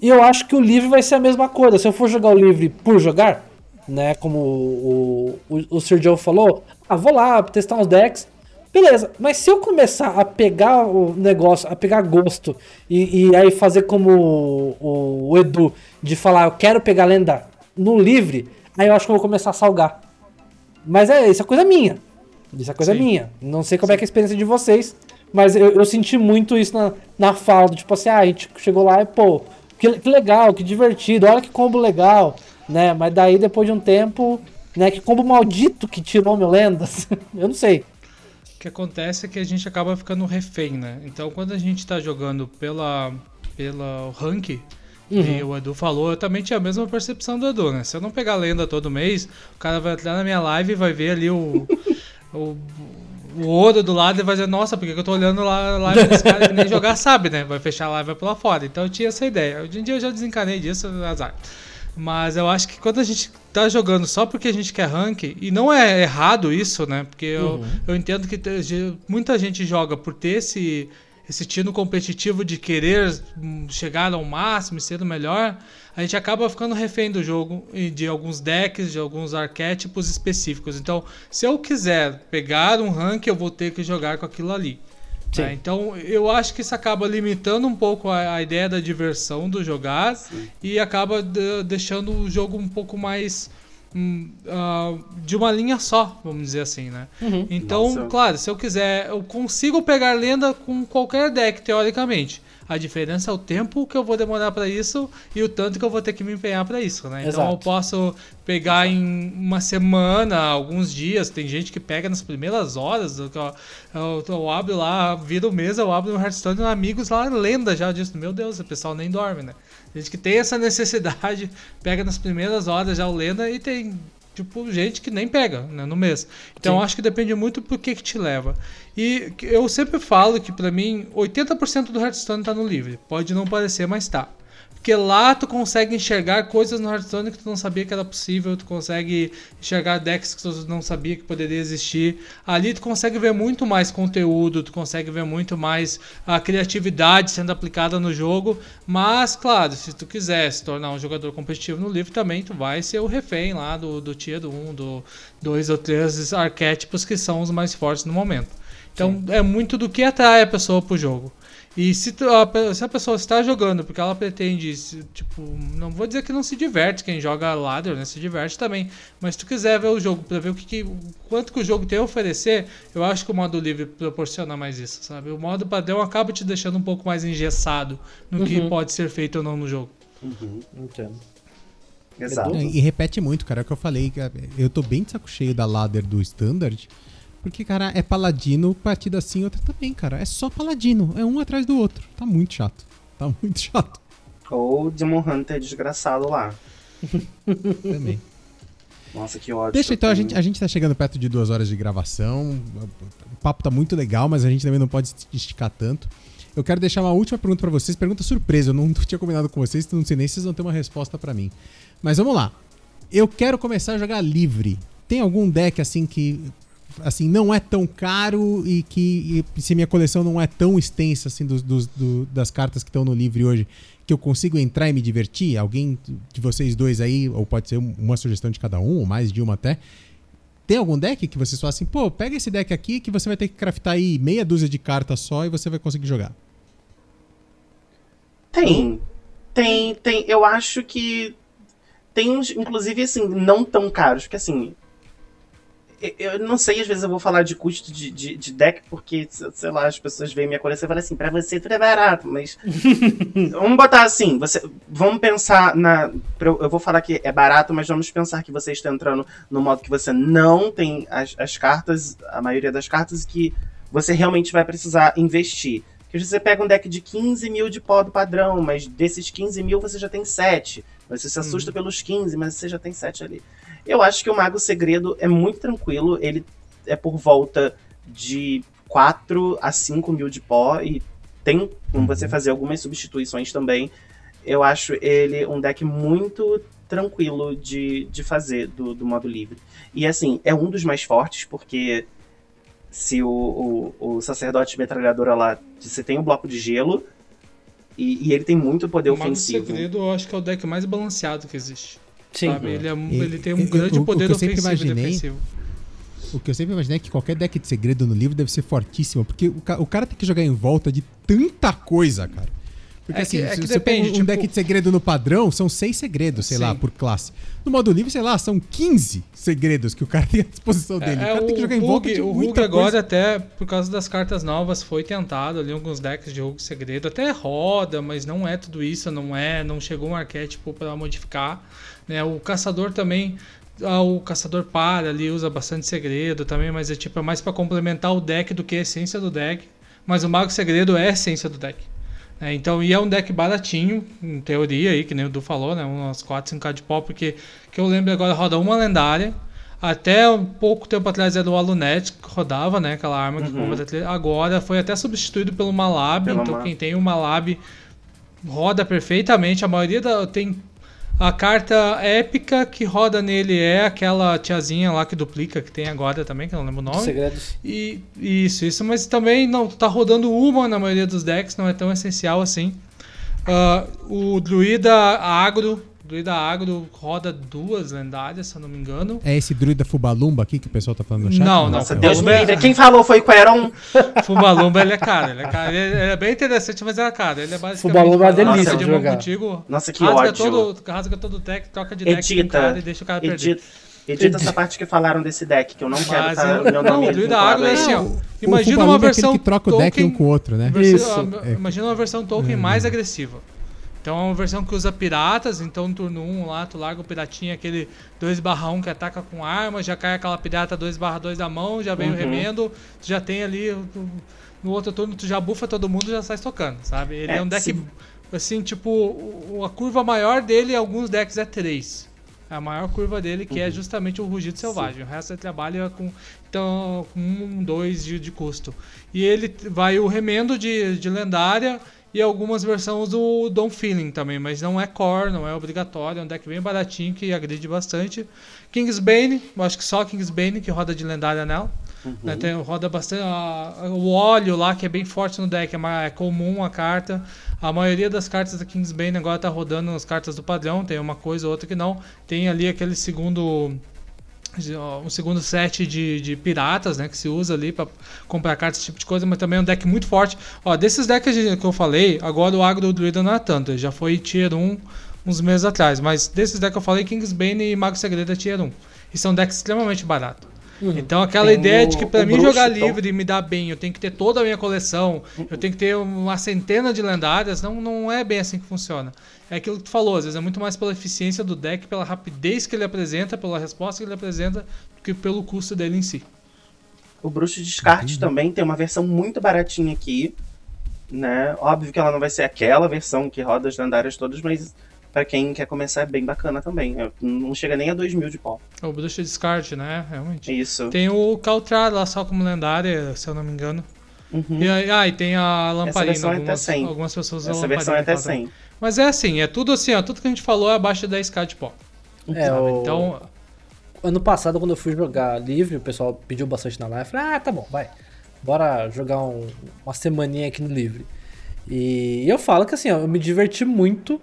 E eu acho que o livre vai ser a mesma coisa. Se eu for jogar o livre por jogar, né, como o, o, o Sir Joe falou, ah, vou lá testar uns decks, Beleza, mas se eu começar a pegar o negócio, a pegar gosto e, e aí fazer como o, o- o Edu de falar, eu quero pegar lenda no livre, aí eu acho que eu vou começar a salgar. Mas é, isso é coisa minha. Isso é coisa Sim. minha. Não sei como é que é a experiência de vocês, mas eu, eu senti muito isso na, na fala, tipo assim, ah, a gente chegou lá e, pô, que, que legal, que divertido, olha que combo legal, né? Mas daí depois de um tempo, né, que combo maldito que tirou meu lendas. eu não sei. O que acontece é que a gente acaba ficando refém, né? Então quando a gente tá jogando pela, pela rank, e o Edu falou, eu também tinha a mesma percepção do Edu, né? Se eu não pegar lenda todo mês, o cara vai entrar na minha live e vai ver ali o. o o ouro do lado e vai dizer, nossa, por que que eu tô olhando lá a live desse cara que nem jogar sabe, né? Vai fechar a live e vai pular fora. Então eu tinha essa ideia. Hoje em dia eu já desencanei disso, azar. Mas eu acho que quando a gente tá jogando só porque a gente quer rank, e não é errado isso, né? Porque eu, eu entendo que muita gente joga por ter esse, esse tino competitivo de querer hum, chegar ao máximo e ser o melhor, a gente acaba ficando refém do jogo e de alguns decks, de alguns arquétipos específicos. Então, se eu quiser pegar um rank, eu vou ter que jogar com aquilo ali. Sim. né? Então, eu acho que isso acaba limitando um pouco a, a ideia da diversão do jogar e acaba de- deixando o jogo um pouco mais ah, de uma linha só, vamos dizer assim, né? Então, Nossa. claro, se eu quiser, eu consigo pegar lenda com qualquer deck, teoricamente. A diferença é o tempo que eu vou demorar pra isso e o tanto que eu vou ter que me empenhar pra isso, né? Então Exato. eu posso pegar em uma semana, alguns dias. Tem gente que pega nas primeiras horas. Eu, eu, eu abro lá, vira o mês, eu abro no Hearthstone, amigos lá, lenda já disso. Meu Deus, o pessoal nem dorme, né? Tem gente que tem essa necessidade, pega nas primeiras horas já o lenda e tem tipo gente que nem pega né, no mês. Então acho que depende muito por que que te leva. E eu sempre falo que pra mim 80% do Hearthstone tá no livre. Pode não parecer, mas tá. Porque lá tu consegue enxergar coisas no Hearthstone que tu não sabia que era possível, tu consegue enxergar decks que tu não sabia que poderia existir. Ali tu consegue ver muito mais conteúdo, tu consegue ver muito mais a criatividade sendo aplicada no jogo. Mas, claro, se tu quiser se tornar um jogador competitivo no livro, também tu vai ser o refém lá do, do tier 1, do 2 ou 3 arquétipos que são os mais fortes no momento. Então é muito do que atrai a pessoa pro jogo. E se, tu- a, se a pessoa está jogando porque ela pretende, tipo, não vou dizer que não se diverte, quem joga ladder, né, se diverte também. Mas se tu quiser ver o jogo para ver o que, que- quanto que o jogo tem a oferecer, eu acho que o modo livre proporciona mais isso, sabe? O modo padrão acaba te deixando um pouco mais engessado no que pode ser feito ou não no jogo. Entendo. Exato. E repete muito, cara. É o que eu falei. cara. Eu tô bem de saco cheio da ladder do Standard. Porque, cara, é paladino, partida assim, outra também, cara. É só paladino. É um atrás do outro. Tá muito chato. Tá muito chato Ou Demon Hunter desgraçado lá. também. Nossa, que ódio. Deixa então, a gente, a gente tá chegando perto de duas horas de gravação. O papo tá muito legal, mas a gente também não pode esticar tanto. Eu quero deixar uma última pergunta pra vocês. Pergunta surpresa. Eu não tinha combinado com vocês, então não sei nem se vocês vão ter uma resposta pra mim. Mas vamos lá. Eu quero começar a jogar livre. Tem algum deck assim que assim, não é tão caro e que e se minha coleção não é tão extensa assim dos, dos- do- das cartas que estão no livro hoje, que eu consigo entrar e me divertir? Alguém de vocês dois aí, ou pode ser um- uma sugestão de cada um, ou mais de uma até. Tem algum deck que vocês falam assim, pô, pega esse deck aqui que você vai ter que craftar aí meia dúzia de cartas só e você vai conseguir jogar? Tem. Tem, tem. Eu acho que tem uns, inclusive, assim, não tão caros, porque assim. Eu- não sei, às vezes eu vou falar de custo de, de, de deck, porque, sei lá, as pessoas veem minha coleção e falam assim, pra você tudo é barato, mas. vamos botar assim, você, vamos pensar na. Eu vou falar que é barato, mas vamos pensar que você está entrando no modo que você não tem as, as cartas, a maioria das cartas, que você realmente vai precisar investir. Que você pega um deck de 15 mil de pó do padrão, mas desses 15 mil você já tem 7. Você se assusta pelos 15, mas você já tem 7 ali. Eu acho que o Mago Segredo é muito tranquilo. Ele é por volta de 4 a 5 mil de pó e tem como você fazer algumas substituições também. Eu acho ele um deck muito tranquilo de, de fazer do, do modo livre. E assim, é um dos mais fortes, porque se o, o, o sacerdote metralhadora lá, você tem um bloco de gelo e, e ele tem muito poder o Mago do ofensivo. Segredo eu acho que é o deck mais balanceado que existe. Sim. Sabe? Ele, é, E- ele tem um e- grande o- o poder que sempre ofensivo e imaginei- defensivo. O que eu sempre imaginei é que qualquer deck de segredo no livro deve ser fortíssimo, porque o, o cara tem que jogar em volta de tanta coisa, cara. Porque É que- assim, é se que você pega depende, um tipo- deck de segredo no padrão, são seis segredos, sei lá, Sim. por classe. No modo livre, sei lá, são 15 segredos que o cara tem à disposição dele. o É, cara tem que jogar em volta de o muita agora, coisa. até por causa das cartas novas, foi tentado ali alguns decks de Hug segredo. Até roda, mas não é tudo isso, não é, não chegou um arquétipo para modificar. Né? O caçador também. ah, o caçador para ali, usa bastante segredo também, mas é tipo é mais para complementar o deck do que a essência do deck. Mas o Mago Segredo é a essência do deck. né? então, e é um deck baratinho, em teoria aí, que nem o Du falou, né? Umas 4, 5k de pó, porque que eu lembro agora roda uma lendária. Até um pouco tempo atrás era o Alunet que rodava, né? Aquela arma que Uhum. Agora foi até substituído pelo Malab. Pelo então quem tem o Malab roda perfeitamente. A maioria da, tem a carta épica que roda nele é aquela tiazinha lá que duplica, que tem agora também, que eu não lembro o nome. Segredos. E isso, isso, mas também não tá rodando uma na maioria dos decks, não é tão essencial assim. Ah, o druida agro, druida agro roda duas lendárias, se eu não me engano. É esse druida Fubalumba aqui que o pessoal tá falando no chat? Não, não. Nossa, Não, Deus me Fubalumba é- livre. Quem falou foi o Eron. Fumalumba ele é caro, ele é caro. Ele é, ele é bem interessante, mas é caro. Ele é basicamente. Fubalumba é uma delícia pede de jogar. Contigo, Nossa, que rasga ódio. Todo, rasga todo o deck, troca de deck Edita. cara e deixa o cara perder. Edita, edita essa parte que falaram desse deck, que eu não quero Mas tá, eu- meu não, nome o druida agro é assim, ó. Imagina Fubalumba uma é versão que troca o deck um com o outro, né? Isso. Imagina uma versão Tolkien Hum. mais agressiva. Então é uma versão que usa piratas, então no turno 1 lá tu larga o piratinha, aquele 2/1 que ataca com arma, já cai aquela pirata 2/2 da mão, já vem o Uhum. remendo, tu já tem ali no outro turno tu já bufa todo mundo e já sai tocando, sabe? Ele é, É, um deck sim. assim, tipo, o- a curva maior dele em alguns decks é 3. A maior curva dele, que Uhum. é justamente o rugido selvagem. O resto ele trabalha com então, com um, dois de, de custo. E ele vai o remendo de, de lendária e algumas versões do Don Feeling também, mas não é core, não é obrigatório, é um deck bem baratinho que agride bastante. Kingsbane, eu acho que só Kingsbane que roda de lendária nela. Né, tem, roda bastante. a- o óleo lá, que é bem forte no deck, é, é comum a carta. A maioria das cartas da Kingsbane agora tá rodando nas cartas do padrão, tem uma coisa ou outra que não. Tem ali aquele segundo. Um segundo set de, de piratas, né? Que se usa ali pra comprar cartas, esse tipo de coisa, mas também é um deck muito forte. Ó, desses decks de- que eu falei, agora o agro druida não é tanto, já foi tier 1 uns meses atrás, mas desses decks que eu falei, Kingsbane e Mago Segredo é tier 1. E são decks extremamente baratos. Então aquela Tem ideia o- de que pra o mim bruxo, jogar então. livre e me dar bem, eu tenho que ter toda a minha coleção, eu tenho que ter uma centena de lendárias, não, não é bem assim que funciona. É aquilo que tu falou, às vezes é muito mais pela eficiência do deck, pela rapidez que ele apresenta, pela resposta que ele apresenta, do que pelo custo dele em si. O Bruxo de Descarte também tem uma versão muito baratinha aqui. Né? Óbvio que ela não vai ser aquela versão que roda as lendárias todas, mas pra quem quer começar é bem bacana também. É, Não chega nem a 2 mil de pó. O Bruxa Descarte, né? Realmente. Isso. Tem o Caltrar lá só como lendária, se eu não me engano. Uhum. E, aí- ah, e tem a lamparina. versão é até algumas, 100. algumas pessoas usam Essa lamparina. versão é até e tal também. 100. Mas é assim, é tudo assim, ó, tudo que a gente falou é abaixo de 10k de pó. É, o... Então, ano passado, quando eu fui jogar livre, o pessoal pediu bastante na live. Eu falei, ah, tá bom, vai. Bora jogar um- uma semaninha aqui no livre. E eu falo que assim, ó, eu me diverti muito.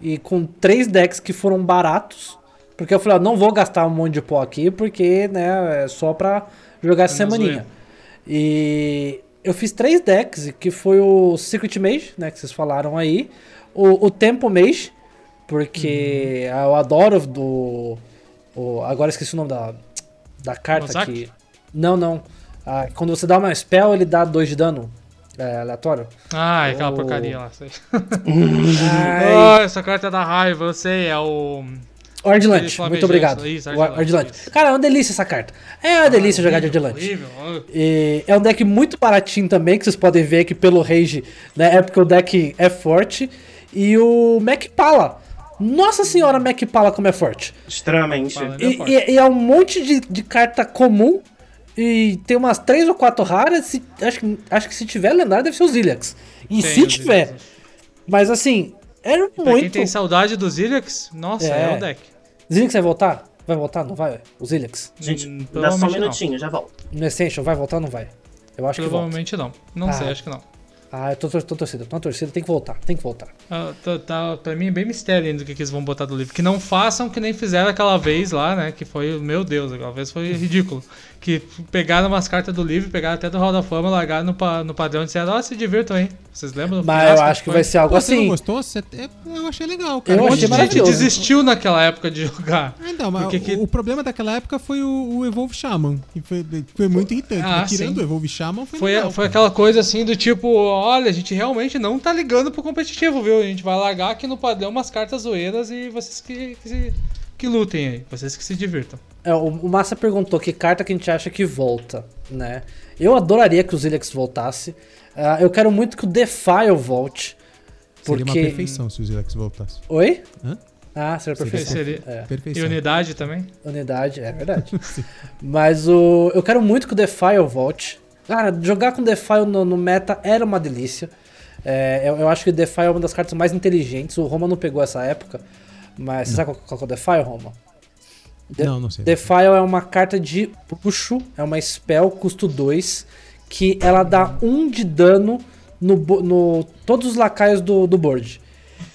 E com três decks que foram baratos. Porque eu falei, ó, não vou gastar um monte de pó aqui, porque, né, é só pra jogar essa semaninha. E eu fiz três decks, que foi o Secret Mage, né, que vocês falaram aí. O, o Tempo Mage, porque eu adoro do... o- agora esqueci o nome da, da carta aqui. Não, não. Ah, quando você dá uma spell, ele dá 2 de dano é, aleatório. Ah, é aquela Oh. porcaria lá. sei. Ai, Ah, essa carta da raiva, eu sei, é o. Ardilante, Aquele muito obrigado. isso, O isso. Cara, é uma delícia essa carta. É uma delícia jogar de Horrível, Ardilante. horrível, horrível. E é um deck muito baratinho também, que vocês podem ver aqui pelo Rage, né? É porque o deck é forte. E o Mac Pala. Nossa senhora, Mac Pala como é forte. Extremamente. É E, forte. e- e é um monte de, de carta comum. E tem umas três ou quatro raras. se- acho, que, acho que se tiver lendário deve ser o Zilliax. E Tem se os tiver. Mas assim, era Pra quem muito. tem saudade do Zilliax, nossa, É. é, o deck. Zilliax vai voltar? Vai voltar? Não vai? O Zilliax? Gente, Hum, dá só um provavelmente não. minutinho, já volto. No Essential vai voltar ou não vai? Eu acho que volta. Provavelmente não. Não Ah. sei, acho que não. Ah, eu tô, tô, tô torcida. Tô na torcida, tem que voltar, tem que voltar. Ah, tá, tá- pra mim é bem mistério ainda o que, que eles vão botar do livro. Que não façam que nem fizeram aquela vez lá, né? Que foi, meu Deus, aquela vez foi ridículo. Que pegaram umas cartas do livro, pegaram até do Hall da Fama, largaram no, no padrão e disseram, ó, se divirtam aí. Vocês lembram? Mas eu acho que foi? vai ser algo Pô, você não assim. gostou? Você- eu achei legal, cara. Eu achei de gente desistiu naquela época de jogar. Ah, então, mas Porque que- o, o problema daquela época foi o, o Evolve Shaman, que foi, foi muito irritante. Ah, tirando o Evolve Shaman, foi, Foi, legal, foi aquela coisa assim do tipo, olha, a gente realmente não tá ligando pro competitivo, viu? A gente vai largar aqui no padrão umas cartas zoeiras e vocês que, que, se- que lutem aí, vocês que se divirtam. É, o, o Massa perguntou que carta que a gente acha que volta, né? Eu adoraria que o Zilliax voltasse. Ah, eu quero muito que o Defile volte. Seria uma Porque. perfeição se o Zilex voltasse. Oi? Hã? Ah, seria Seria perfeição. Seria- É, E Perfeição. unidade também? unidade, é verdade. Mas o. Eu quero muito que o Defile volte. Cara, jogar com Defile no, no meta era uma delícia. É, eu, eu acho que o Defile é uma das cartas mais inteligentes. O Roma não pegou essa época. Mas você sabe qual, é o Defile, Roma? De- Não, não sei. Defile é uma carta de puxo, é uma spell custo 2, que ela dá 1 um de dano no, no todos os lacaios do, do board.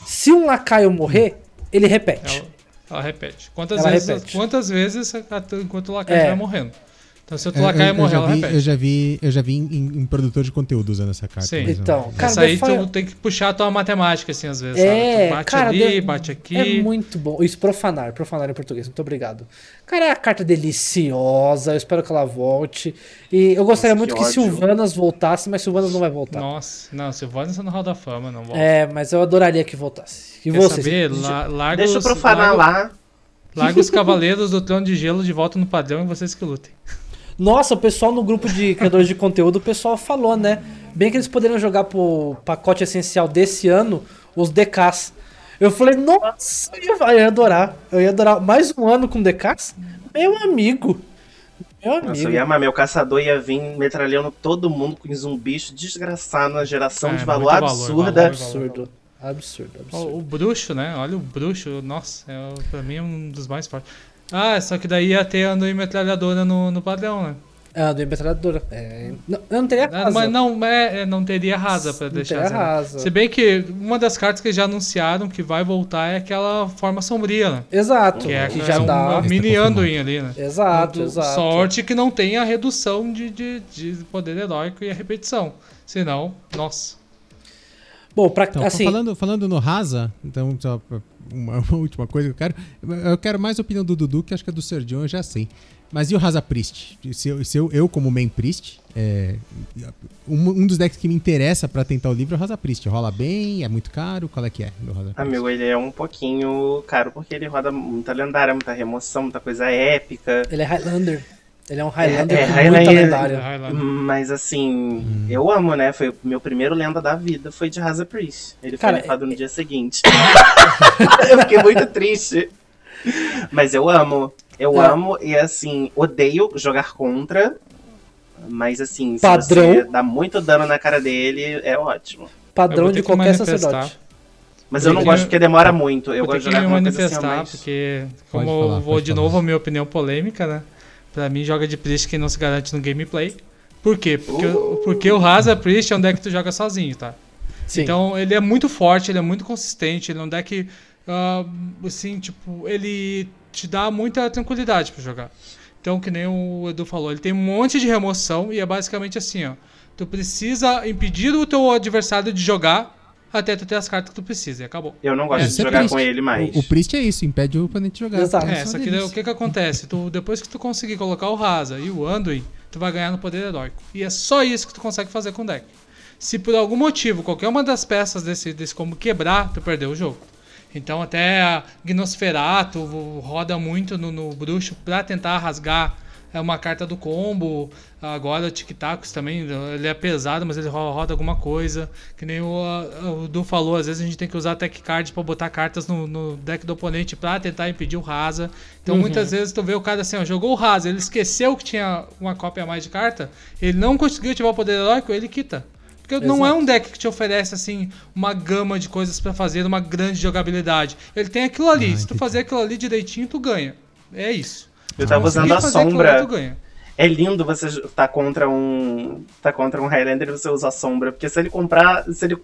Se um lacaio morrer, ele repete. Ela, ela repete. Quantas Ela vezes, repete. Quantas vezes enquanto o lacaio É. vai morrendo? Então se É, eu, lacaio eu morrer, já ela vi, repete. eu já vi, eu já vi em, em- produtor de conteúdo usando essa carta. Sim. Então, cara, Essa aí tu tem que puxar a tua matemática, assim, às vezes. É, sabe? Tu bate cara, ali, de- bate aqui. É muito bom. Isso, profanar, profanar em português, muito obrigado. Cara, é a carta deliciosa, eu espero que ela volte. E eu gostaria Nossa, muito que que. Silvanas voltasse, mas Silvanas não vai voltar. Nossa, não, Silvana tá no Hall da Fama, não volta. É, mas eu adoraria que voltasse. E Quer vocês? saber? La, larga Deixa eu profanar larga- lá. Larga os cavaleiros do trono de gelo de volta no padrão e vocês que lutem. Nossa, o pessoal no grupo de criadores de conteúdo, o pessoal falou, né? Bem que eles poderiam jogar pro pacote essencial desse ano os DKs. Eu falei, nossa, eu ia, eu ia adorar. Eu ia adorar mais um ano com DKs? Meu amigo. Meu Nossa, amigo. eu ia amar. Meu caçador ia vir metralhando todo mundo com zumbis desgraçado na geração É, de valor valor, absurda. valor, Absurdo. Absurdo, absurdo. O, bruxo, né? Olha o bruxo, nossa, é, o- pra mim é um dos mais fortes. Ah, só que daí ia ter ando e metralhadora no, no padrão, né? Ah, do metralhadora. É, não, eu não teria casa. Mas não, é, é, não teria rasa pra Não deixar teria zero. rasa. Se bem que uma das cartas que já anunciaram que vai voltar é aquela forma sombria, né? Exato. Que é, que é já dá. uma mini Está Anduin ali, né? Exato, Do- exato. Sorte que não tem a redução de, de, de poder heróico e a repetição. Senão, nossa. Bom, pra, Então, assim, falando, falando no Rasa, então, uma, uma última coisa que eu quero. Eu quero mais a opinião do Dudu, que acho que a do Sergião eu já sei. Mas e o Rasa Priest? Se eu, se eu, eu como main Priest, é, um, um dos decks que me interessa pra tentar o livro é o Rasa Priest. Rola bem, é muito caro, qual é que é do Rasa Priest? Amigo, ele é um pouquinho caro porque ele roda muita lendária, muita remoção, muita coisa épica. ele é Highlander. Ele é um Highlander É, com Highlander-. Highlander. Mas assim, Hum. eu amo, né? Foi o meu primeiro lenda da vida, foi de Rasa Priest. Ele Cara, foi levado no dia seguinte. eu fiquei muito triste. Mas eu amo. Eu É. amo e assim, odeio jogar contra. Mas assim, se Padrão. você dá muito dano na cara dele, é ótimo. Eu Padrão vou de ter que qualquer sacerdote. Mas eu não Porque- gosto porque demora muito. Eu Eu gosto de que jogar me assim, manifestar, mais... porque como falar, eu vou de falar. novo a minha opinião polêmica, né? Pra mim, joga de Priest quem não se garante no gameplay. Por quê? Porque, Uh. porque o Rasa Priest é um deck que tu joga sozinho, tá? Sim. Então ele é muito forte, ele é muito consistente, ele é um deck ah, assim, tipo, ele te dá muita tranquilidade pra jogar. Então, que nem o Edu falou, ele tem um monte de remoção e é basicamente assim, ó. Tu precisa impedir o teu adversário de jogar até tu ter as cartas que tu precisa e acabou. Eu não gosto É, de é jogar Priest. com ele mais. O, o Priest é isso, impede o oponente de jogar. Exato. É, Só que o que que acontece? Tu, depois que tu conseguir colocar o Rasa e o Anduin, tu vai ganhar no poder heróico. E é só isso que tu consegue fazer com o deck. Se por algum motivo qualquer uma das peças desse, desse combo quebrar, tu perdeu o jogo. Então até a Gnosferato roda muito no, no bruxo pra tentar rasgar é uma carta do combo. Agora o Tic Tacos também, ele é pesado, mas ele ro- roda alguma coisa. Que nem o, o Du falou, às vezes a gente tem que usar tech card pra botar cartas no, no deck do oponente pra tentar impedir o rasa. Então muitas vezes tu vê o cara assim, ó, jogou o rasa, ele esqueceu que tinha uma cópia a mais de carta, ele não conseguiu ativar o poder heróico, ele quita. Porque não é um deck que te oferece assim uma gama de coisas pra fazer, uma grande jogabilidade. Ele tem aquilo ali, Ah, se tu fazer aquilo ali direitinho, tu ganha. É isso. Eu tava Conseguir usando a sombra. ganha. É lindo você tá contra um. tá contra um Highlander e você usa a sombra. Porque se ele comprar. Se ele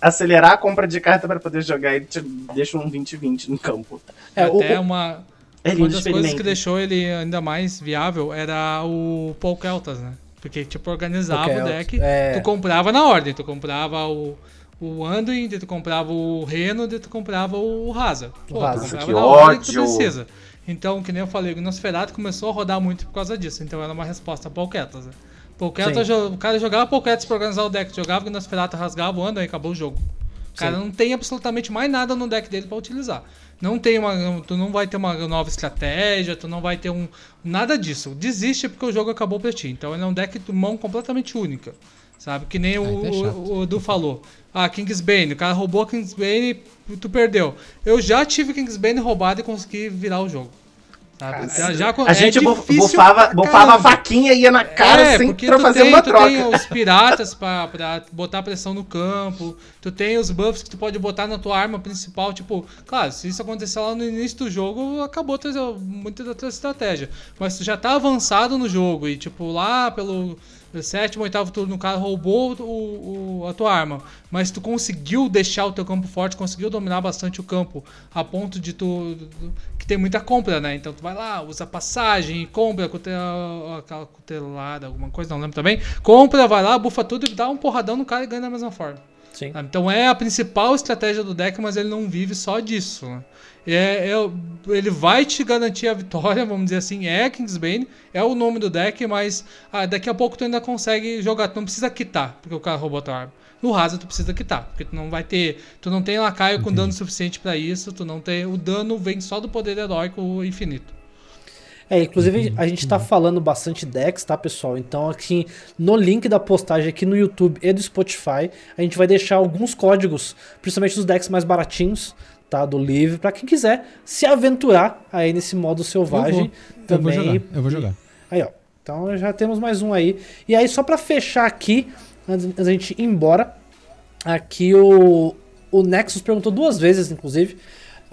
acelerar a compra de carta pra poder jogar, ele te deixa um 20-20 no campo. É, o- Até o- uma, É uma das coisas que deixou ele ainda mais viável era o Paul Keltas, né? Porque, tipo, organizava o Keltas, deck, é. tu comprava na ordem, tu comprava o, o Anduin, daí tu comprava o Reno, daí tu comprava o Rasa. Pô, Rasa. tu comprava Que na ordem que tu ódio. precisa. Então, que nem eu falei, o Nosferatu começou a rodar muito por causa disso, então era uma resposta a Paul Keltas, né? O cara jogava Paul Keltas pra organizar o deck, jogava o Nosferatu, rasgava o Anduin e acabou o jogo. O cara Sim. não tem absolutamente mais nada no deck dele pra utilizar. Não tem uma, tu não vai ter uma nova estratégia, tu não vai ter um nada disso. Desiste porque o jogo acabou pra ti. Então ele é um deck de mão completamente única, sabe? Que nem o, Ah, então é o, o Edu falou. Ah, Kingsbane, o cara roubou a Kingsbane e tu perdeu. Eu já tive Kingsbane roubado e consegui virar o jogo. Sabe? já, já, A gente é difícil bufava, bufava a faquinha e ia na cara É, sem porque pra tu fazer tem, uma tu troca. tem os piratas pra, pra botar pressão no campo, tu tem os buffs que tu pode botar na tua arma principal, tipo, claro, se isso acontecer lá no início do jogo, acabou muita da tua estratégia. Mas tu já tá avançado no jogo e, tipo, lá pelo sétimo, oitavo turno, o cara roubou o, o- a tua arma, mas tu conseguiu deixar o teu campo forte, conseguiu dominar bastante o campo, a ponto de tu. que tem muita compra, né? Então tu vai lá, usa passagem, compra, aquela cutelada, alguma coisa, não lembro também. Compra, vai lá, bufa tudo e dá um porradão no cara e ganha da mesma forma. Sim. Então é a principal estratégia do deck, mas ele não vive só disso. né? É, é- ele vai te garantir a vitória, vamos dizer assim, é Kingsbane, é o nome do deck, mas ah, daqui a pouco tu ainda consegue jogar, tu não precisa quitar, porque o cara roubou a tua arma. No Rasa tu precisa quitar, porque tu não vai ter, tu não tem lacaio com dano suficiente pra isso, tu não tem, o dano vem só do poder heróico infinito. É, inclusive a gente tá falando bastante decks, tá, pessoal? Então aqui no link da postagem aqui no YouTube e do Spotify, a gente vai deixar alguns códigos, principalmente dos decks mais baratinhos, tá, do livre, pra quem quiser se aventurar aí nesse modo selvagem Eu vou também. jogar, eu vou jogar. Aí, ó. Então já temos mais um aí. E aí só pra fechar aqui, antes da gente ir embora, aqui o o Nexus perguntou duas vezes, inclusive.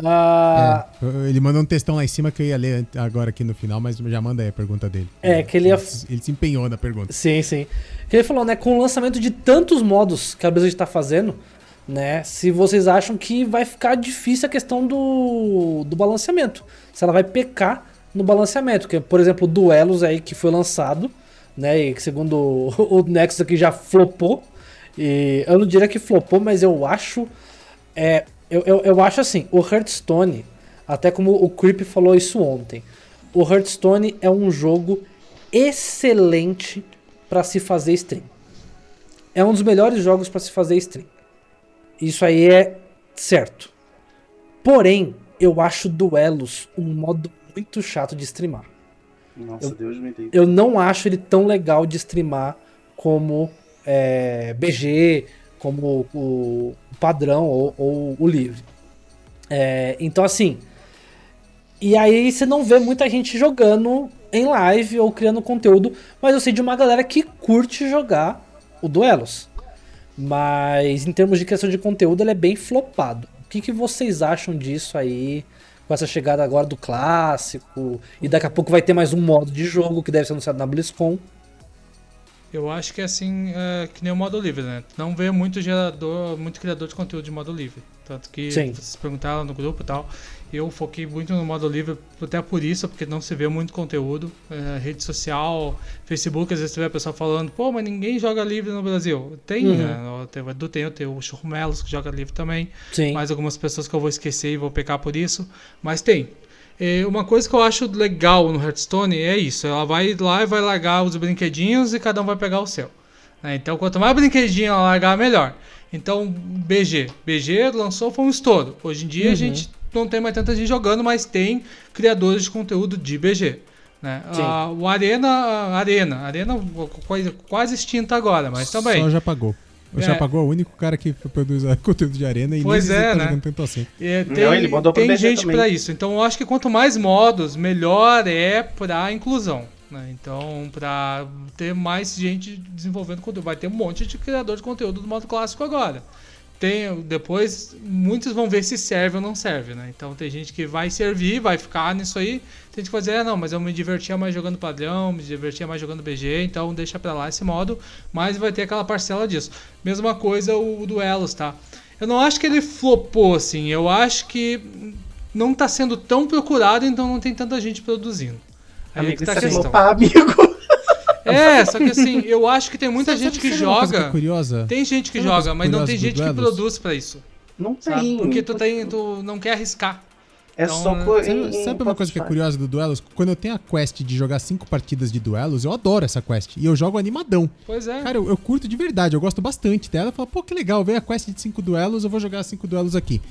Ah, É, eu- ele mandou um textão lá em cima que eu ia ler agora aqui no final, mas já manda aí a pergunta dele. É, que ele ia- se- ele se empenhou na pergunta. Sim, sim. Que ele falou, né, com o lançamento de tantos modos que a Blizzard está fazendo, né, se vocês acham que vai ficar difícil a questão do, do balanceamento. Se ela vai pecar no balanceamento, que por exemplo, Duelos aí que foi lançado, né, e que segundo o, o Nexus aqui já flopou, e eu não diria que flopou, mas eu acho, é, eu, eu, eu acho assim, o Hearthstone, até como o Creep falou isso ontem, o Hearthstone é um jogo excelente para se fazer stream. É um dos melhores jogos para se fazer stream. Isso aí é certo. Porém, eu acho duelos um modo muito chato de streamar. Nossa, Deus me livre. Eu não acho ele tão legal de streamar como é, BG, como o, o padrão ou, ou o livre. É, então, assim. E aí você não vê muita gente jogando em live ou criando conteúdo, mas eu sei de uma galera que curte jogar o Duelos. Mas em termos de criação de conteúdo, ele é bem flopado. O que, que vocês acham disso aí? Com essa chegada agora do clássico. E daqui a pouco vai ter mais um modo de jogo que deve ser anunciado na BlizzCon. Eu acho que é assim, é, que nem o modo livre, né? Não vê muito gerador, muito criador de conteúdo de modo livre. Tanto que Sim. vocês perguntaram no grupo e tal. Eu foquei muito no modo livre, até por isso, porque não se vê muito conteúdo. É, rede social, Facebook, às vezes você vê a pessoa falando, pô, mas ninguém joga livre no Brasil. Tem, Uhum. né? Tem o Edu, tem, tem o Churrumelos que joga livre também. Sim. mais algumas pessoas que eu vou esquecer e vou pecar por isso, mas tem. É, uma coisa que eu acho legal no Hearthstone é isso, ela vai lá e vai largar os brinquedinhos e cada um vai pegar o seu. né? Então quanto mais brinquedinho ela largar, melhor. Então BG, BG lançou foi um estouro. Hoje em dia a Uhum. gente não tem mais tanta gente jogando, mas tem criadores de conteúdo de BG. Né? Sim. Ah, o Arena, Arena, Arena quase, quase extinta agora, mas também. Só já pagou. O É. já pagou é o único cara que produz conteúdo de arena e Pois nem é, tá né? jogando tanto assim. É, Não, tem ele mandou tem gente pra isso. Então eu acho que quanto mais modos, melhor é pra inclusão. né? Então, pra ter mais gente desenvolvendo conteúdo. Vai ter um monte de criador de conteúdo do modo clássico agora. Tem, depois, muitos vão ver se serve ou não serve, né? Então tem gente que vai servir, vai ficar nisso aí. Tem gente que vai dizer, ah, não, mas eu me divertia mais jogando padrão, me divertia mais jogando BG, então deixa pra lá esse modo. Mas vai ter aquela parcela disso. Mesma coisa o duelos, tá? Eu não acho que ele flopou, assim. Eu acho que não tá sendo tão procurado, então não tem tanta gente produzindo. Aí é Amigo, que tá a é questão. flopar, amigo. É, só que assim, eu acho que tem muita Sabe- gente que sabe coisa que é joga. curiosa? Tem gente que Sabe joga, mas não tem gente que Duelos? produz pra isso. Não Sabe? tem. Porque tu, tem, tu não quer arriscar. É Então, soco Sabe, em, em sabe uma coisa que é curiosa do Duelos? Quando eu tenho a quest de jogar cinco partidas de duelos, eu adoro essa quest. E eu jogo animadão. Pois é. Cara, eu, eu curto de verdade, eu gosto bastante dela. Eu falo, pô, que legal, vem a quest de cinco duelos, eu vou jogar cinco duelos aqui.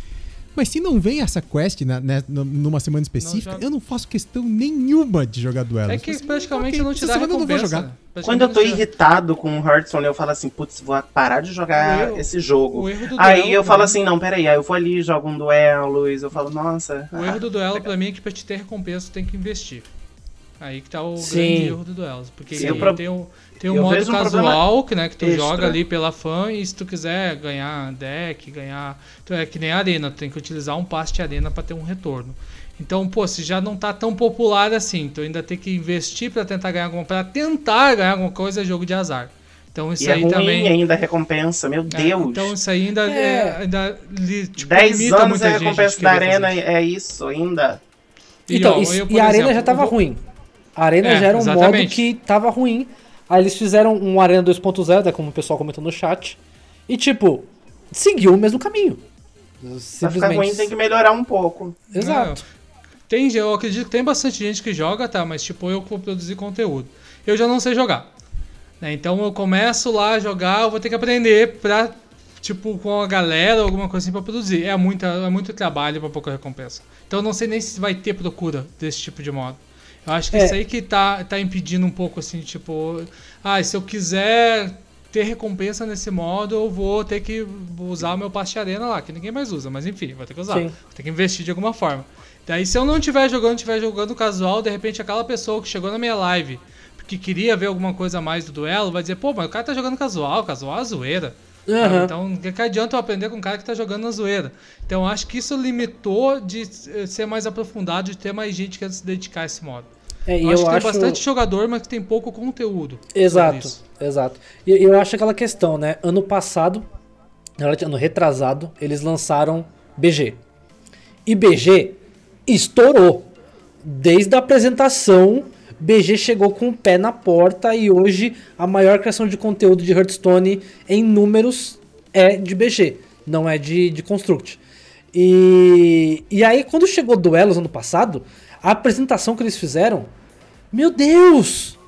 Mas se não vem essa quest na- né, numa semana específica, joga. eu não faço questão nenhuma de jogar duelos. é que Eu falo assim, praticamente ok, não te dá semana eu não vou jogar. né? Quando eu tô não irritado com o Hearthstone, eu falo assim, putz, vou parar de jogar erro- esse jogo. Aí duelo eu falo também. assim, não, peraí, aí eu vou ali, jogo um duelo, e eu falo, nossa. O erro do duelo pra mim é que pra te ter recompensa tu tem que investir. Aí que tá o Sim. grande erro do duelo. Porque Sim, pro- tem o, tem o modo um casual, que, né, que tu extra. joga ali pela fã, e se tu quiser ganhar deck, ganhar. Tu é que nem a arena, tu tem que utilizar um passe de arena pra ter um retorno. Então, pô, se já não tá tão popular assim, tu ainda tem que investir pra tentar ganhar alguma para tentar ganhar alguma coisa é jogo de azar. Então isso E é aí ruim também ainda a recompensa, meu é, Deus. então isso aí ainda, É. é, ainda tipo, 10 limita anos muita a recompensa da fazer arena isso. é isso ainda. Então, ó, e, eu, e a arena exemplo, já tava vou- ruim. A arena É, já era um modo exatamente. que tava ruim. Aí eles fizeram um Arena 2.0, né, como o pessoal comentou no chat. E tipo, seguiu o mesmo caminho. Pra ficar Simplesmente. ruim tem que melhorar um pouco. Exato. Tem, eu acredito que tem bastante gente que joga, tá? Mas tipo, eu que vou produzir conteúdo. Eu já não sei jogar. né? Então eu começo lá a jogar, eu vou ter que aprender pra, tipo, com a galera ou alguma coisa assim pra produzir. É, muita, é muito trabalho pra pouca recompensa. Então eu não sei nem se vai ter procura desse tipo de modo. Eu acho que É. isso aí que tá, tá impedindo um pouco, assim, tipo... Ah, se eu quiser ter recompensa nesse modo, eu vou ter que usar o meu passe de arena lá, que ninguém mais usa. Mas enfim, vou ter que usar. Sim. Vou ter que investir de alguma forma. Daí, se eu não estiver jogando, estiver jogando casual, de repente aquela pessoa que chegou na minha live, que queria ver alguma coisa a mais do duelo, vai dizer, pô, mas o cara tá jogando casual, casual é zoeira. Aham. Então, o que, que adianta eu aprender com um cara que tá jogando na zoeira? Então, acho que isso limitou de ser mais aprofundado, de ter mais gente que se dedicar a esse modo. É, e eu, eu acho que acho. tem bastante jogador, mas que tem pouco conteúdo. Exato, exato. E eu acho aquela questão, né? Ano passado, ano retrasado, eles lançaram BG. E BG estourou. Desde a apresentação, BG chegou com o pé na porta e hoje a maior criação de conteúdo de Hearthstone em números é de BG, não é de, de Construct. E, e aí, quando chegou Duelos ano passado, a apresentação que eles fizeram, meu Deus!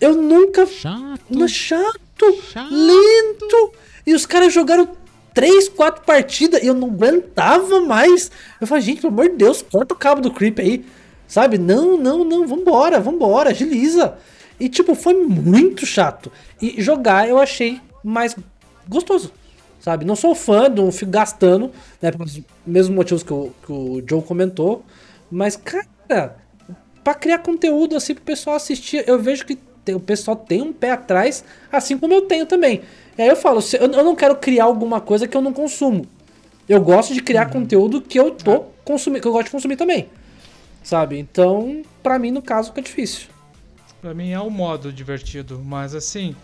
Eu nunca Chato. no chato, Chato. lento. E os caras jogaram 3, 4 partidas e eu não aguentava mais. Eu falei, gente, pelo amor de Deus, corta o cabo do creep aí. Sabe? Não, não, não, vambora, vambora, agiliza. E tipo, foi muito chato. E jogar eu achei mais gostoso. Sabe? Não sou fã, não fico gastando, né? Pelos mesmos motivos que o, que o Joe comentou. Mas, cara, pra criar conteúdo assim pro pessoal assistir, eu vejo que o pessoal tem um pé atrás, assim como eu tenho também. E aí eu falo, eu, eu não quero criar alguma coisa que eu não consumo. Eu gosto de criar conteúdo que eu tô consumindo, que eu gosto de consumir também. Sabe? Então, pra mim, no caso, fica difícil. Pra mim é um modo divertido, mas assim,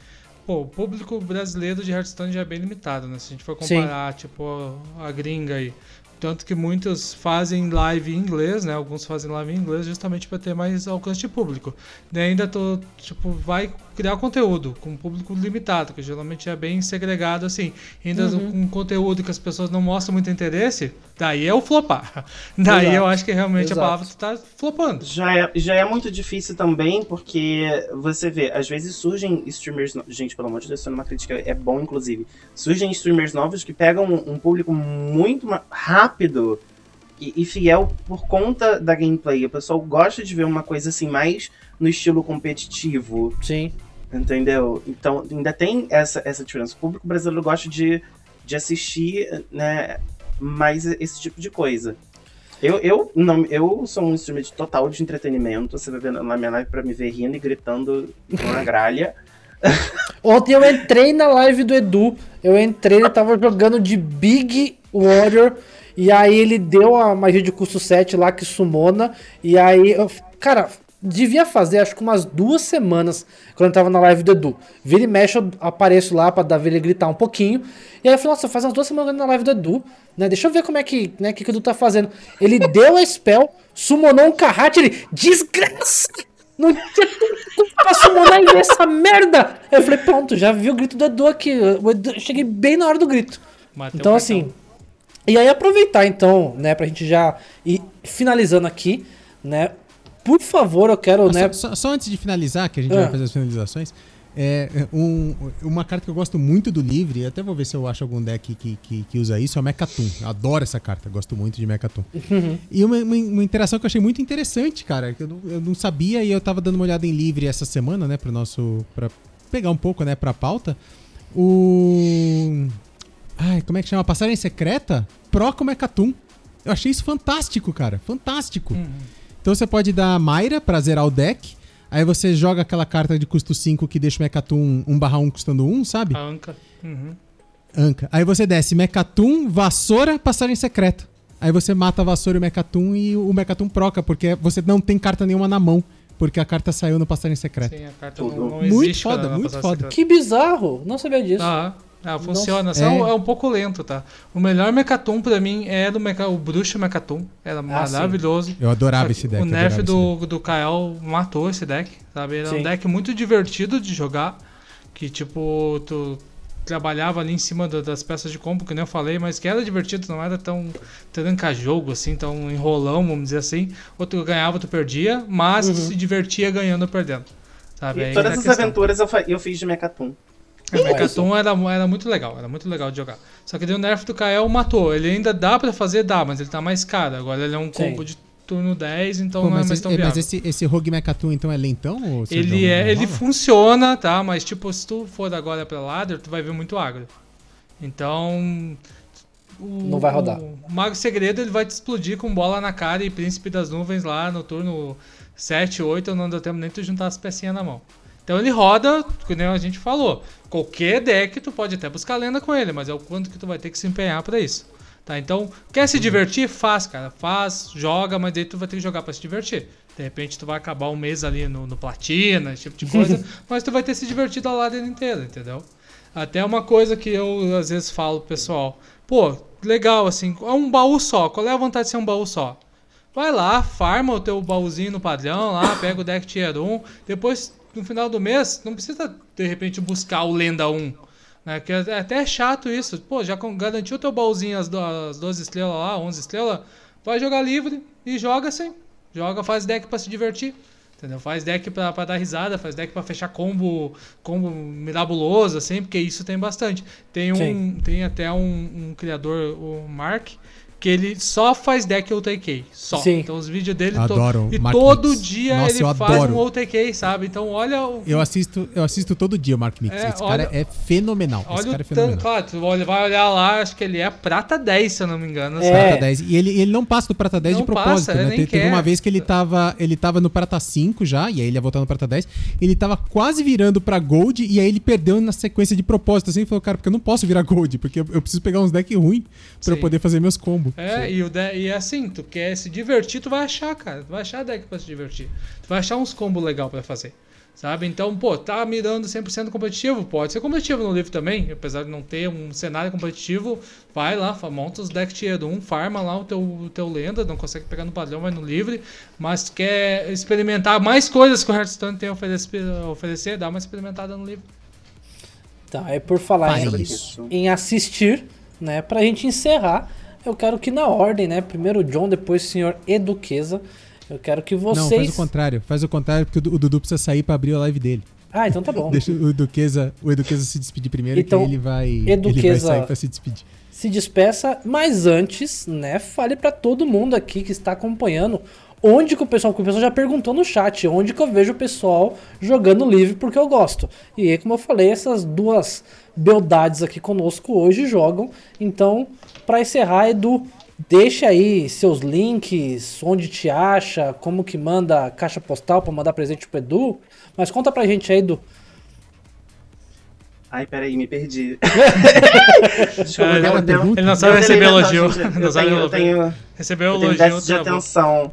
pô, o público brasileiro de Hearthstone já é bem limitado, né? Se a gente for comparar, tipo, a gringa aí. Tanto que muitos fazem live em inglês, né? Alguns fazem live em inglês justamente para ter mais alcance de público. E ainda tô, tipo, vai criar conteúdo com um público limitado, que geralmente é bem segregado assim. Ainda Uhum. com conteúdo que as pessoas não mostram muito interesse, daí é o flopar. Daí Exato. eu acho que realmente Exato. a palavra tá flopando. Já é, já é muito difícil também, porque você vê, às vezes surgem streamers. no- Gente, pelo amor de Deus, isso é uma crítica, é bom, inclusive. Surgem streamers novos que pegam um, público muito rápido e, e fiel por conta da gameplay. O pessoal gosta de ver uma coisa assim, mais no estilo competitivo, Sim. entendeu? Então, ainda tem essa, essa diferença. O público brasileiro gosta de, de assistir, né, mais esse tipo de coisa. Eu, eu, não, eu sou um de total de entretenimento. Você vai ver na minha live pra me ver rindo e gritando com a gralha. Ontem eu entrei na live do Edu. Eu entrei, ele tava jogando de Big Warrior. E aí ele deu a magia de custo 7 lá que sumona. E aí, eu, cara, devia fazer acho que umas duas semanas quando eu tava na live do Edu. Vira e mexe, eu apareço lá pra dar ver ele gritar um pouquinho. E aí eu falei, nossa, faz umas duas semanas na live do Edu, né? Deixa eu ver como é que, né, que, que o Edu tá fazendo. Ele deu a spell, summonou um carrate, ele. Desgraça! Não tinha tempo pra summonar essa merda! Eu falei, pronto, já vi o grito do Edu aqui. O Edu- cheguei bem na hora do grito. Matei o Então, assim. E aí, aproveitar, então, né, pra gente já ir finalizando aqui, né? Por favor, eu quero, Ah, né? só, só- só antes de finalizar, que a gente Ah. vai fazer as finalizações, é um- uma carta que eu gosto muito do Livre, até vou ver se eu acho algum deck que, que, que usa isso, é o Mechatum. Eu adoro essa carta, gosto muito de Mechatum. Uhum. E uma, uma, uma interação que eu achei muito interessante, cara, que eu não, eu não sabia e eu tava dando uma olhada em Livre essa semana, né, pro nosso... pra pegar um pouco, né, pra pauta. O... Ai, como é que chama? Passagem Secreta? Pro com Mechatum. Eu achei isso fantástico, cara, fantástico. Uhum. Então você pode dar Mayra pra zerar o deck. Aí você joga aquela carta de custo 5 que deixa o Mechatum 1/1 custando 1, sabe? A Anca. Uhum. Anca. Aí você desce Mechatum, Vassoura, Passagem Secreta. Aí você mata a Vassoura e o Mechatum e o Mechatum proca, porque você não tem carta nenhuma na mão. Porque a carta saiu no Passagem Secreta. Sim, a carta não, não Muito existe. foda, cara, na muito foda. secreta. Que bizarro! Não sabia disso. Ah, ah, funciona. Só é. é. um pouco lento, tá? O melhor Mechatum pra mim era o, Mecha, o Bruxo Mechatum. Era Ah, maravilhoso. Eu adorava esse deck. O nerf esse deck. do, do Kael matou esse deck, sabe? Era Sim. um deck muito divertido de jogar. Que, tipo, tu trabalhava ali em cima da- das peças de combo, que nem eu falei, mas que era divertido, não era tão tranca-jogo, assim, tão enrolão, vamos dizer assim. Ou tu ganhava, tu perdia, mas tu se divertia ganhando ou perdendo. Sabe? E Aí todas a as questão. aventuras eu, eu fiz de Mechatum. O Mechaton era, era muito legal, era muito legal de jogar. Só que daí o nerf do Kael matou. Ele ainda dá pra fazer, dá, mas ele tá mais caro. Agora ele é um Sim. combo de turno 10, então Pô, não é mais esse, tão é, viável. mas esse, esse Rogue Mechatum, então, é lentão? Ou você Ele, é, ele funciona, tá? Mas tipo, se tu for agora pra ladder, tu vai ver muito agro. Então. o- Não vai rodar. O Mago Segredo ele vai te explodir com bola na cara e Príncipe das Nuvens lá no turno 7, 8, não deu tempo nem tu juntar as pecinhas na mão. Então ele roda, nem a gente falou. Qualquer deck tu pode até buscar lenda com ele, mas é o quanto que tu vai ter que se empenhar pra isso. Tá? Então, quer se divertir? Faz, cara. Faz, joga, mas aí tu vai ter que jogar pra se divertir. De repente tu vai acabar um mês ali no, no platina, esse tipo de coisa, mas tu vai ter se divertido a ladder inteira, entendeu? Até uma coisa que eu às vezes falo pro pessoal. Pô, legal, assim, é um baú só. Qual é a vantagem de ser um baú só? Vai lá, farma o teu baúzinho no padrão lá, pega o deck tier 1. Depois, no final do mês, não precisa de repente buscar o lenda 1. Né? Que é até chato isso. Pô, já garantiu o teu baúzinho as, do, as 12 estrelas lá, 11 estrelas. Vai jogar livre e joga assim. Joga, faz deck pra se divertir. Entendeu? Faz deck pra, pra dar risada, faz deck pra fechar combo, combo mirabuloso, assim, porque isso tem bastante. Tem um, Sim. tem até um, um criador, o Mark, que ele só faz deck OTK. Só. Sim. Então os vídeos dele. Eu to- adoro E Mark todo Mix. dia Nossa, ele eu faz adoro. um OTK, sabe? Então olha o. Eu assisto, eu assisto todo dia o Mark Mix. É, Esse olha- cara é fenomenal. Esse Olha cara é tanto. fenomenal. Claro, tu vai olhar lá, acho que ele é prata 10, se eu não me engano. É. sabe? Prata 10. E ele, ele não passa do Prata 10 de Não propósito, passa, ele né? nem Te- Teve quer. uma vez que ele tava, ele tava no Prata 5 já, e aí ele ia voltar no Prata 10. Ele tava quase virando pra Gold, e aí ele perdeu na sequência de propósito. Assim, ele falou, cara, porque eu não posso virar Gold, porque eu, eu preciso pegar uns decks ruins pra eu Sim. poder fazer meus combos. É, e, o de- e assim, tu quer se divertir, tu vai achar, cara. Tu vai achar deck pra se divertir. Tu vai achar uns combos legal pra fazer. Sabe? Então, pô, tá mirando 100% competitivo? Pode ser competitivo no livro também, apesar de não ter um cenário competitivo. Vai lá, monta os deck tier 1, farma lá o teu, o teu lenda, não consegue pegar no padrão, vai no livre. Mas quer experimentar mais coisas que o Hearthstone tem a oferecer, oferecer dá uma experimentada no livro. Tá, é por falar em, isso. em assistir, né? Pra gente encerrar, eu quero que na ordem, né? Primeiro o John, depois o senhor Eduqueza. Eu quero que vocês. Não, faz o contrário. Faz o contrário, porque o Du- o Dudu precisa sair pra abrir a live dele. Ah, então tá bom. Deixa o Eduqueza, o Eduqueza se despedir primeiro, Então, que ele vai, ele vai sair pra se despedir. se despeça, mas antes, né, fale pra todo mundo aqui que está acompanhando onde que o pessoal, que o pessoal já perguntou no chat, onde que eu vejo o pessoal jogando livre porque eu gosto. E aí, como eu falei, essas duas beldades aqui conosco hoje jogam. Então, pra encerrar, Edu, deixa aí seus links, onde te acha, como que manda caixa postal pra mandar presente pro Edu. Mas conta pra gente aí, Edu. Ai, peraí, me perdi. Desculpa, É, deu- uma deu- pergunta? Ele não sabe receber elogio. Não Eu sabe tenho, eu elogio. tenho, Recebeu eu o tenho elogio. déficit de atenção.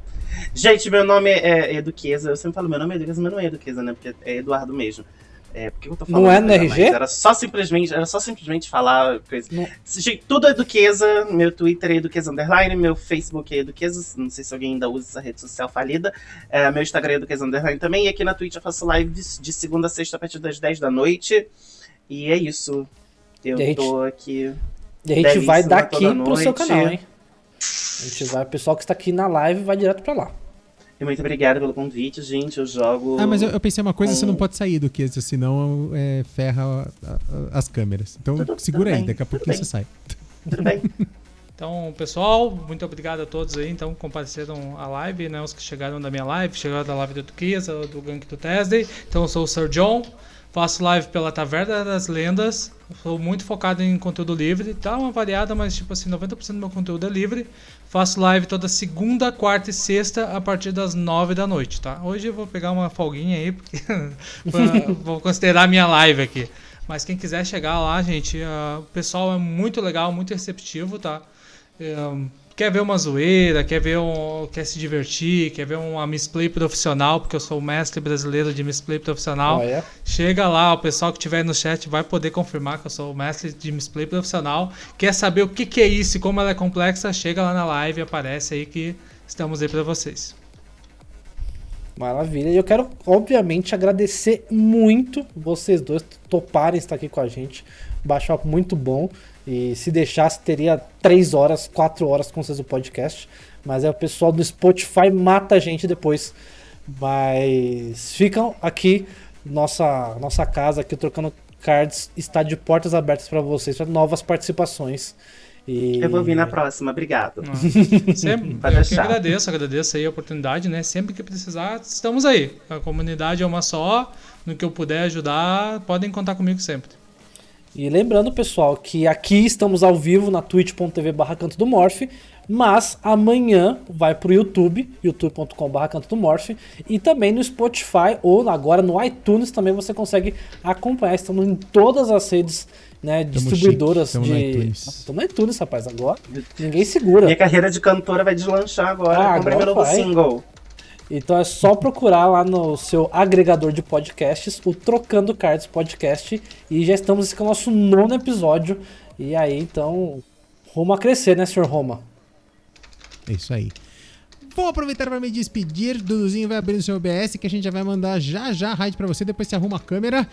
Gente, meu nome é Eduqueza. Eu sempre falo meu nome é Eduqueza, mas não é Eduqueza, né? Porque é Eduardo mesmo. É, por que eu tô falando? Não é no RG? Era só simplesmente, era só simplesmente falar coisa. Não. Gente, tudo é Eduqueza. Meu Twitter é Eduqueza Underline. Meu Facebook é Eduqueza. Não sei se alguém ainda usa essa rede social falida. É, meu Instagram é Eduqueza Underline também. E aqui na Twitch eu faço lives de segunda a sexta a partir das 10 da noite. E é isso. Eu gente- tô aqui. E a gente vai daqui pro seu noite. canal, hein? A gente vai, o pessoal que está aqui na live vai direto pra lá. E muito obrigada pelo convite, gente. Eu jogo. Ah, mas eu, eu pensei uma coisa, você com- não pode sair do que, senão é, ferra a- a- as câmeras. Então Tudo- segura tudo aí, bem, daqui a pouquinho bem. você sai. Tudo bem. Então, pessoal, muito obrigado a todos aí, então, que compareceram a live, né? Os que chegaram da minha live, chegaram da live do Tuquiza, do Gank do Thursday. Então, eu sou o Sir John, faço live pela Taverna das Lendas, sou muito focado em conteúdo livre, tá uma variada, mas tipo assim, 90% do meu conteúdo é livre. Faço live toda segunda, quarta e sexta a partir das 9 da noite, tá? Hoje eu vou pegar uma folguinha aí, porque vou considerar minha live aqui. Mas quem quiser chegar lá, gente, ah, o pessoal é muito legal, muito receptivo, tá? É, quer ver uma zoeira, quer ver um, quer se divertir, quer ver uma misplay profissional, porque eu sou o mestre brasileiro de misplay profissional. Olha. Chega lá, o pessoal que tiver no chat vai poder confirmar que eu sou o mestre de misplay profissional. Quer saber o que, que é isso e como ela é complexa? Chega lá na live aparece aí que estamos aí pra vocês. Maravilha. E eu quero, obviamente, agradecer muito vocês dois toparem estar aqui com a gente. Bate-papo muito bom. E se deixasse, teria 3 horas, 4 horas com vocês o podcast. Mas é o pessoal do Spotify mata a gente depois. Mas ficam aqui. Nossa, nossa casa aqui, trocando cards, está de portas abertas para vocês, para novas participações. E... Eu vou vir na próxima, obrigado. Ah, Sempre, eu que agradeço, agradeço aí a oportunidade, né? Sempre que precisar, estamos aí. A comunidade é uma só, no que eu puder ajudar, podem contar comigo sempre. E lembrando, pessoal, que aqui estamos ao vivo na twitch.tv barra canto do Morph, mas amanhã vai pro YouTube, youtube.com barra canto do Morph, e também no Spotify ou agora no iTunes também você consegue acompanhar. Estamos em todas as redes né, distribuidoras chique, de. iTunes. Estamos no iTunes, rapaz, agora. Ninguém segura. Minha carreira de cantora vai deslanchar agora Ah, com o meu agora novo vai. single. Então é só procurar lá no seu agregador de podcasts, o Trocando Cards Podcast, e já estamos com o nosso nono episódio. E aí, então, rumo a crescer, né, senhor Roma? É isso aí. Vou aproveitar para me despedir. Duduzinho vai abrir o seu OBS que a gente já vai mandar já já a raid para você. Depois você arruma a câmera.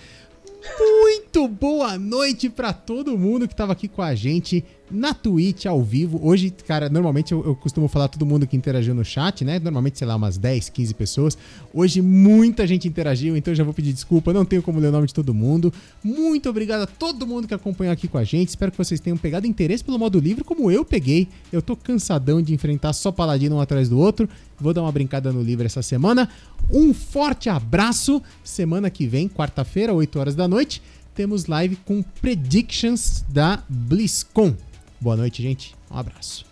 Muito boa noite para todo mundo que tava aqui com a gente na Twitch ao vivo. Hoje, cara, normalmente eu, eu, costumo falar todo mundo que interagiu no chat, né? Normalmente, sei lá, umas 10, 15 pessoas. Hoje muita gente interagiu, então eu já vou pedir desculpa, não tenho como ler o nome de todo mundo. Muito obrigado a todo mundo que acompanhou aqui com a gente. Espero que vocês tenham pegado interesse pelo modo livre, como eu peguei. Eu tô cansadão de enfrentar só paladino um atrás do outro. Vou dar uma brincada no livro essa semana. Um forte abraço. Semana que vem, quarta-feira, 8 horas da noite, temos live com predictions da BlizzCon. Boa noite, gente. Um abraço.